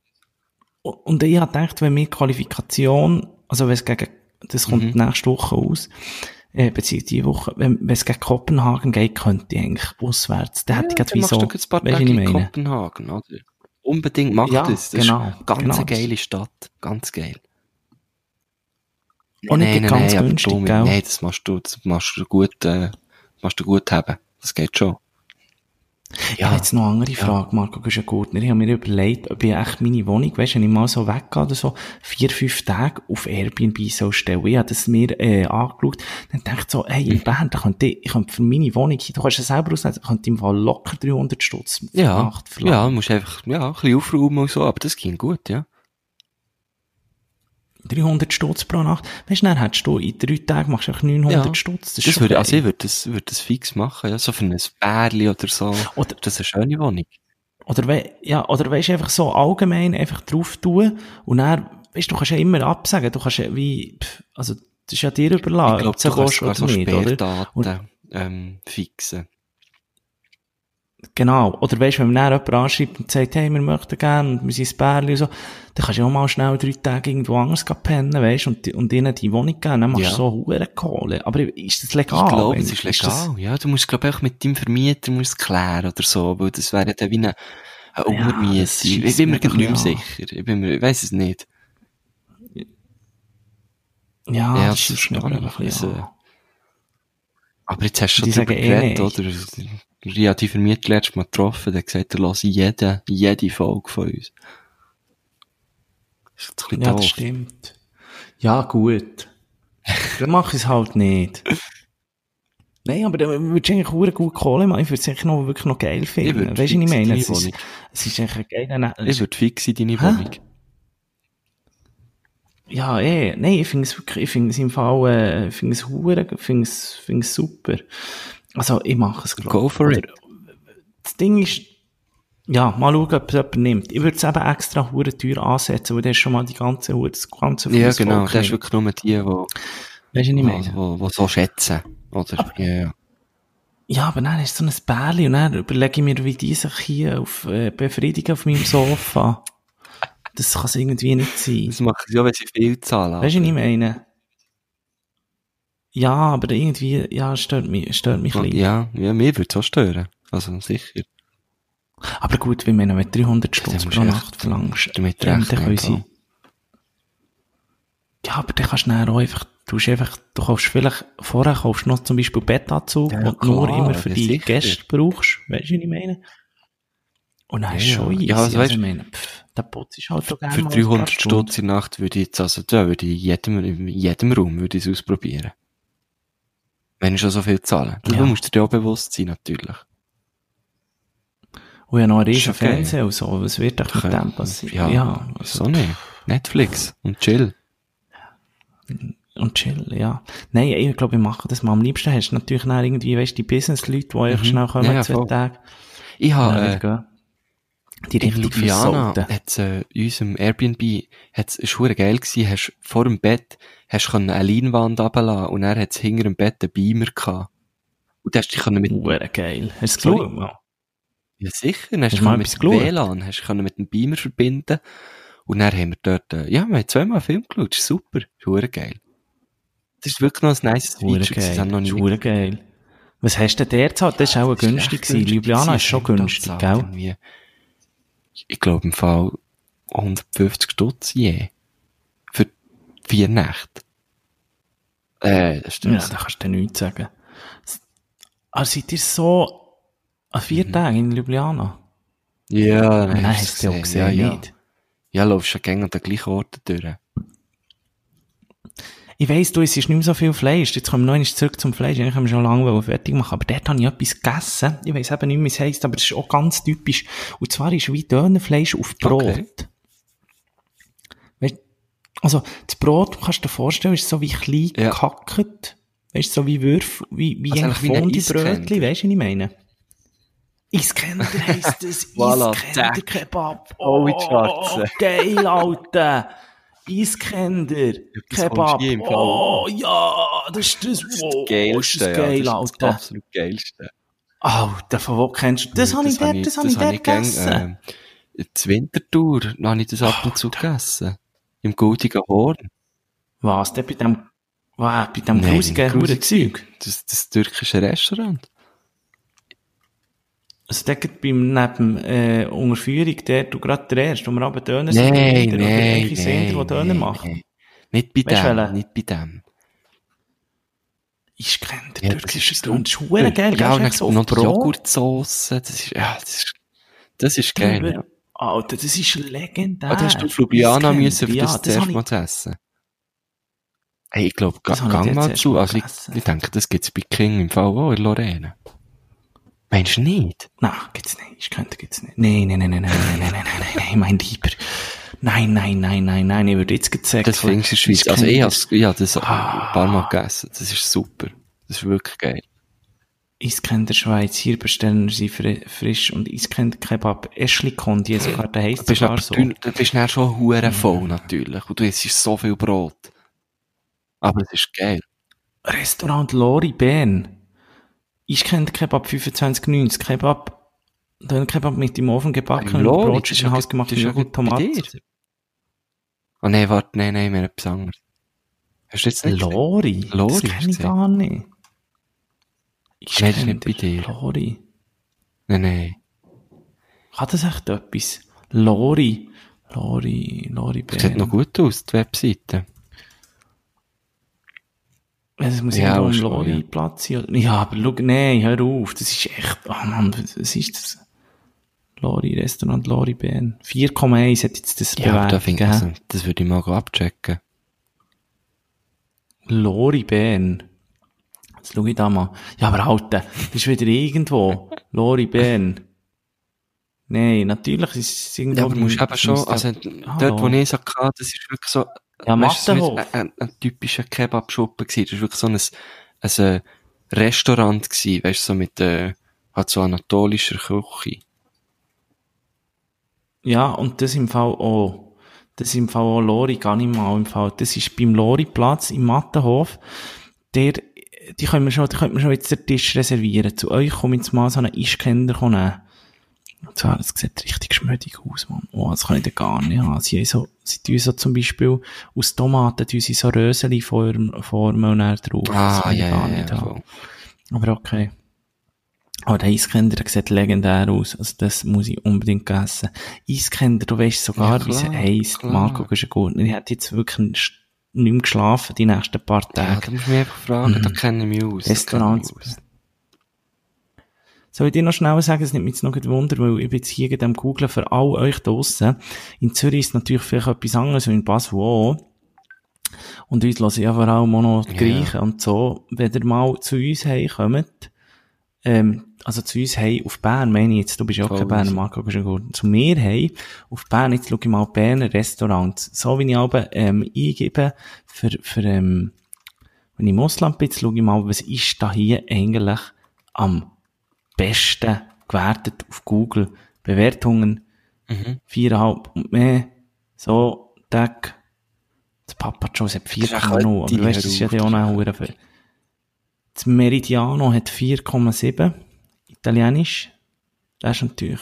Speaker 2: Und ich habe gedacht, wenn wir Qualifikation, also wenn es gegen, das kommt
Speaker 3: Mhm.
Speaker 2: nächste Woche aus, äh, beziehungsweise die Woche, wenn, wenn es gegen Kopenhagen geht, könnte ich eigentlich auswärts. Dann hätte ich gerade wie
Speaker 3: machst
Speaker 2: so,
Speaker 3: ein paar
Speaker 2: was ich
Speaker 3: in
Speaker 2: meine?
Speaker 3: Kopenhagen, oder? Unbedingt mach
Speaker 2: Ja,
Speaker 3: das. Das
Speaker 2: genau,
Speaker 3: ist ganz
Speaker 2: genau
Speaker 3: geile Stadt. Ganz geil.
Speaker 2: Auch nicht ganz
Speaker 3: aber
Speaker 2: günstig,
Speaker 3: du,
Speaker 2: gell?
Speaker 3: Nein, das machst du, das machst du gut, äh, machst du gut haben. Das geht schon.
Speaker 2: Ich habe jetzt noch eine andere Frage, Marco Güschen-Gurtner. Ich habe mir überlegt, ob ich echt meine Wohnung, weißt, wenn ich mal so weggehe oder so, vier, fünf Tage auf Airbnb so stelle. Ich habe das mir, äh, angeschaut. Dann dachte ich so, hey, in Bern, da könnte ich, ich könnte für meine Wohnung, du kannst es selber ausnehmen, ich könnte im Fall locker 300 Stutz
Speaker 3: Ja,
Speaker 2: Nacht verlangen.
Speaker 3: ja, musst einfach, ja, ein bisschen aufräumen und so, aber das ging gut, ja.
Speaker 2: 300 Stutz pro Nacht. Weißt du, dann hättest du in drei Tagen machst du einfach 900
Speaker 3: Ja.
Speaker 2: Stutz. Das,
Speaker 3: Das würde, also ich würde das, würde das fix machen, ja, so für ein Bärli oder so.
Speaker 2: Oder-
Speaker 3: Das ist eine schöne Wohnung.
Speaker 2: Oder, we ja, oder weisst du, einfach so allgemein einfach drauf tun und dann, weißt du, du kannst ja immer absagen, du kannst ja wie, also, das ist ja dir überlassen,
Speaker 3: Ich glaube,
Speaker 2: du
Speaker 3: kannst sogar so? Sperrdaten, ähm, fixen.
Speaker 2: Genau. Oder weisst du, wenn man dann jemand anschreibt und sagt, hey, wir möchten gerne und wir sind ein Bärli und so, dann kannst du ja auch mal schnell drei Tage irgendwo anders pennen, weisst du, und, und ihnen die Wohnung geben, dann machst
Speaker 3: Ja.
Speaker 2: du so hure Kohle. Aber ist das legal?
Speaker 3: Ich glaube, es ist legal. Ja, du musst, glaube ich, auch mit deinem Vermieter musst klären oder so, weil das wäre dann wie eine, eine Untermiete.
Speaker 2: das
Speaker 3: ich bin mir nicht mehr sicher. Ich bin mir, ich weiss es nicht.
Speaker 2: Ja,
Speaker 3: Ja,
Speaker 2: das
Speaker 3: das
Speaker 2: scheisst mir
Speaker 3: verstehe
Speaker 2: aber
Speaker 3: Das, jetzt hast du schon drüber
Speaker 2: eh
Speaker 3: geredet, oder? Ich habe die Vermieter letztes Mal getroffen, der hat gesagt, er höre jede, jede Folge von uns. Das ist ein
Speaker 2: Ja, das stimmt. Ja, gut. Dann mach ich es halt nicht. Nein, aber da würdest du eigentlich hure gut Kohle machen. Ich würde es eigentlich noch, wirklich noch geil finden. Weißt du, was ich meine? Es ist, es ist eigentlich ein geiler,
Speaker 3: Ich würde fix in deine
Speaker 2: Hä?
Speaker 3: Wohnung.
Speaker 2: Ja, eh, nein, ich finde es wirklich, ich finde es im Fall, äh, ich finde es hure, ich finde es, finde es super. Also, ich mache es, glaub
Speaker 3: Go for
Speaker 2: Oder-
Speaker 3: it.
Speaker 2: Das Ding ist, ja, mal schauen, ob es jemand nimmt. Ich würde es eben extra hure teuer ansetzen, weil der ist schon mal die ganze hure, das ganze
Speaker 3: Ja,
Speaker 2: Fußvolk
Speaker 3: genau. Das ist wirklich nur die, die,
Speaker 2: Weißt du, ich meine?
Speaker 3: die, die so schätzen. Oder? Ja, ja.
Speaker 2: Ja, aber dann ist so ein Bärli und dann überlege ich mir, wie die sich hier auf, äh, befriedigen auf meinem Sofa. Das kann es irgendwie nicht sein.
Speaker 3: Das machen sie ja, wenn sie viel zahlen.
Speaker 2: Weißt du, was ich meine? Ja, aber irgendwie, ja, stört mich, stört mich ein bisschen.
Speaker 3: Ja, ja, mir würde es auch stören. Also, sicher.
Speaker 2: Aber gut, wenn du 300 Stutz pro Nacht verlangst,
Speaker 3: damit
Speaker 2: ähm, dann können sie, ja, aber dann kannst du dann auch einfach, du hast einfach, du kaufst vielleicht, vorher kaufst du noch zum Beispiel Bettanzug,
Speaker 3: Ja,
Speaker 2: den du nur
Speaker 3: klar,
Speaker 2: immer für
Speaker 3: ja,
Speaker 2: die
Speaker 3: sicher.
Speaker 2: Gäste brauchst, weißt du, was ich meine? Und dann ist
Speaker 3: Ja,
Speaker 2: schon
Speaker 3: ja.
Speaker 2: easy.
Speaker 3: Ja, also
Speaker 2: also,
Speaker 3: weißt-
Speaker 2: ich meine, pff, der Putz ist halt so gerne
Speaker 3: Für
Speaker 2: mal ein paar
Speaker 3: 300
Speaker 2: Stunden.
Speaker 3: Stutz in Nacht würde ich jetzt, also, da würde ich in jedem, in jedem Raum würde ich es ausprobieren. Wenn ich schon so viel zahle. Du
Speaker 2: Ja.
Speaker 3: musst dir ja auch bewusst sein, natürlich.
Speaker 2: Und ja noch ein riesen
Speaker 3: okay.
Speaker 2: Fernseher und so, was wird doch mit dem passieren?
Speaker 3: Ja,
Speaker 2: ja also,
Speaker 3: so nicht. Netflix und chill.
Speaker 2: und chill, ja. Nein, ich glaube, ich mache das mal am liebsten. Hast du natürlich dann irgendwie, weißt du, die Business-Leute, die
Speaker 3: Mhm.
Speaker 2: schnell kommen,
Speaker 3: Ja, ja,
Speaker 2: zwei
Speaker 3: voll.
Speaker 2: Tage.
Speaker 3: Ich habe, äh,
Speaker 2: Die
Speaker 3: in
Speaker 2: richtig
Speaker 3: Ljubljana
Speaker 2: versauten.
Speaker 3: hat's, äh, in unserem Airbnb, hat's, ist hure geil gewesen, hast, vor dem Bett, hast können eine Leinwand runterlassen und dann hat's hinter dem Bett einen Beamer gehabt. Und hast du dich können mit,
Speaker 2: Hure geil. Hast du es
Speaker 3: ja sicher, dann hast du
Speaker 2: du
Speaker 3: mit dem? WLAN, hast du können mit dem Beamer verbinden. Und dann haben wir dort, äh, ja, wir haben zweimal einen Film geschaut, ist super, hure geil. Das ist wirklich noch ein nice Feature, das haben noch nie
Speaker 2: geil. Was hast du denn der gezahlt? Das ist auch
Speaker 3: Das
Speaker 2: günstig gewesen. Ljubljana ist schon günstig, gell?
Speaker 3: irgendwie. Ich glaube im Fall 150 Stutz je. Für vier Nächte. Äh, das
Speaker 2: Ja,
Speaker 3: stimmt.
Speaker 2: da kannst du dir nichts sagen. Aber seid ihr so an vier
Speaker 3: Mhm.
Speaker 2: Tagen in Ljubljana?
Speaker 3: Ja,
Speaker 2: Nein,
Speaker 3: hast
Speaker 2: du ja
Speaker 3: gesehen.
Speaker 2: gesehen,
Speaker 3: ja, ja.
Speaker 2: nicht?
Speaker 3: Ja, laufst schon gängig an den gleichen Orten durch.
Speaker 2: Ich weiss, du, es ist nicht mehr so viel Fleisch. Jetzt kommen wir noch zurück zum Fleisch. Haben wir schon lange fertig machen. Aber dort habe ich etwas gegessen. Ich weiss eben nicht mehr, wie es heisst, aber es ist auch ganz typisch. Und zwar ist wie Dönerfleisch auf Brot.
Speaker 3: Okay.
Speaker 2: Weißt, also, das Brot, kannst du dir vorstellen, ist so wie klein
Speaker 3: Ja.
Speaker 2: gehackt. Weißt du, so wie Würfel, wie, wie
Speaker 3: Also
Speaker 2: ein Fondue-Brötchen. Weißt du, was ich meine? Iskender heisst das.
Speaker 3: Voilà,
Speaker 2: Iskender. Kebab.
Speaker 3: Oh, Schwarze.
Speaker 2: geil, Alter. Iskender
Speaker 3: das
Speaker 2: Kebab. Oh, ja, das ist das,
Speaker 3: Das ist das Geilste,
Speaker 2: ist das
Speaker 3: ja.
Speaker 2: geil,
Speaker 3: Das ist das absolut Geilste.
Speaker 2: Alter, von wo kennst du? Das, habe ich dort, das habe ich dort gegessen.
Speaker 3: ähm, zur Wintertour, habe ich das ab und zu gegessen. Im Goldigen Horn.
Speaker 2: Was, der bei dem, wow, bei dem grusigen
Speaker 3: grusig.
Speaker 2: Hurenzeug?
Speaker 3: Das, das türkische Restaurant.
Speaker 2: Also, der geht beim, neben, äh, Unterführung, der, du gerade der erste, wo wir aber Döner
Speaker 3: Nein,
Speaker 2: wieder, oder
Speaker 3: nein,
Speaker 2: welche Sender, die
Speaker 3: nein,
Speaker 2: Döner
Speaker 3: nein,
Speaker 2: machen.
Speaker 3: nein. Nicht bei
Speaker 2: Weißt
Speaker 3: dem,
Speaker 2: welchen?
Speaker 3: nicht bei dem.
Speaker 2: Ich kenne
Speaker 3: Ja,
Speaker 2: den
Speaker 3: das
Speaker 2: türkischen
Speaker 3: ist
Speaker 2: Döner, das ist geil,
Speaker 3: Ja,
Speaker 2: gell?
Speaker 3: und
Speaker 2: so
Speaker 3: noch. Joghurtsoße, das ist, ja, das ist, das ist geil, ja.
Speaker 2: Alter, das ist legendär.
Speaker 3: Ah, hast du auf Ljubljana
Speaker 2: Iskender,
Speaker 3: müssen, für
Speaker 2: ja,
Speaker 3: das
Speaker 2: das
Speaker 3: zuerst mal zu essen. Hey, ich glaube, gang mal zu. Also ich, ich denke, das gibt's bei King im Fall auch in Lorraine. Meinst du nicht?
Speaker 2: Nein, gibt's nicht. Ich könnte, gibt's nicht. Nein, nein, nein, nein, nein, nein, nein, nein, nein, nein, mein Lieber. Nein, nein, nein, nein, nein, ich würde jetzt gezeigt.
Speaker 3: Das findest du in der Schweiz. Also ich has, ich hab das ein
Speaker 2: Ah.
Speaker 3: paar Mal gegessen. Das ist super. Das ist wirklich geil.
Speaker 2: Iskender Schweiz, hier bestellen sie fri frisch und Iskender Kebab, Eschli Kondi, sogar, der heisst
Speaker 3: bist,
Speaker 2: sogar so.
Speaker 3: du, du bist dann schon hure voll, natürlich. Und du isst so viel Brot. Aber es ist geil.
Speaker 2: Restaurant Lori Bern. Iskender Kebab 25,90, Kebab, Döner Kebab mit im Ofen gebacken,
Speaker 3: Lori,
Speaker 2: Brot
Speaker 3: ist
Speaker 2: hausgemacht
Speaker 3: ist gut
Speaker 2: Tomaten.
Speaker 3: dir. Oh nein, warte, nein, nein, mir etwas anderes. Hast du jetzt nicht gesehen?
Speaker 2: Lori?
Speaker 3: Lori
Speaker 2: Das kenne ich gar nicht.
Speaker 3: Nein, das ist nicht bei dir.
Speaker 2: Lori.
Speaker 3: Nein, nein.
Speaker 2: Kann das echt etwas? Lori. Lori, Lori
Speaker 3: Das sieht noch gut aus, die Webseite.
Speaker 2: Es muss
Speaker 3: Ja,
Speaker 2: ja, um
Speaker 3: schon,
Speaker 2: Lori
Speaker 3: ja.
Speaker 2: Platz sein. Ja, aber schau, nein, hör auf. Das ist echt, ah Mann, was ist das? Lori, Restaurant Lori Bern. 4,1 hat jetzt das
Speaker 3: Ja, da finde ich,
Speaker 2: gell?
Speaker 3: also, das würde ich mal abchecken.
Speaker 2: Lori Bern. Jetzt schau ich da mal. Ja, aber Alter, das ist wieder irgendwo. Lori Bern. Nein, natürlich ist es irgendwo.
Speaker 3: Ja, aber du musst eben schon, also, dort, wo ich so hatte, das ist wirklich so,
Speaker 2: Ja,
Speaker 3: weißt du, es war ein, ein typischer Kebab-Schuppen. Das war wirklich so ein, ein, äh, Restaurant gewesen, weißt du, so mit, äh, halt so anatolischer Küche.
Speaker 2: Ja, und das im Fall auch. Das im Fall auch Lori, gar nicht mal im Fall. Das ist beim Lori-Platz im Mattenhof. Der, die können wir schon, die können wir schon jetzt den Tisch reservieren. Zu euch komme ich jetzt mal so einen Ischkender nehmen. Und zwar, das sieht richtig schmödig aus, Mann. Oh, das kann ich da gar nicht haben. Sie so, sie tun so zum Beispiel, aus Tomaten tun sie so Röseli formen, formen und dann drauf. das
Speaker 3: Ah,
Speaker 2: ich
Speaker 3: ja,
Speaker 2: gar
Speaker 3: ja,
Speaker 2: nicht
Speaker 3: ja,
Speaker 2: haben.
Speaker 3: voll.
Speaker 2: Aber okay. Aber der Eiskender der sieht legendär aus. Also das muss ich unbedingt essen. Eiskender, du weißt sogar,
Speaker 3: Ja,
Speaker 2: wie sie
Speaker 3: klar,
Speaker 2: heisst.
Speaker 3: klar.
Speaker 2: Marco Guschengurtner. Ich hätte jetzt wirklich nicht mehr geschlafen die nächsten paar
Speaker 3: Ja,
Speaker 2: Tage.
Speaker 3: da musst du mich einfach fragen, da kenne ich mich aus. da
Speaker 2: Restaurants.
Speaker 3: aus.
Speaker 2: Soll ich dir noch schnell sagen, es nimmt mich jetzt noch ein Wunder, weil ich bin jetzt hier gerade am Googlen für all euch draussen. In Zürich ist natürlich vielleicht etwas anderes, und in Basel auch. Und uns hören ja vor allem auch noch die
Speaker 3: Ja.
Speaker 2: Griechen und so. Wenn ihr mal zu uns heimkommt, ähm, also zu uns heim auf Bern, meine ich jetzt, du bist ja auch kein Berner. Marco Guschengurtner. Zu mir heim, auf Bern, jetzt schau ich mal Berner Restaurants. So wie ich aber, ähm, eingebe, für, für, ähm, wenn ich im Ausland bin, jetzt schau ich mal, was ist da hier eigentlich am besten gewertet auf Google. Bewertungen,
Speaker 3: Mhm.
Speaker 2: viereinhalb und mehr. So, Tag. Das Papa Joe's hat
Speaker 3: ist eine
Speaker 2: 4,0.
Speaker 3: Kette,
Speaker 2: Aber weißt du, das ist ja auch
Speaker 3: auf.
Speaker 2: noch viel. Das Meridiano hat 4,7. Italienisch. Das ist natürlich.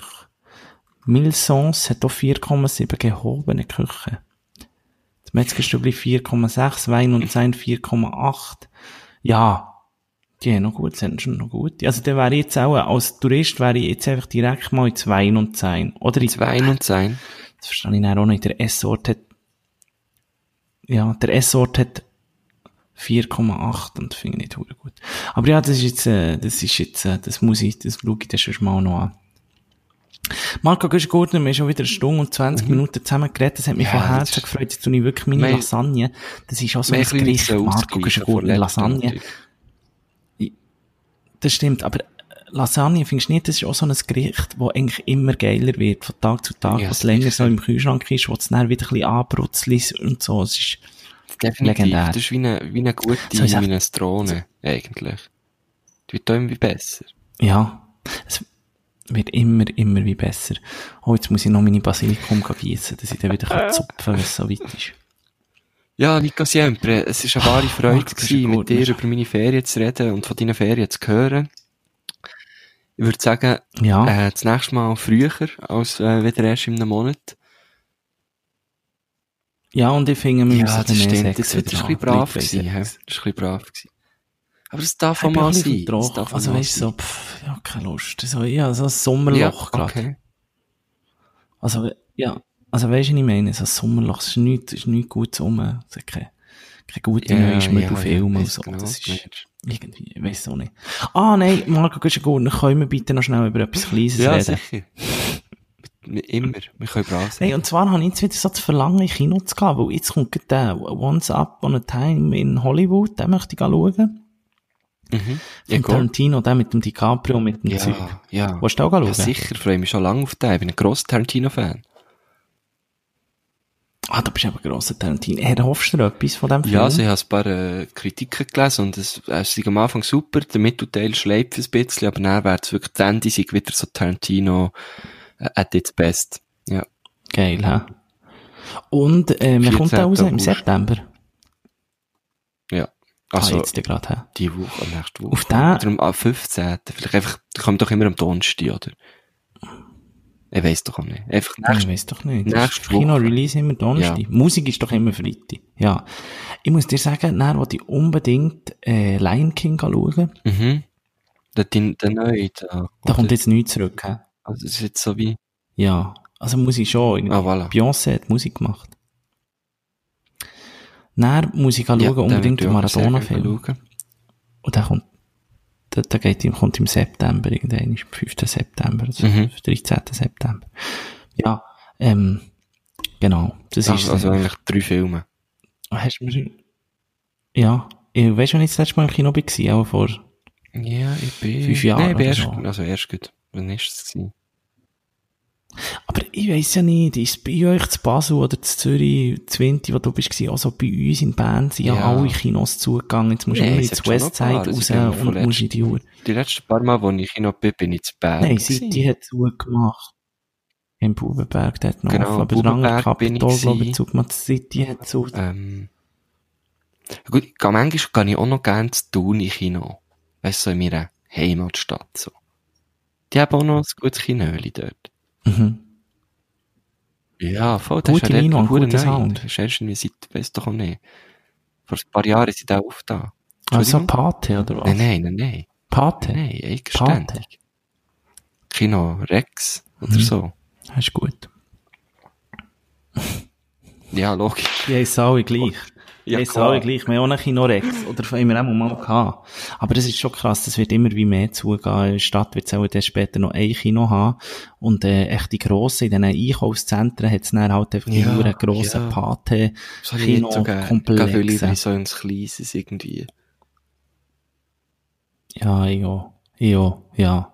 Speaker 2: Milsons hat auch 4,7 gehobene Küche. Das Metzgerstübli 4,6, Wein und Sein 4,8. Ja, die haben noch gut, sind schon noch gut. Also, der wäre jetzt auch, als Tourist wäre ich jetzt einfach direkt mal ins Wein und Sein. Oder ins
Speaker 3: Wein und Sein.
Speaker 2: das verstehe ich dann auch nicht. Der S-Ort hat, ja, der S-Ort hat 4,8 und finde ich nicht gut. Aber ja, das ist jetzt, äh, das ist jetzt, äh, das muss ich, das schaue ich dann schon mal noch an. Marco Güschgurtner, wir haben schon wieder eine Stunde und 20 Minuten zusammen geredet. Das hat mich
Speaker 3: Mhm. Ja,
Speaker 2: von Herzen gefreut. Jetzt tue ich wirklich meine Lasagne. Das ist auch so ein Gericht, Marco
Speaker 3: ausgleichen
Speaker 2: Güschgurtner.
Speaker 3: von
Speaker 2: Lasagne.
Speaker 3: natürlich.
Speaker 2: Das stimmt, aber Lasagne findest du nicht, das ist auch so ein Gericht, das eigentlich immer geiler wird, von Tag zu Tag,
Speaker 3: Ja,
Speaker 2: was länger so im Kühlschrank ist, wo es dann wieder ein bisschen anbrutzelt und so. Es ist,
Speaker 3: Definitiv.
Speaker 2: Legendär.
Speaker 3: Das ist wie eine, wie eine gute
Speaker 2: So echt-
Speaker 3: Minestrone, eigentlich. Die wird irgendwie besser.
Speaker 2: ja, es wird immer, immer wie besser. Oh, jetzt muss ich noch meine Basilikum gießen, dass ich dann wieder zupfen kann, wenn es so weit ist.
Speaker 3: Ja, Nico Siempre, es war eine wahre Freude,
Speaker 2: Marco, das ist
Speaker 3: gewesen, mit dir
Speaker 2: ist-
Speaker 3: über meine Ferien zu reden und von deinen Ferien zu hören. Ich würde sagen,
Speaker 2: Ja,
Speaker 3: äh, das nächste Mal früher als äh, wieder erst in einem Monat.
Speaker 2: ja, und ich finde, wir müssen
Speaker 3: Ja, das stimmt. Das wird ein bisschen
Speaker 2: haben.
Speaker 3: brav gewesen. Das ist ein bisschen brav gewesen. Aber es darf auch mal sein. Darf auch
Speaker 2: Also weißt du, so, pff, ja, keine Lust. So, ja, so ein Sommerloch
Speaker 3: ja,
Speaker 2: gerade.
Speaker 3: okay.
Speaker 2: Also, ja, also weißt du, was ich meine? So ein Sommerloch, es ist nichts, ist nichts Gutes rum. Es hat keine, keine gute
Speaker 3: Ja,
Speaker 2: neue
Speaker 3: ja,
Speaker 2: Filme
Speaker 3: ja,
Speaker 2: und so.
Speaker 3: genau,
Speaker 2: das ist
Speaker 3: du
Speaker 2: irgendwie, ich weiss auch nicht. Ah, nein, Marco Güschengurtner, können wir bitte noch schnell über etwas Kleines
Speaker 3: Ja,
Speaker 2: reden?
Speaker 3: sicher. Mit- Immer. Wir können brav sein.
Speaker 2: Nein, und zwar habe ich jetzt wieder so das Verlangen, in Kino zu gehen, weil jetzt kommt der Once Up on a Time in Hollywood, den möchte ich schauen.
Speaker 3: Mhm. Ja,
Speaker 2: Von
Speaker 3: gut.
Speaker 2: Tarantino, der mit dem DiCaprio, mit dem Zeug.
Speaker 3: Ja, ja.
Speaker 2: Willst du auch schauen?
Speaker 3: Ja, sicher. Ich freue mich schon lange auf den. Ich bin ein grosser Tarantino-Fan.
Speaker 2: Ah, du bist aber ein grosser Tarantino. Herr, hoffst du dir etwas von dem Film?
Speaker 3: Ja, also ich habe ein paar äh, Kritiken gelesen und es, es ist am Anfang super, der Mittelteil schleift ein bisschen, aber dann wäre es wirklich, das Ende wieder so Tarantino äh, at its best. Ja.
Speaker 2: Geil, hä? Und, äh, wer kommt da
Speaker 3: 14.
Speaker 2: raus? Im. September?
Speaker 3: Ja.
Speaker 2: Also,
Speaker 3: Also,
Speaker 2: ah, jetzt gerade, hä?
Speaker 3: die Woche, nächste Woche.
Speaker 2: Auf den-
Speaker 3: Oder am am 15. Vielleicht einfach, die kommen doch immer am Donnerstag, oder? Ich weiss doch auch nicht. Einfach
Speaker 2: Ich
Speaker 3: nächste
Speaker 2: weiss doch nicht.
Speaker 3: nächste
Speaker 2: Das Kino-Release immer Donnerstag.
Speaker 3: Ja.
Speaker 2: Musik ist doch immer Freitag. Ja. Ich muss dir sagen, dann wollte ich unbedingt, äh, Lion King schauen.
Speaker 3: Mhm. Der, der, der neue, da.
Speaker 2: Da kommt jetzt nichts zurück, hä?
Speaker 3: Also, es ist jetzt so wie,
Speaker 2: Ja. Also muss ich schon.
Speaker 3: ah, voilà.
Speaker 2: Beyoncé hat Musik gemacht. Dann muss ich schauen,
Speaker 3: Ja,
Speaker 2: unbedingt den
Speaker 3: ich
Speaker 2: Maradona-Film. Und der kommt, der, der geht, im- kommt im September, irgendwann, ist am 5. September, also
Speaker 3: Mhm.
Speaker 2: 13. September. Ja, ähm, genau, das ist,
Speaker 3: Also, eigentlich drei Filme.
Speaker 2: hast du mir, ja, Ich, weißt du, wenn ich das letzte Mal im Kino war? Auch vor,
Speaker 3: Ja, ich bin...
Speaker 2: Fünf Jahre
Speaker 3: Nein, ich bin erst,
Speaker 2: so.
Speaker 3: also erst gut. Wann ist es gewesen?
Speaker 2: Aber ich weiss ja nicht, ist bei euch zu Basel oder zu Zürich, zu Winti, wo du bist, gewesen, also bei uns in Bern sind ja,
Speaker 3: Ja.
Speaker 2: alle Kinos zugegangen. Jetzt musst du
Speaker 3: Nein,
Speaker 2: immer ins Westside raus
Speaker 3: Sie von
Speaker 2: und musst in die Uhr.
Speaker 3: Die letzten paar Mal, wo ich Kino bin, bin ich zu Bern.
Speaker 2: Nein,
Speaker 3: gewesen.
Speaker 2: City hat zugemacht. Im Bubenberg, der hat noch
Speaker 3: Genau,
Speaker 2: offen, aber der andere Kapitol, glaube ich, zugemacht. City hat zu.
Speaker 3: Ähm, gut, ich gehe- manchmal gehe ich auch noch gerne zu Thun in Kino. Weißt du, so in meiner Heimatstadt, so. Die haben auch noch ein gutes Kinöli dort.
Speaker 2: Mhm.
Speaker 3: Ja, voll, das
Speaker 2: Gute
Speaker 3: ist dort
Speaker 2: guter
Speaker 3: neu.
Speaker 2: Sound.
Speaker 3: Das ist erst irgendwie seit, weiss doch auch nicht. Vor ein paar Jahren sind die auch da.
Speaker 2: Also? Pate, oder was?
Speaker 3: Nein, nein, nein, nein.
Speaker 2: Pate?
Speaker 3: Nein, eigenständig. Kino Rex oder
Speaker 2: Mhm.
Speaker 3: so.
Speaker 2: Das ist gut.
Speaker 3: Ja, logisch.
Speaker 2: Die heissen alle gleich. Die
Speaker 3: Ja, klar.
Speaker 2: alle gleich. Wir haben auch einen Kinorex. Oder haben wir auch mal gehabt. Aber das ist schon krass. Das wird immer wie mehr zugehen. Der Stadt wird auch dann später noch ein Kino haben. Und, äh, echt die grossen, in diesen Einkaufszentren hat es dann halt einfach die
Speaker 3: Ja,
Speaker 2: nur grossen
Speaker 3: ja.
Speaker 2: Pate.
Speaker 3: Ich nicht so. Ich
Speaker 2: Komplexe.
Speaker 3: in so ins Kleines irgendwie.
Speaker 2: Ja, ja. Ja, ja.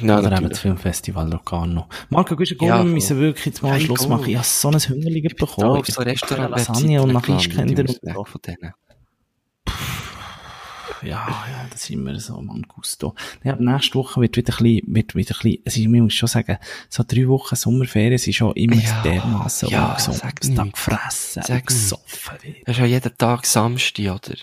Speaker 3: Ja,
Speaker 2: Oder eben das Filmfestival Locarno. Marco, gehst du
Speaker 3: Ja,
Speaker 2: wir müssen wirklich jetzt mal
Speaker 3: Ja,
Speaker 2: Schluss
Speaker 3: ich
Speaker 2: machen. Ich habe so ein Hüngerlige
Speaker 3: Da
Speaker 2: bekommen.
Speaker 3: auf so Restaurant
Speaker 2: Lasagne und nach Ischkinder und
Speaker 3: von denen.
Speaker 2: Ja, ja, das ist immer so, man, Gusto. Ja, nächste Woche wird wieder ein bisschen, wird wieder ein bisschen, also ich muss schon sagen, so drei Wochen Sommerferien sind schon immer
Speaker 3: Ja,
Speaker 2: dermassen
Speaker 3: ja,
Speaker 2: ungesund.
Speaker 3: sag
Speaker 2: da
Speaker 3: nichts.
Speaker 2: gefressen
Speaker 3: Sag
Speaker 2: gesoffen wird.
Speaker 3: Das ist ja jeden Tag Samstag, oder?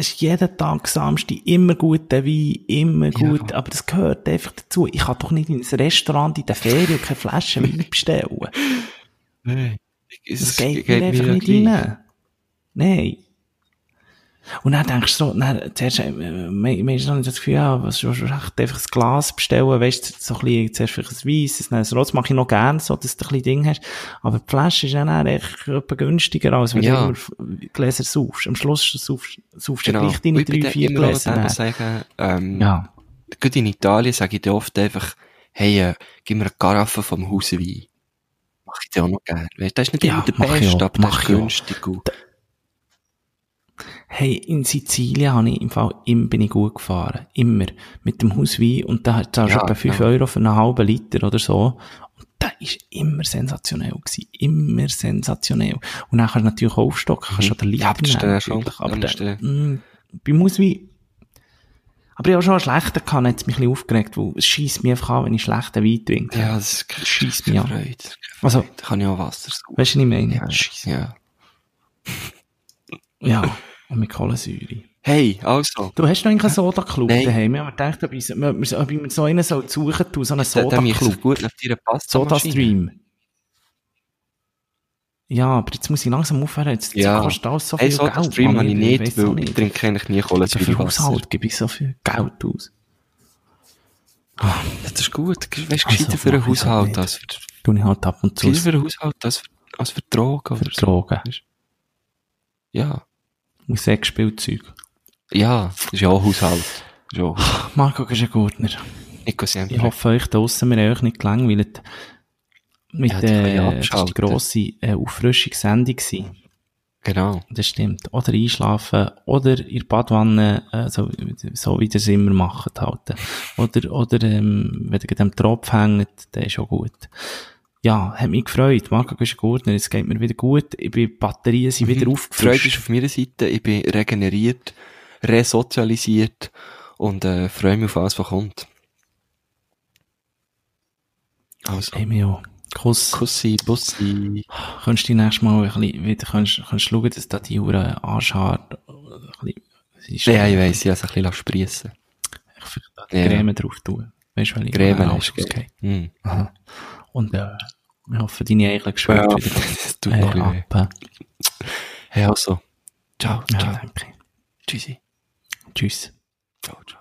Speaker 2: Es ist jeden Tag Samstag immer guter Wein, immer
Speaker 3: Ja.
Speaker 2: gut, aber das gehört einfach dazu. Ich kann doch nicht in ein Restaurant in der Ferien keine Flasche Wein bestellen.
Speaker 3: Nein.
Speaker 2: Das geht, mir einfach nicht rein. Nein. Und dann denkst du so, dann, zuerst, äh, man, man ist noch nicht das Gefühl, ja, was, was, was, einfach ein Glas bestellen, weißt du, so ein bisschen, zuerst vielleicht ein Weisses, dann ein Rotes mache ich noch gern, so, dass du ein bisschen Ding hast. Aber die Flasche ist dann auch echt etwa günstiger, als wenn
Speaker 3: Ja.
Speaker 2: du immer Gläser saufst. Am Schluss saufst, saufst du
Speaker 3: Genau.
Speaker 2: gleich deine
Speaker 3: ich
Speaker 2: drei,
Speaker 3: dann
Speaker 2: vier Gläser.
Speaker 3: dem
Speaker 2: dann.
Speaker 3: sagen, ähm,
Speaker 2: Ja.
Speaker 3: Gerade in Italien sage ich dir oft einfach, hey, äh, gib mir eine Karaffe vom Hauswein. Mach ich dir auch noch gerne. Weißt, das ist nicht
Speaker 2: Ja,
Speaker 3: immer der
Speaker 2: ich
Speaker 3: Beste, aber
Speaker 2: mach
Speaker 3: ist
Speaker 2: ich auch. Hey, in Sizilien habe ich im Fall immer bin ich gut gefahren. Immer. Mit dem Hauswein. Und da zahlst du
Speaker 3: Ja,
Speaker 2: etwa 5
Speaker 3: ja.
Speaker 2: Euro für einen halben Liter oder so. Und das ist immer sensationell gewesen. Immer sensationell. Und dann kannst du natürlich auch aufstocken, kannst
Speaker 3: Mhm.
Speaker 2: du den Liter
Speaker 3: Ja, das
Speaker 2: nehmen,
Speaker 3: schon
Speaker 2: natürlich. Aber der, mm, beim Hauswein, aber ich habe schon einen schlechten gehabt, hat es mich ein bisschen aufgeregt, weil es scheisst mich einfach an, wenn ich schlechten Wein trinke.
Speaker 3: ja, das
Speaker 2: Scheisst mich an.
Speaker 3: Freude. Das
Speaker 2: Also-.
Speaker 3: Da kann ich auch Wasser.
Speaker 2: Weißt du, was ich meine?
Speaker 3: Ja, ja.
Speaker 2: Ja. Und mit Kohlensäure.
Speaker 3: Hey, also.
Speaker 2: Du hast noch einen Soda-Club daheim. Ich habe gedacht, ob ich, ob ich, mir so einen soll suchen tun, so einen Soda-Club.
Speaker 3: gut nach deiner Pasta
Speaker 2: Soda-Stream. Ja, aber jetzt muss ich langsam aufhören. Jetzt
Speaker 3: Ja.
Speaker 2: kostet alles so viel
Speaker 3: Hey,
Speaker 2: Geld.
Speaker 3: Soda-Stream habe ich nicht, weil ich trinke eigentlich nie
Speaker 2: Für den
Speaker 3: Kohlensäurewasser.
Speaker 2: Haushalt gebe ich so viel Geld aus.
Speaker 3: Ja, das ist gut. Weißt du,
Speaker 2: Also,
Speaker 3: gescheiter für einen
Speaker 2: halt
Speaker 3: Haushalt
Speaker 2: nicht.
Speaker 3: als für,
Speaker 2: Tue ich halt ab und zu
Speaker 3: gescheiter für einen Haushalt als für, als für Drogen so.
Speaker 2: Drogen.
Speaker 3: Ja.
Speaker 2: Sexspielzeug.
Speaker 3: Ja, das ist ja auch Haushalt. Ist auch Haushalt.
Speaker 2: Marco Gordner.
Speaker 3: Nico sempre.
Speaker 2: Ich hoffe, euch draussen, wir haben euch nicht gelangweilt. Mit,
Speaker 3: Ja, ja
Speaker 2: äh, das war die grosse äh, Auffrischungssendung gewesen.
Speaker 3: Genau.
Speaker 2: Das stimmt. Oder einschlafen, oder in der Badwanne, äh, so, so wie ihr es immer macht, halt. Oder, oder, ähm, wenn ihr am Tropf hängt, der ist auch gut. Ja, hat mich gefreut. Marco Gordner, es geht mir wieder gut. Ich bin, Batterien sind wieder
Speaker 3: Mhm. Freude
Speaker 2: aufgefrischt.
Speaker 3: ist auf meiner Seite. Ich bin regeneriert, resozialisiert und äh, freue mich auf alles, was kommt. Also,
Speaker 2: Hey. Kuss.
Speaker 3: Kussi, Bussi.
Speaker 2: Könntest du nächstes Mal ein bisschen wieder, könntest, könntest schauen, dass da die Uhren anschart, ist-
Speaker 3: Ja, ich weiss, ich habe es ein bisschen spriessen
Speaker 2: Ich vielleicht da die
Speaker 3: Ja.
Speaker 2: Creme drauf tun. Weißt du, weil ich
Speaker 3: Creme ist
Speaker 2: alles
Speaker 3: geil.
Speaker 2: ausgehe.
Speaker 3: Hm.
Speaker 2: Aha. Und, äh, ich hoffe, deine Eichel geschwört
Speaker 3: Ja,
Speaker 2: wieder.
Speaker 3: das tut
Speaker 2: äh,
Speaker 3: noch
Speaker 2: ab.
Speaker 3: Hey, also. Ciao,
Speaker 2: Ja,
Speaker 3: ciao.
Speaker 2: danke.
Speaker 3: Tschüssi.
Speaker 2: Tschüss.
Speaker 3: Ciao, ciao.